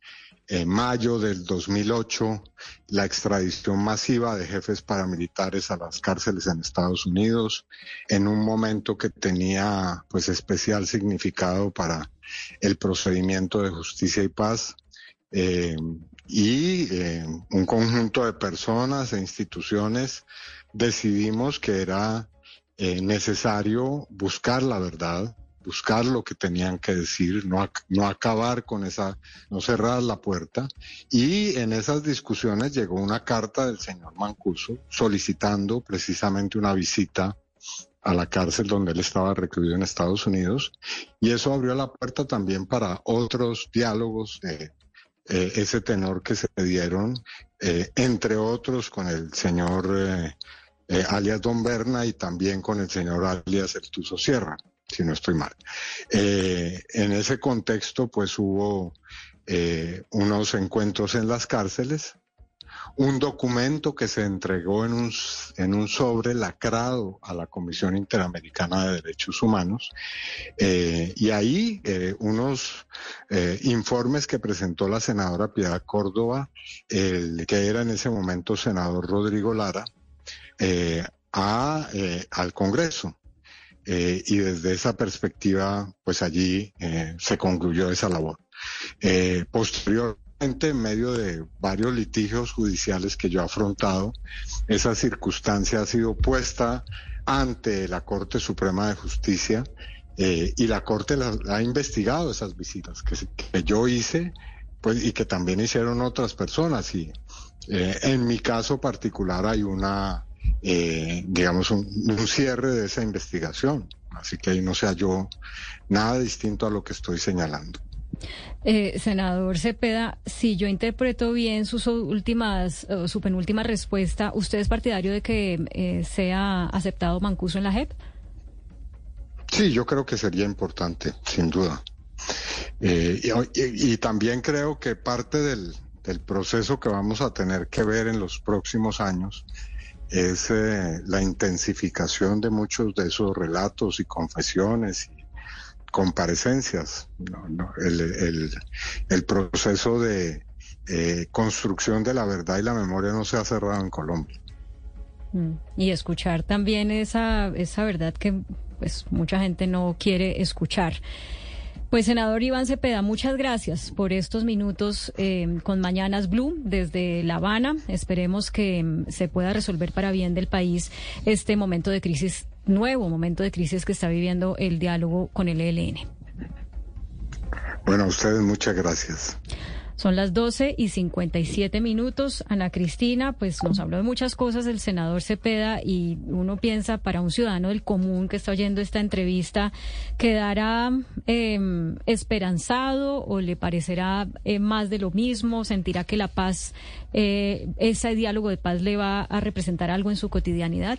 en mayo del 2008 la extradición masiva de jefes paramilitares a las cárceles en Estados Unidos en un momento que tenía pues especial significado para el procedimiento de justicia y paz eh, y eh, un conjunto de personas e instituciones decidimos que era eh, necesario buscar la verdad buscar lo que tenían que decir, no, acabar con esa, no cerrar la puerta. Y en esas discusiones llegó una carta del señor Mancuso solicitando precisamente una visita a la cárcel donde él estaba recluido en Estados Unidos. Y eso abrió la puerta también para otros diálogos de eh, ese tenor que se dieron, eh, entre otros con el señor eh, alias Don Berna y también con el señor alias El Tuso Sierra si no estoy mal. Eh, en ese contexto, pues hubo eh, unos encuentros en las cárceles, un documento que se entregó en un, en un sobre lacrado a la Comisión Interamericana de Derechos Humanos, eh, y ahí unos informes que presentó la senadora Piedad Córdoba, el que era en ese momento senador Rodrigo Lara, a, al Congreso. Eh, y desde esa perspectiva, pues allí eh, se concluyó esa labor. Eh, posteriormente, en medio de varios litigios judiciales que yo he afrontado, esa circunstancia ha sido puesta ante la Corte Suprema de Justicia y la Corte la, ha investigado esas visitas que, que, yo hice pues, y que también hicieron otras personas. Y en mi caso particular hay una eh, digamos, un, cierre de esa investigación. Así que ahí no se halló nada distinto a lo que estoy señalando. Eh, senador Cepeda, si yo interpreto bien sus últimas, su penúltima respuesta, ¿usted es partidario de que eh, sea aceptado Mancuso en la JEP? Sí, yo creo que sería importante, sin duda. Eh, y, y, también creo que parte del, del proceso que vamos a tener que ver en los próximos años es eh, la intensificación de muchos de esos relatos y confesiones y comparecencias. el, proceso de eh, construcción de la verdad y la memoria no se ha cerrado en Colombia. Mm. Y escuchar también esa, esa verdad que pues mucha gente no quiere escuchar. Pues senador Iván Cepeda, muchas gracias por estos minutos eh, con Mañanas Blue desde La Habana. Esperemos que mm, se pueda resolver para bien del país este momento de crisis, nuevo momento de crisis que está viviendo el diálogo con el ELN. Bueno, a ustedes muchas gracias. Son las 12 y 57 minutos. Ana Cristina, pues nos habló de muchas cosas el senador Cepeda y uno piensa para un ciudadano del común que está oyendo esta entrevista, ¿quedará em, esperanzado o le parecerá eh, más de lo mismo? ¿Sentirá que la paz, eh, ese diálogo de paz le va a representar algo en su cotidianidad?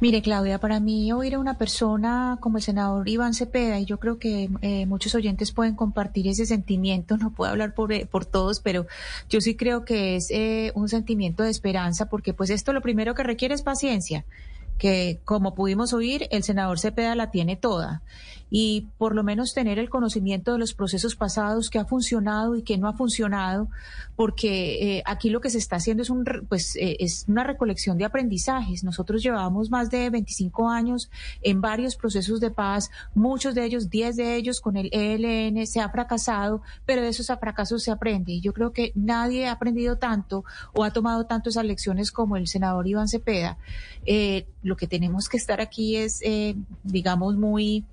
Mire, Claudia, para mí oír a una persona como el senador Iván Cepeda, y yo creo que eh, muchos oyentes pueden compartir ese sentimiento, no puedo hablar por, eh, por todos, pero yo sí creo que es eh, un sentimiento de esperanza, porque pues esto lo primero que requiere es paciencia que como pudimos oír, el senador Cepeda la tiene toda y por lo menos tener el conocimiento de los procesos pasados, que ha funcionado y que no ha funcionado, porque eh, aquí lo que se está haciendo es, un, pues, eh, es una recolección de aprendizajes. Nosotros llevamos más de 25 años en varios procesos de paz, muchos de ellos, 10 de ellos con el ELN, se ha fracasado, pero de esos fracasos se aprende. Y yo creo que nadie ha aprendido tanto o ha tomado tanto esas lecciones como el senador Iván Cepeda. Eh, lo que tenemos que estar aquí es, digamos, muy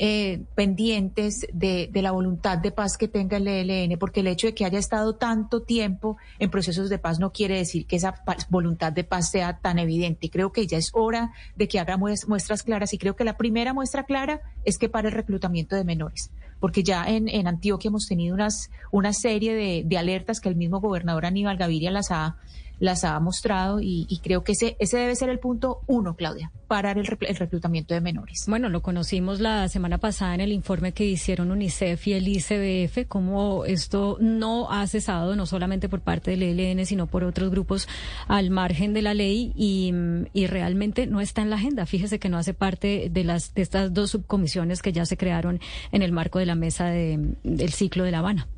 eh, pendientes de, la voluntad de paz que tenga el ELN, porque el hecho de que haya estado tanto tiempo en procesos de paz no quiere decir que esa voluntad de paz sea tan evidente. Creo que ya es hora de que haga muestras claras y creo que la primera muestra clara es que para el reclutamiento de menores, porque ya en, Antioquia hemos tenido unas, una serie de, de alertas que el mismo gobernador Aníbal Gaviria las ha las ha mostrado y, creo que ese, ese debe ser el punto uno, Claudia, parar el, reclutamiento de menores. Bueno, lo conocimos la semana pasada en el informe que hicieron UNICEF y el ICBF, cómo esto no ha cesado, no solamente por parte del ELN, sino por otros grupos al margen de la ley y, y realmente no está en la agenda. Fíjese que no hace parte de, las, de estas dos subcomisiones que ya se crearon en el marco de la mesa de, del ciclo de La Habana.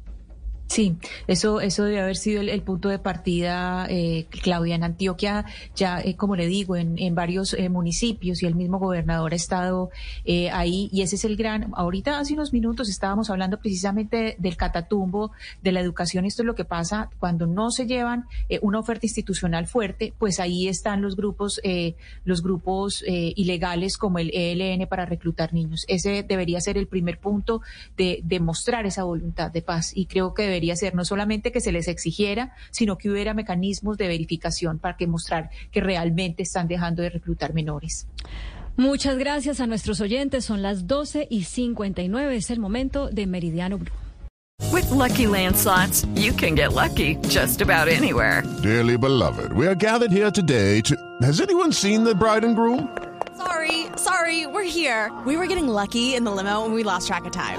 Sí, eso, eso debe haber sido el, punto de partida, eh, Claudia, en Antioquia, ya eh, como le digo, en, varios eh, municipios y el mismo gobernador ha estado eh, ahí y ese es el gran, ahorita hace unos minutos estábamos hablando precisamente del catatumbo, de la educación, esto es lo que pasa cuando no se llevan una oferta institucional fuerte, pues ahí están los grupos, los grupos ilegales como el ELN para reclutar niños. Ese debería ser el primer punto de demostrar esa voluntad de paz y creo que debería ser no solamente que se les exigiera, sino que hubiera mecanismos de verificación para que mostrar que realmente están dejando de reclutar menores. Muchas gracias a nuestros oyentes. Son las 12 y 59. Es el momento de Meridiano Blue. With lucky landslots, you can get lucky just about anywhere. Dearly beloved, we are gathered here today to. Has anyone seen the bride and groom? Sorry, sorry, we're here. We were getting lucky in the limo and we lost track of time.